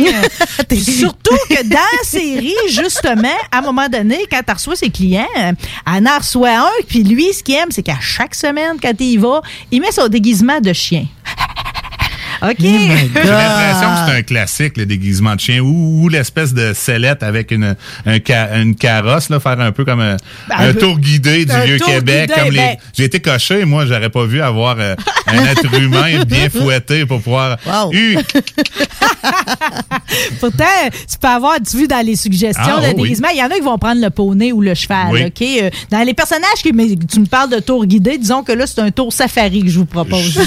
Euh, surtout que dans la série, justement, à un moment donné, quand tu reçois ses clients, euh, elle en reçoit un, puis lui, ce qu'il aime, c'est qu'à chaque semaine, quand il y va, il met son déguisement de chien. OK. J'ai l'impression que c'est un classique, le déguisement de chien, ou, ou l'espèce de sellette avec une, un ca- une carrosse, là, faire un peu comme un, Ben, un tour guidé du un vieux tour Québec. guidé, comme les, ben- J'ai été coché, moi, j'aurais pas vu avoir euh, un être humain bien fouetté pour pouvoir... Hu- Pourtant, tu peux avoir, tu vu dans les suggestions Ah, de oh oui. déguisement, il y en a qui vont prendre le poney ou le cheval. Oui. OK? Euh, Dans les personnages qui mais tu me parles de tour guidé, disons que là, c'est un tour safari que je vous propose. Bon,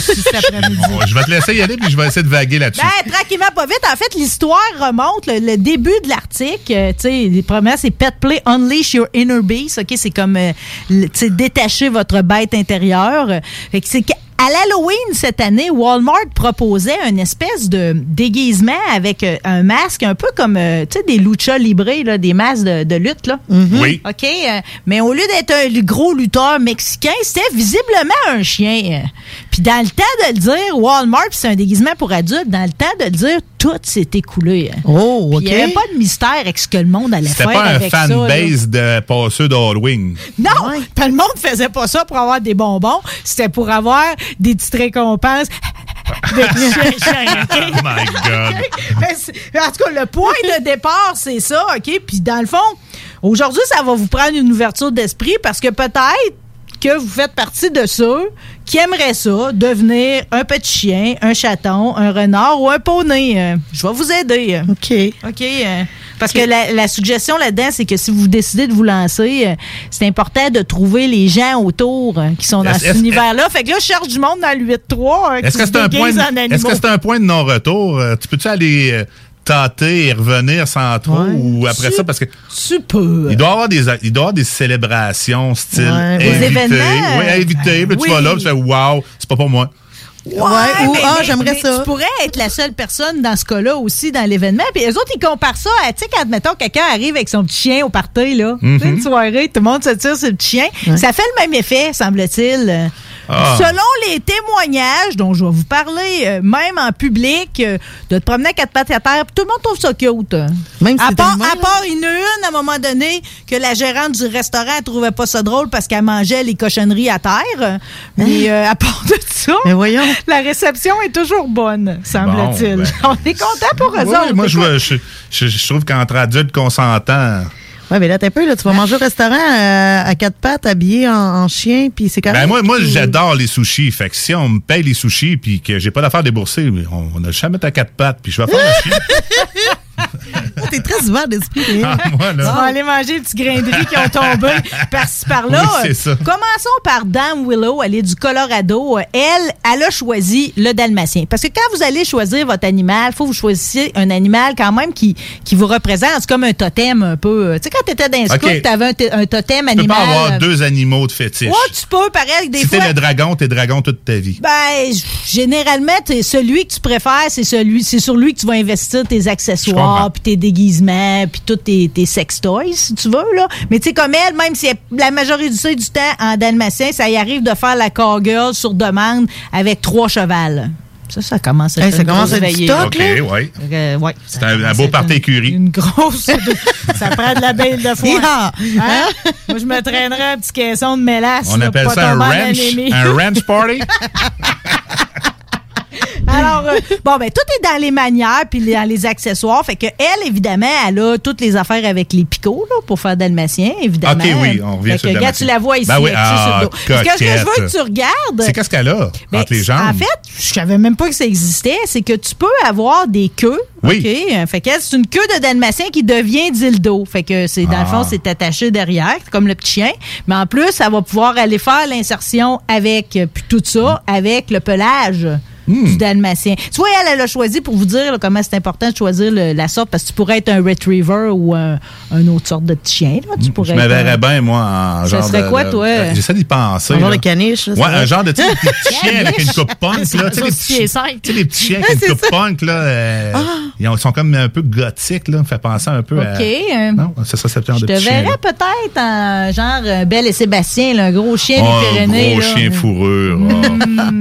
je vais te laisser y aller, puis je vais essayer de vaguer là-dessus. Ben, tranquillement, pas vite. En fait, l'histoire remonte. Le, le début de l'article, euh, tu sais, les premières, c'est Pet Play Unleash Your Inner Beast. OK, c'est comme, euh, tu sais, détacher votre bête intérieure. Fait que c'est qu'à l'Halloween cette année, Walmart proposait une espèce de déguisement avec euh, un masque un peu comme, tu sais, des lucha libre, là, des masques de, de lutte, là. Oui. OK, mais au lieu d'être un gros lutteur mexicain, c'était visiblement un chien. Puis dans le temps de le dire, Walmart, c'est un déguisement pour adultes, dans le temps de le dire, tout s'est écoulé. Oh, Puis Il n'y avait pas de mystère avec ce que le monde allait C'était faire pas un fanbase de passeux d'Halloween. Non, puis le monde faisait pas ça pour avoir des bonbons, c'était pour avoir des petites récompenses. OK? Oh my God. En tout cas, le point de départ, c'est ça, OK? Puis dans le fond, aujourd'hui, ça va vous prendre une ouverture d'esprit parce que peut-être que vous faites partie de ceux qui aimeraient ça, devenir un petit chien, un chaton, un renard ou un poney. Euh, je vais vous aider. OK. OK. euh, parce que la, la suggestion là-dedans, c'est que si vous décidez de vous lancer, euh, c'est important de trouver les gens autour euh, qui sont dans cet univers-là. Fait que là, je cherche du monde dans le 8-3 euh, Est-ce que c'est un point de, en est-ce animaux. que c'est un point de non-retour? Euh, Tu peux-tu aller tâter et revenir sans trop ou après Tu- ça? Parce que tu peux. il doit y avoir des, il doit avoir des célébrations style Ouais, des invité. événements. Oui, invité. Puis Oui. tu vas là, tu fais wow, c'est pas pour moi. Ouais, ou mais- ah, j'aimerais ça. Tu pourrais être la seule personne dans ce cas-là aussi dans l'événement. Puis les autres, ils comparent ça à, tu sais, quand, mettons, quelqu'un arrive avec son petit chien au party, là. Mhm. Une soirée, tout le monde se tire sur le petit chien. Ça fait le même effet, semble-t-il. Ah. Selon les témoignages dont je vais vous parler, euh, même en public, euh, de te promener à quatre pattes à terre, tout le monde trouve ça cute. Même si à, part, animal, à part une une, à un moment donné, que la gérante du restaurant elle trouvait pas ça drôle parce qu'elle mangeait les cochonneries à terre. Mais euh, à part de ça, Mais voyons. la réception est toujours bonne, semble-t-il. Bon, ben. On est content pour eux Ouais, autres. moi, je, Écoute, vois- je, je- je trouve qu'entre adultes consentants, Ouais, mais là, t'es peu, là, tu vas manger au restaurant euh, à quatre pattes, habillé en, en chien, puis c'est correct. Ben moi, moi j'adore les sushis. Fait que si on me paye les sushis puis que j'ai pas d'affaires déboursées, on, on a le chat à mettre à quatre pattes puis je vais faire le chien. T'es très ouvert d'esprit. Ah, moi, là. On va aller manger les petits grains de riz qui ont tombé par-ci par-là. Oui, c'est ça. Commençons par Dame Willow. Elle est du Colorado. Elle, elle a choisi le dalmatien. Parce que quand vous allez choisir votre animal, il faut que vous choisissiez un animal quand même qui, qui vous représente. C'est comme un totem un peu. Tu sais, quand tu étais dans un Ok. scout, tu avais un, totem Tu peux animal. pas avoir deux animaux de fétiche. Ouais, tu peux, pareil, des si fois. t'es le dragon, t'es dragon toute ta vie. Ben, généralement, celui que tu préfères, c'est celui, c'est sur lui que tu vas investir tes accessoires, puis tes déguisements, puis tous tes, tes sex toys, si tu veux là. Mais tu sais comme elle, même si elle- la majorité du temps en dalmatien, ça y arrive de faire la cowgirl sur demande avec trois chevals. Ça, ça commence à Hey, être ça commence à du stock, OK, ouais. Euh, ouais. C'est un, un beau party écurie. Une grosse. ça prend de la belle de foin. Hi-ha! Hein? Moi, je me traînerais un petit caisson de mélasse. On là, appelle pas ça un ranch, un ranch party? Alors, euh, bon, ben, tout est dans les manières puis dans les accessoires. Fait que elle, évidemment, elle a toutes les affaires avec les picots, là, pour faire dalmatien, évidemment. OK, oui, on revient Fait sur que, regarde, tu la vois ici, Ben oui, sur ah, le dos. Parce que ce que je veux que tu regardes. C'est qu'est-ce qu'elle a Ben, entre les jambes? En fait, je savais même pas que ça existait. C'est que tu peux avoir des queues. Oui. OK? Fait que c'est une queue de dalmatien qui devient dildo. Fait que c'est, dans le fond, Ah. c'est attaché derrière, c'est comme le petit chien. Mais en plus, ça va pouvoir aller faire l'insertion avec, euh, puis tout ça, avec le pelage. Hmm. Du dalmatien. Tu vois, elle, elle a choisi pour vous dire là, comment c'est important de choisir le- la sorte parce que tu pourrais être un retriever ou un, un autre sorte de petit chien. Là. Tu pourrais Je me un- verrais bien, moi, en Ça genre serait de- quoi, de- toi? euh, J'essaie d'y penser. Un genre là. de caniche, là, Ouais, ça un genre de petits chiens avec une coupe punk, là. Tu sais, les Ça, petits, c'est cinq. tu sais, les petits chiens avec une coupe ça. punk, là. Ils ont- sont comme un peu gothiques, là. Ça fait penser un peu à. OK. euh, Non, ça serait ce genre Je de te petit chien. verrais peut-être en genre euh, Belle et Sébastien, là, un gros chien des Pyrénées. gros là. chien fourrure. oh.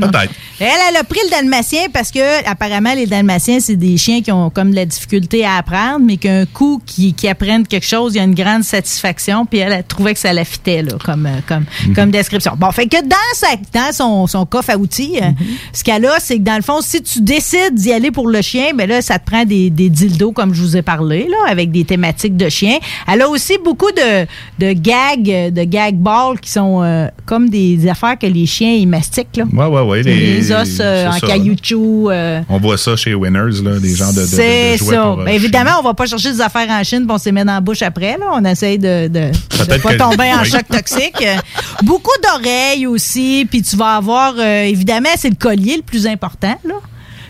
Peut-être. Elle, elle a pris le dalmatien parce que apparemment les dalmatiens c'est des chiens qui ont comme de la difficulté à apprendre, mais qu'un coup qui, qui apprennent quelque chose, il y a une grande satisfaction. Puis elle, elle trouvait que ça la fitait là, comme euh, comme Mhm. comme description. Bon, fait que dans sa dans son, son coffre à outils, euh, Mhm. ce qu'elle a, c'est que dans le fond, si tu décides d'y aller pour le chien, ben là, ça te prend des, des dildos comme je vous ai parlé là, avec des thématiques de chien. Elle a aussi beaucoup de de gags, de gag balls qui sont euh, comme des affaires que les chiens ils mastiquent là. Ouais, ouais, ouais. Les, os euh, en. Caillouchou. euh, On voit ça chez Winners, là, des gens de, de, c'est ça. pour, euh, Ben, évidemment, on va pas chercher des affaires en Chine pour on se les met dans la bouche après. Là. On essaye de Peut-être pas que- tomber en choc toxique. Beaucoup d'oreilles aussi. Puis tu vas avoir, euh, évidemment, c'est le collier le plus important. Là.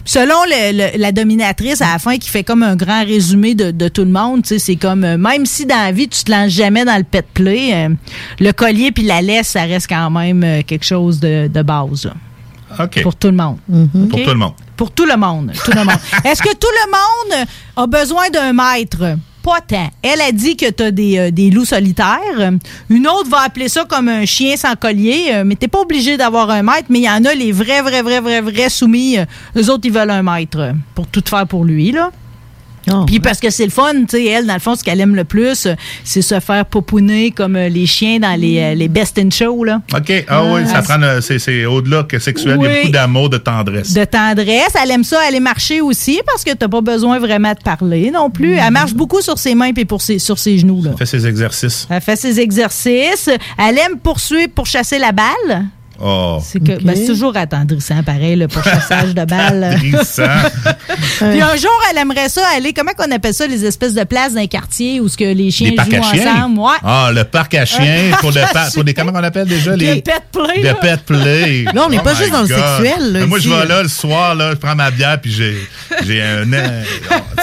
Puis Selon le- le- la dominatrice, à la fin, qui fait comme un grand résumé de, de tout le monde, c'est comme, euh, même si dans la vie, tu te lances jamais dans le pet play, euh, le collier puis la laisse, ça reste quand même euh, quelque chose de, de base. là. OK. Pour tout le monde. Pour tout le monde. Pour tout le monde. Tout le monde. Est-ce que tout le monde a besoin d'un maître? Pas tant. Elle a dit que tu as des, euh, des loups solitaires. Une autre va appeler ça comme un chien sans collier, euh, mais t'es pas obligé d'avoir un maître, mais il y en a les vrais, vrais, vrais, vrais, vrais soumis. euh, eux autres, ils veulent un maître pour tout faire pour lui, là. Puis parce que c'est le fun, tu sais, elle, dans le fond, ce qu'elle aime le plus, c'est se faire popouner comme euh, les chiens dans les, euh, les best in show, là. OK. Ah oui, ça Ah, prend le- c'est c'est au-delà que sexuel. Il y a beaucoup d'amour, de tendresse. de tendresse. Elle aime ça aller marcher aussi parce que t'as pas besoin vraiment de parler non plus. Elle marche beaucoup sur ses mains et pour ses, sur ses genoux. Là. Elle fait ses exercices. Elle fait ses exercices. Elle aime poursuivre pour chasser la balle. Oh. C'est que ben, c'est toujours attendrissant, pareil, le pour chassage de balles. Attendrissant. Puis un jour, elle aimerait ça aller, comment qu'on appelle ça, les espèces de places d'un quartier où ce que les chiens Des parcs jouent à chiens? ensemble? Ouais. Ah, le parc à chiens. parc Pour, le à par- pour des, comment on appelle déjà? Le Les, pet play, Le là. pet play. Là, on n'est Oh pas my juste dans le sexuel, là, Moi, je vais là. le soir, là, je prends ma bière, puis j'ai j'ai un... euh,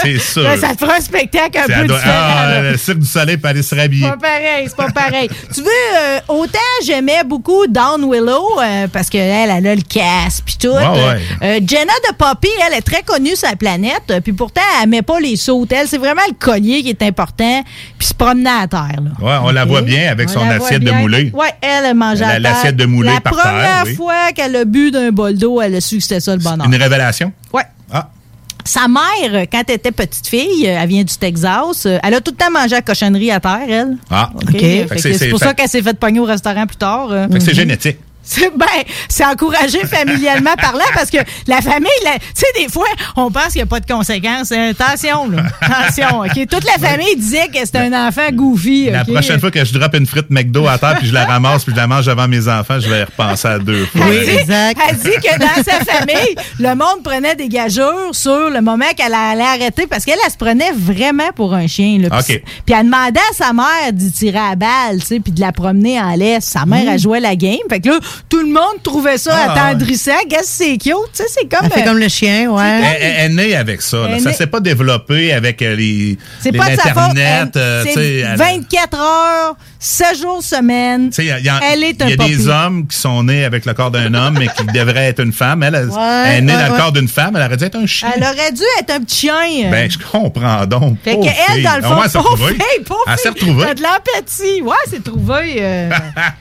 C'est sûr. Là, ça te fera un spectacle un C'est peu ado- différent. Ah, le cirque du soleil pour aller se rhabiller. C'est pas pareil, c'est pas pareil. tu veux, euh, autant j'aimais beaucoup Dawn Willow, euh, parce qu'elle, elle a le casque puis tout. Ouais, ouais. Euh, Jenna de Poppy, elle est très connue sur la planète, euh, puis pourtant, elle met pas les sautes. Elle, c'est vraiment le collier qui est important, puis se promener à terre. Là. Ouais, on la voit bien avec On son la assiette de moulée. Ouais, elle a mangé à La- terre. l'assiette de moulée La par terre, première oui. fois qu'elle a bu d'un bol d'eau, elle a su que c'était ça le bonheur. Une révélation? Ouais. Ah. Sa mère, quand elle était petite fille, elle vient du Texas, elle a tout le temps mangé la cochonnerie à terre, elle. Ah, OK. C'est pour ça qu'elle s'est fait pogner au restaurant plus tard. Fait que c'est génétique. C'est ben, c'est encouragé familialement parlant parce que la famille, tu sais, des fois, on pense qu'il n'y a pas de conséquences. Euh, Attention, là. Attention, OK? Toute la famille disait que c'était un enfant goofy. La prochaine fois que je droppe une frite McDo à terre puis je la ramasse puis je la mange devant mes enfants, je vais y repenser à deux fois. Elle dit- Elle dit que dans sa famille, le monde prenait des gageures sur le moment qu'elle allait arrêter parce qu'elle, elle se prenait vraiment pour un chien. Là. Puis- OK. Puis elle demandait à sa mère d'y tirer à balle, tu sais, puis de la promener en laisse. Sa mère, elle jouait la game. Fait que là, tout le monde trouvait ça Ah, attendrissant. Qu'est-ce que c'est cute? Tu sais, c'est comme. Elle fait euh, comme le chien, ouais. Elle, elle- elle est née avec ça. là. Ça s'est pas développé avec euh, les, C'est pas de sa faute. Internet. Elle- euh, 24 heures, 7 jours semaine. Y a- il y a, Elle est un il y a des hommes qui sont nés avec le corps d'un homme, mais qui devraient être une femme. Elle, elle, Ouais, elle est née ouais, dans le corps d'une femme. Elle aurait dû être un chien. Elle aurait dû être un petit chien. Ben, je comprends donc. Fait qu'elle, fille. dans le fond, elle s'est retrouvée. Elle s'est retrouvée. t'as de l'empathie. Ouais, elle s'est trouvée. euh,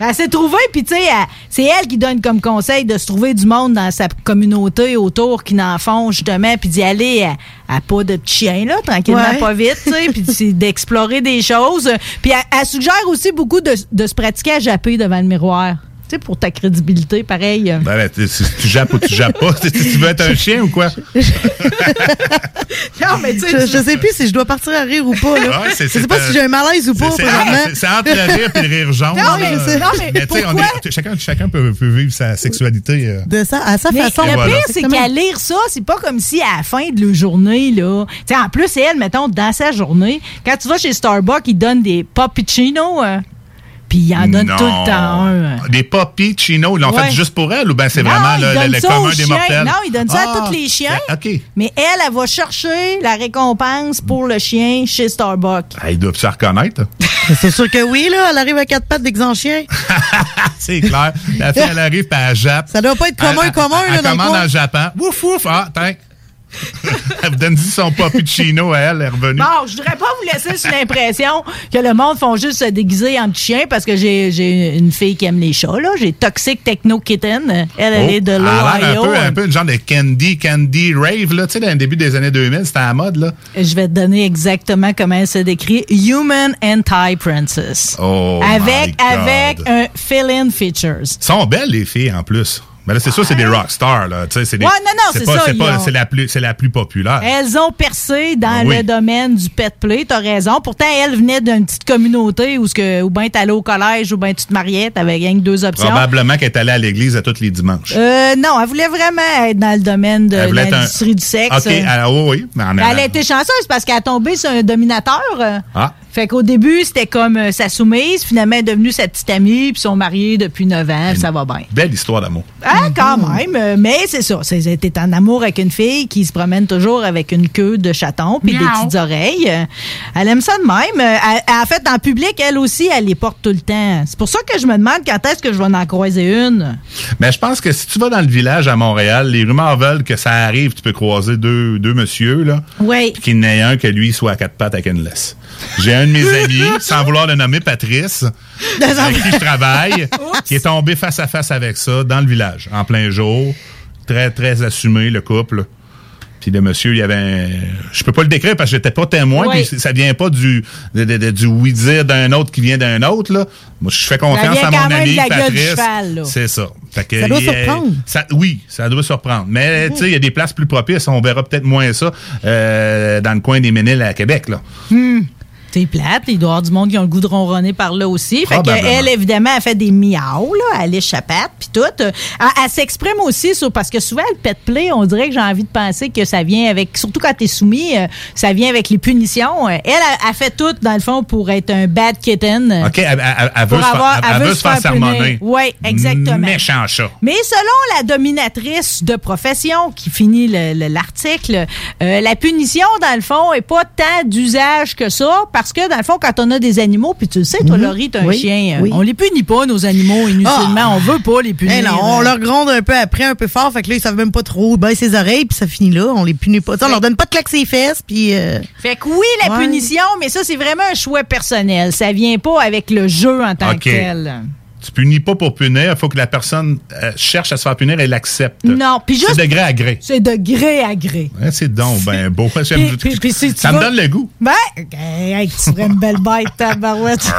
elle s'est trouvée, puis tu sais, elle- c'est elle qui donne comme conseil de se trouver du monde dans sa communauté autour qui n'en font, justement, puis d'y aller à, à pas de petit chien, là, tranquillement, Ouais. pas vite, tu sais, puis c'est d'explorer des choses. Puis elle, elle suggère aussi beaucoup de, de se pratiquer à japper devant le miroir. Tu sais, pour ta crédibilité, pareil. Ben, ben, tu- si tu jappes ou tu jappes pas, tu veux être un chien ou quoi? Non, mais tu sais, Je, je sais plus si je dois partir à rire ou pas. Là. Ouais, c'est- je sais pas euh, si j'ai un malaise ou pas C'est- entre le rire et le rire jaune. Non, mais- là. non, mais on est- chacun, chacun peut, peut vivre sa sexualité. euh. De ça, à sa Mais façon. le Voilà. pire, c'est qu'à lire ça, c'est pas comme si à la fin de la journée, là. Tu sais, en plus, elle, mettons, dans sa journée, quand tu vas chez Starbucks, ils donnent des poppuccinos, euh, puis ils en donnent Non. tout le temps un. Des poppies chino, ils l'ont Ouais. fait juste pour elle ou ben c'est vraiment le, le- commun des chiens. mortels? Non, ils donnent ça à Ah, tous les chiens. OK. Mais elle, elle va chercher la récompense pour le chien chez Starbucks. Ah, ils doivent se reconnaître. C'est sûr que oui, là. Elle arrive à quatre pattes d'exemple chien. c'est clair. La fille, elle arrive puis elle jappe. Ça doit pas être commun, Elle- commun, elle, là, Elle dans le commande en jappant. Ouf, ouf. Ah, tac. Elle donne son poppuccino à elle, elle est revenue. Bon, je voudrais pas vous laisser sur l'impression que le monde font juste se déguiser en petit chien parce que j'ai une fille qui aime les chats, là. J'ai Toxic Techno Kitten. Elle, elle Oh, est de l'Ohio. un peu, un peu une genre de candy, candy rave, là. Tu sais, dans le début des années 2000, c'était à la mode, là. Je vais te donner exactement comment elle se décrit. Human Anti-Princess. Oh, avec, my God. avec un fill-in features. Ils sont belles, les filles, en plus. Mais là, c'est sûr, c'est des rockstars, là. Tu sais, c'est des- Ouais, non, non, c'est pas- ça, C'est ont- la plus, c'est la plus populaire. Elles ont percé dans Oui. le domaine du pet play, t'as raison. Pourtant, elle venait d'une petite communauté où, que, ou bien t'allais au collège ou bien tu te mariais, t'avais rien que deux options. Probablement qu'elle est allée à l'église à tous les dimanches. Euh, non, elle voulait vraiment être dans le domaine de un- l'industrie du sexe. OK, ah, oui, oui. Mais elle a été chanceuse parce qu'elle a tombé sur un dominateur. Ah. Fait qu'au début, c'était comme euh, sa soumise. Finalement, elle est devenue sa petite amie. Puis ils sont mariés depuis 9 ans. puis ça va bien. Belle histoire d'amour. Ah, quand même. euh, Mais c'est ça. C'est- T'es en amour avec une fille qui se promène toujours avec une queue de chaton puis des Miaou. petites oreilles. Euh, Elle aime ça de même. Euh, elle- En fait, en public, elle aussi, elle les porte tout le temps. C'est pour ça que je me demande quand est-ce que je vais en croiser une. Mais je pense que si tu vas dans le village à Montréal, les rumeurs veulent que ça arrive, tu peux croiser deux, deux messieurs, là. Oui. Puis qu'il n'y en ait un que lui soit à quatre pattes avec une laisse. J'ai un de mes amis, sans vouloir le nommer, Patrice, avec qui je travaille, qui est tombé face à face avec ça dans le village, en plein jour. Très, très assumé, le couple. Puis le monsieur, il y avait un... Je peux pas le décrire parce que j'étais pas témoin, Oui. puis ça vient pas du, de- de- de- du oui-dire d'un autre qui vient d'un autre, là. Moi, je fais confiance à mon ami Patrice. C'est ça. Fait que Ça doit il surprendre. ça- oui, ça doit surprendre. Mais tu sais, il y a des places plus propices. On verra peut-être moins ça euh, dans le coin des Méniles à Québec. Là. Hmm. C'est plate, il doit y avoir du monde qui ont le goût de ronronner par là aussi. Fait Probablement. qu'elle, évidemment, elle fait des miaou, là, elle patte, puis tout. Euh, Elle, elle s'exprime aussi sur, parce que souvent, le pet play, on dirait que j'ai envie de penser que ça vient avec, surtout quand t'es soumis, euh, ça vient avec les punitions. Euh, Elle, elle, elle fait tout, dans le fond, pour être un bad kitten. OK, elle, elle- elle veut, Pour se faire- avoir- elle- elle veut se faire sermonner. Oui, exactement. Méchant chat. Mais selon la dominatrice de profession qui finit le- le- l'article, euh, la punition, dans le fond, est pas tant d'usage que ça, parce que, dans le fond, quand on a des animaux, puis tu le sais, toi, Mhm. Laurie, t'as un Oui, chien, euh, oui. on les punit pas, nos animaux, inutilement. On veut pas les punir. Eh non, on euh. leur gronde un peu après, un peu fort, fait que là, ils savent même pas trop baisser ses oreilles, puis ça finit là. On les punit pas. Sais, on leur donne pas de claque ses fesses, puis. euh, Fait que oui, la Ouais. punition, mais ça, c'est vraiment un choix personnel. Ça vient pas avec le jeu en tant que tel. Tu punis pas pour punir. Il faut que la personne euh, cherche à se faire punir et l'accepte. Non, puis juste- C'est de gré à gré. C'est de gré à gré. Ouais, c'est donc ben beau. J'aime- Puis- puis- puis si tu ça me vas- donne le goût. Ben, hey, hey, tu ferais une belle bête, tabarouette.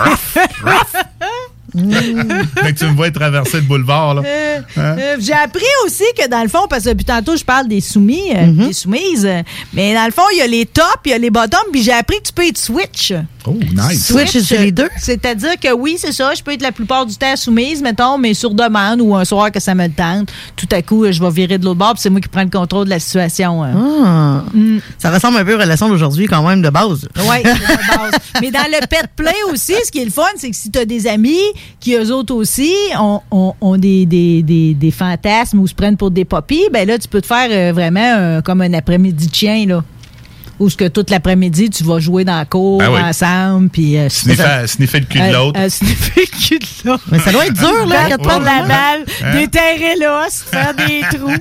Mais que tu me vois traverser le boulevard, là. Euh, Hein? euh, j'ai appris aussi que dans le fond, parce que depuis tantôt, je parle des soumis, euh, Mm-hmm. des soumises, mais dans le fond, il y a les tops, il y a les bottoms, puis j'ai appris que tu peux être switch. Oh, nice. Switch sur les deux? C'est-à-dire que oui, c'est ça, je peux être la plupart du temps soumise, mettons, mais sur demande ou un soir que ça me tente, tout à coup, je vais virer de l'autre bord, puis c'est moi qui prends le contrôle de la situation. hein. Ah. Ça ressemble un peu aux relations d'aujourd'hui, quand même, de base. Oui, c'est la base. Mais dans le pet play aussi, ce qui est le fun, c'est que si tu as des amis qui, eux autres aussi, ont, ont- ont des, des, des, des fantasmes ou se prennent pour des poppies, ben là, tu peux te faire euh, vraiment euh, comme un après-midi de chien, là. Où ce que toute l'après-midi, tu vas jouer dans la cour Ben oui. ensemble, puis... euh, Sniffer, sniffer le cul de euh, l'autre. euh, sniffer le cul de l'autre. Mais ça doit être dur, là, quand tu par la balle, Hein? déterrer l'os, faire des trous.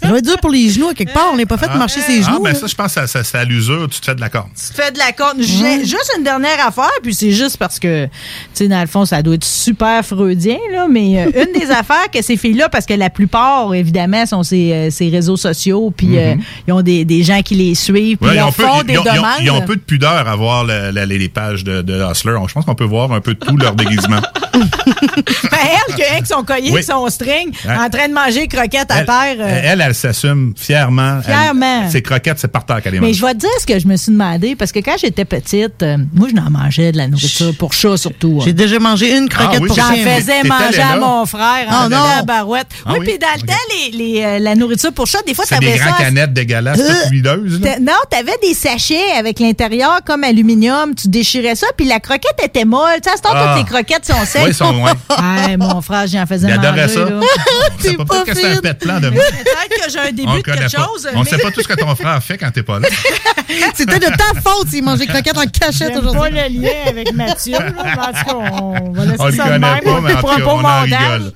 Ça doit être dur pour les genoux, à quelque part. On n'est pas fait de marcher ses Ah, genoux. ben là. ça, je pense que ça, ça, c'est à l'usure, tu te fais de la corde. tu te fais de la corde. J'ai juste une dernière affaire, puis c'est juste parce que, tu sais, dans le fond, ça doit être super freudien, là, mais euh, une des affaires que ces filles-là, parce que la plupart, évidemment, sont ces, euh, ces réseaux sociaux, puis euh, Mhm. ils ont des, des gens qui les suivent, puis Ouais, ils leur peu, font des ils ont- ils ont- demandes. ils ont peu de pudeur à voir le- les pages de, de Hustler. Je pense qu'on peut voir un peu de tout leur déguisement. Ben, elle, qui avec son collier, Oui. son string, Ouais. en train de manger croquettes à Elle, terre. euh, elle, elle s'assume fièrement. Elle- Fièrement. ses croquettes, c'est par terre qu'elle les Mais je vais te dire ce que je me suis demandé, parce que quand j'étais petite, euh, moi, je n'en mangeais de la nourriture pour chat surtout. hein. J'ai déjà mangé une croquette Ah oui, pour J'en faisais manger à mon frère Ah, en non. la barouette. Ah oui, oui? puis dans le temps, les, les, euh, la nourriture pour chat, des fois, des t'avais ça. canettes dégueulasses, Euh, toutes huileuses. Non, t'avais des sachets avec l'intérieur comme aluminium, tu déchirais ça, puis la croquette était molle. Tu sais, à ce temps, Ah. toutes les croquettes sont secs. Ils sont loin. Mon frère, j'en faisais Il manger. adorait ça. C'est pas peut-être que c'est un pet plan de Peut-être que j'ai un début On de quelque pas. chose. On mais- sait pas tout ce que ton frère fait quand t'es pas là. C'était de ta faute s'il mangeait croquettes en cachette J'aime pas aujourd'hui. le lien avec Mathieu. Là, mais en tout cas, on va laisser On le ça de connaît même. pas, on mais pas on en montage. rigole.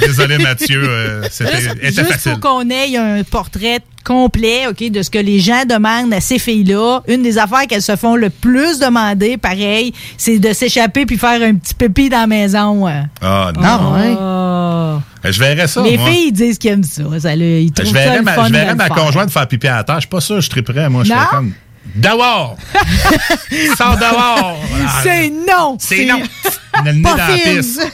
Désolé, Mathieu, euh, c'était Juste, pour qu'on ait un portrait complet, OK, de ce que les gens demandent à ces filles-là. Une des affaires qu'elles se font le plus demander, pareil, c'est de s'échapper puis faire un petit pépi dans la maison. Ah, non. Ah, ouais? Ah. Je verrais ça, les moi. filles, ils disent qu'ils aiment ça. ça le- ils trouvent Je ça verrais le ma, fun je de verrais le ma faire. conjointe faire pipi à la terre. Je suis pas sûr, je triperais, moi. Je serais comme. Dehors! Sors dehors! C'est non! C'est non! Le nez dans Pas la fine. pisse.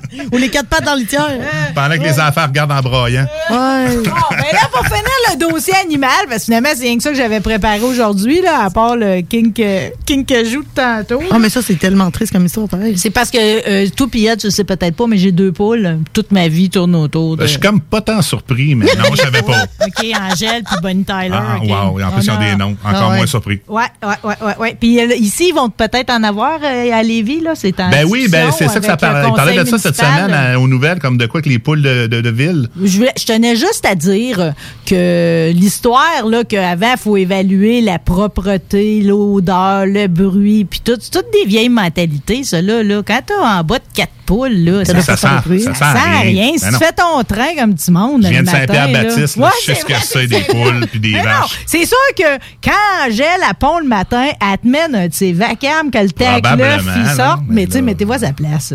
Ou les quatre pattes dans le litière. Pendant que les enfants regardent en broyant. Ouais. Bon, ben là, pour finir le dossier animal, parce que finalement, c'est rien que ça que j'avais préparé aujourd'hui, là, à part le euh, joue de tantôt. Ah, mais ça, c'est tellement triste comme histoire, pareil. C'est parce que euh, tout pillette, tu sais peut-être pas, mais j'ai deux poules. Toute ma vie tourne autour de. Ben, Je suis comme pas tant surpris, mais non, je savais pas. OK, Angèle puis Bonnie Tyler. Ah, OK. wow. Et en plus, ils On ont a- des noms. Encore Ah, ouais. moins surpris. Ouais, ouais, ouais, ouais, ouais. Puis euh, ici, ils vont peut-être en avoir euh, à Lévis, là. C'est en Ben oui, ben c'est ça que ça parlait. Il parlait de ça cette semaine aux nouvelles, comme de quoi que les poules de, de, de ville. Je, voulais- je tenais juste à dire que l'histoire, là, qu'avant, il faut évaluer la propreté, l'odeur, le bruit, puis tout. C'est toutes des vieilles mentalités, ça, là. là. Quand t'as en bas de quatre poules, là, Ça, ça sent- ça sent rien. Si Ben tu fais ton train comme du monde, Je viens le de Saint-Pierre-Baptiste, là, Ouais, je sais ce c'est que c'est des poules puis des Mais vaches. c'est sûr que quand Angèle elle pond le matin, elle te mène un de ses vacarmes que le tac l'œuf, Probablement, il sort. non, Mais tu sais, mettez-vous à sa place.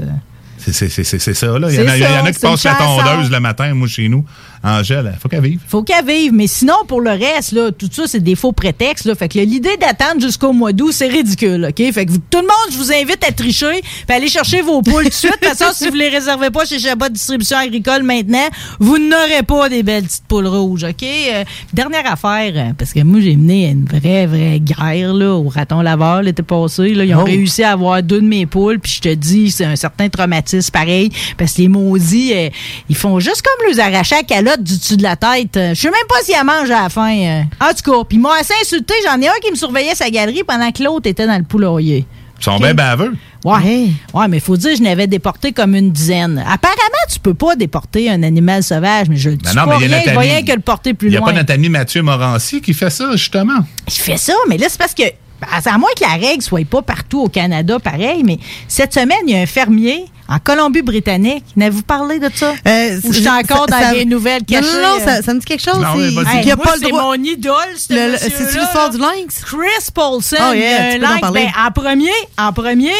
C'est- C'est c'est- c'est- c'est ça, là. Il y en a, il y en ça, a qui passent la tondeuse le matin, moi, chez nous. Angèle, faut qu'elle vive. Faut qu'elle vive. Mais sinon, pour le reste, là, tout ça, c'est des faux prétextes. Là. Fait que l'idée d'attendre jusqu'au mois d'août, c'est ridicule. OK? Fait que vous- tout le monde, je vous invite à tricher puis aller chercher vos poules tout de suite. De toute façon, si vous les réservez pas chez Chabot Distribution Agricole maintenant, vous n'aurez pas des belles petites poules rouges. OK? Euh, dernière affaire, euh, parce que moi, j'ai mené une vraie, vraie guerre là, au raton laveur l'été passé. Là. Ils ont Oh. réussi à avoir deux de mes poules. Puis je te dis, c'est un certain traumatisme pareil. Parce que les maudits, euh, ils font juste comme les arracher la calotte du dessus de la tête. Euh, Je sais même pas s'ils la mangent à la fin. euh. En tout cas, puis m'ont assez insulté. J'en ai un qui me surveillait sa galerie pendant que l'autre était dans le poulailler. Ils sont Ok. bien baveux. Ouais. Ouais, mais il faut dire que je n'avais déporté comme une dizaine. Apparemment, tu peux pas déporter un animal sauvage, mais je le dis Ben non, pas mais il y a rien, rien que le porter plus Il n'y a loin. pas notre ami Mathieu Morancy qui fait ça, justement. Il fait ça, mais là, c'est parce que. Ben, À moins que la règle soit pas partout au Canada, pareil, mais cette semaine, il y a un fermier en Colombie-Britannique. N'avez-vous parlé de ça? Ou je suis encore dans ça- les nouvelles Non, cachées? non, non, ça, euh? ça me dit quelque chose. Non, qu'il n'y a moi, pas le c'est droit. mon idole, ce C'est-tu l'histoire du lynx? Chris Paulson. Oh, yeah, il y a tu un en lynx. Ben, en premier, en premier,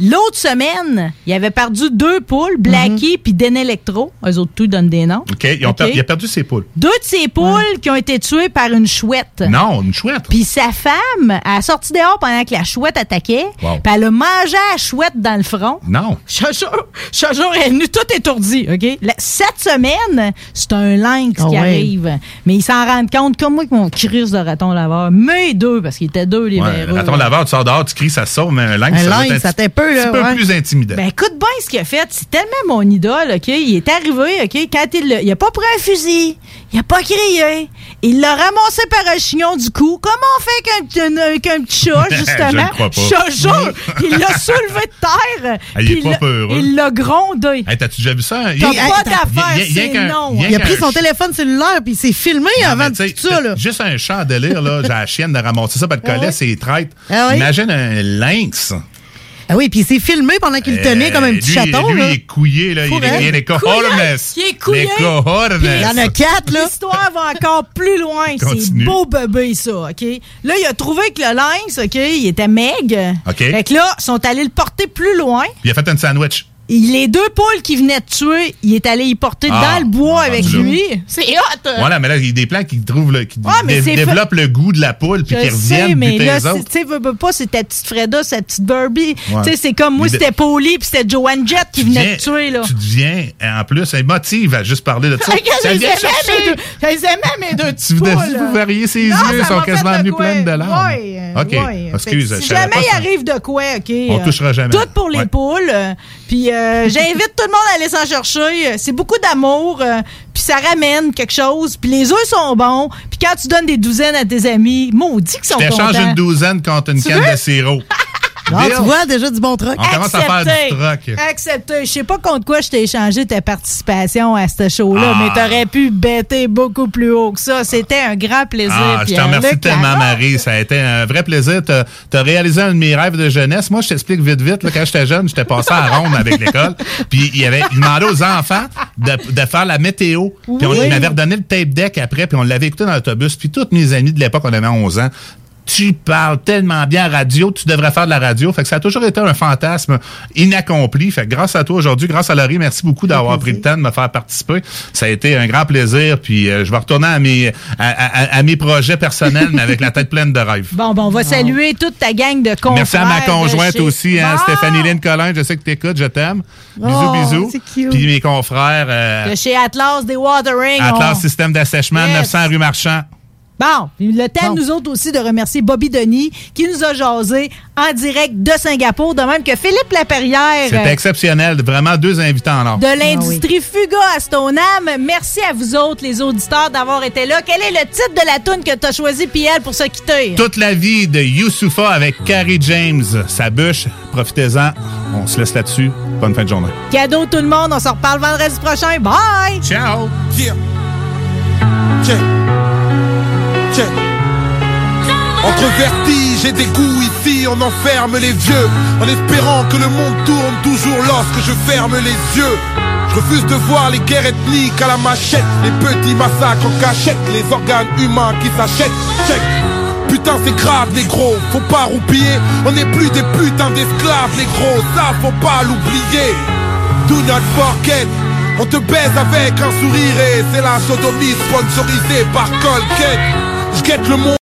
L'autre semaine, il avait perdu deux poules, Blackie puis Den Electro. Eux autres, tout donnent des noms. OK, ils ont per- il a perdu ses poules. Deux de ses poules qui ont été tuées par une chouette. Non, une chouette. Puis sa femme elle a sorti dehors pendant que la chouette attaquait. Wow. Puis elle a mangé la chouette dans le front. Non. Jure, elle est venue toute étourdie, OK? La- cette semaine, c'est un lynx Ah qui ouais. arrive. Mais ils s'en rendent compte, comme moi, que mon crise de raton laveur. Mais deux, parce qu'ils étaient deux, les Ouais, raton laveur, tu sors dehors, tu cries, ça sauve, mais un lynx, Un ça lynx, ça peu, là, un petit peu ouais. plus intimidant. Ben, écoute bien ce qu'il a fait. C'est tellement mon idole, OK? Il est arrivé, OK? Quand il l'a- il a pas pris un fusil, il a pas crié. Il l'a ramassé par un chignon du cou. Comment on fait qu'un qu'un petit chat, justement? ne crois pas. Je jure, il l'a soulevé de terre. Ah, il est pas l'a- peureux. Il l'a grondé. Hey, T'as-tu déjà vu ça? T'as Il- pas d'affaire, c'est non. il- a pris qu'un son téléphone cellulaire puis il s'est filmé avant tout ça. Là. Juste un chat en délire, là. J'ai la chienne de ramasser ça, pas de Ah collet, ouais? c'est traite. Ah oui? Imagine un lynx. Ah oui, puis il s'est filmé pendant qu'il le tenait comme un petit lui, chaton. Lui, là. il est couillé, là. Il est, il est cohornes. Il est couillé? Il y en a quatre, là. L'histoire va encore plus loin. C'est Continue. beau bébé, ça, OK? Là, il a trouvé que le lynx, OK, il était maigre. OK. Fait que là, ils sont allés le porter plus loin. Il a fait un sandwich. Les deux poules qu'il venait de tuer, il est allé y porter Ah, dans le bois avec là. lui. C'est hot! Voilà, mais là, il y a des plans qui trouvent, là, qui Ouais, mais dé- c'est développent le goût de la poule, puis qui sais, reviennent mais buter là, les c'est- autres. tu sais, veux, veux pas, c'est ta petite Freda, sa petite Barbie. Ouais. Tu sais, c'est comme moi, Mais de- c'était Polly, puis c'était Joanne Jett qui venait de tuer, là. Tu deviens, en plus, émotive à juste parler de ça. Ça je les aimais, mes deux- je les aimais, mes deux Tu petites vous, poules. vous verriez ses Non, yeux, ça sont quasiment venus quoi. pleines de larmes. Euh, OK, excuse, Si jamais il arrive de quoi, OK? On euh, touchera jamais. Tout pour les poules. euh, Puis euh, j'invite tout le monde à aller s'en chercher. Euh, C'est beaucoup d'amour. euh, Puis ça ramène quelque chose. Puis les œufs sont bons. Puis quand tu donnes des douzaines à tes amis, maudit qu'ils sont contents. t'échange une douzaine contre une Tu canne veux? de sirop. Non, Deal. tu vois, déjà du bon truc. On commence à faire du. Accepté. Je sais pas contre quoi je t'ai échangé ta participation à ce show-là, Ah. mais t'aurais pu bêter beaucoup plus haut que ça. C'était un grand plaisir. Ah, je te remercie tellement. Marie. Ça a été un vrai plaisir. T'as as réalisé un de mes rêves de jeunesse. Moi, je t'explique vite, vite. Là, quand j'étais jeune, j'étais passé à ronde avec l'école. Puis il y avait il demandait aux enfants de, de faire la météo. Puis on il m'avait redonné le tape deck après. Puis on l'avait écouté dans l'autobus. Puis tous mes amis de l'époque, on avait 11 ans. Tu parles tellement bien à radio, tu devrais faire de la radio. Fait que ça a toujours été un fantasme inaccompli. Fait que grâce à toi aujourd'hui, grâce à Laurie, merci beaucoup d'avoir pris le temps de me faire participer. Ça a été un grand plaisir. Puis euh, je vais retourner à mes, à, à- à mes projets personnels, mais avec la tête pleine de rêves. Bon, bon, on va saluer toute ta gang de confrères. Merci à ma conjointe chez- aussi, hein, Bon, Stéphanie Lynn Collin. Je sais que t'écoutes, je t'aime. Bisous, Oh, bisous. c'est cute. Puis mes confrères, euh, De chez Atlas des Watering. Atlas on- Système d'assèchement, Yes. 900 rue Marchand. Bon, le temps, nous autres aussi, de remercier Bobby Denis, qui nous a jasé en direct de Singapour, de même que Philippe Laperrière. C'était exceptionnel. Vraiment deux invités en or. de l'industrie Fuga à Stoneham. Merci à vous autres, les auditeurs, d'avoir été là. Quel est le titre de la tune que tu as choisi, Piel, pour se quitter? Toute la vie de Youssoufa avec Carrie James. Sa bûche. Profitez-en. On se laisse là-dessus. Bonne fin de journée. Cadeau tout le monde, on se reparle vendredi prochain. Bye! Ciao! Yeah. Entre vertige et dégoût, ici on enferme les vieux En espérant que le monde tourne toujours lorsque je ferme les yeux. Je refuse de voir les guerres ethniques à la machette Les petits massacres en cachette, les organes humains qui s'achètent. Check. Putain c'est grave négro, faut pas roupiller. On n'est plus des putains d'esclaves négro, ça faut pas l'oublier. Do not forget. On te baise avec un sourire et c'est la sodomie sponsorisée par Colgate Je guette le monde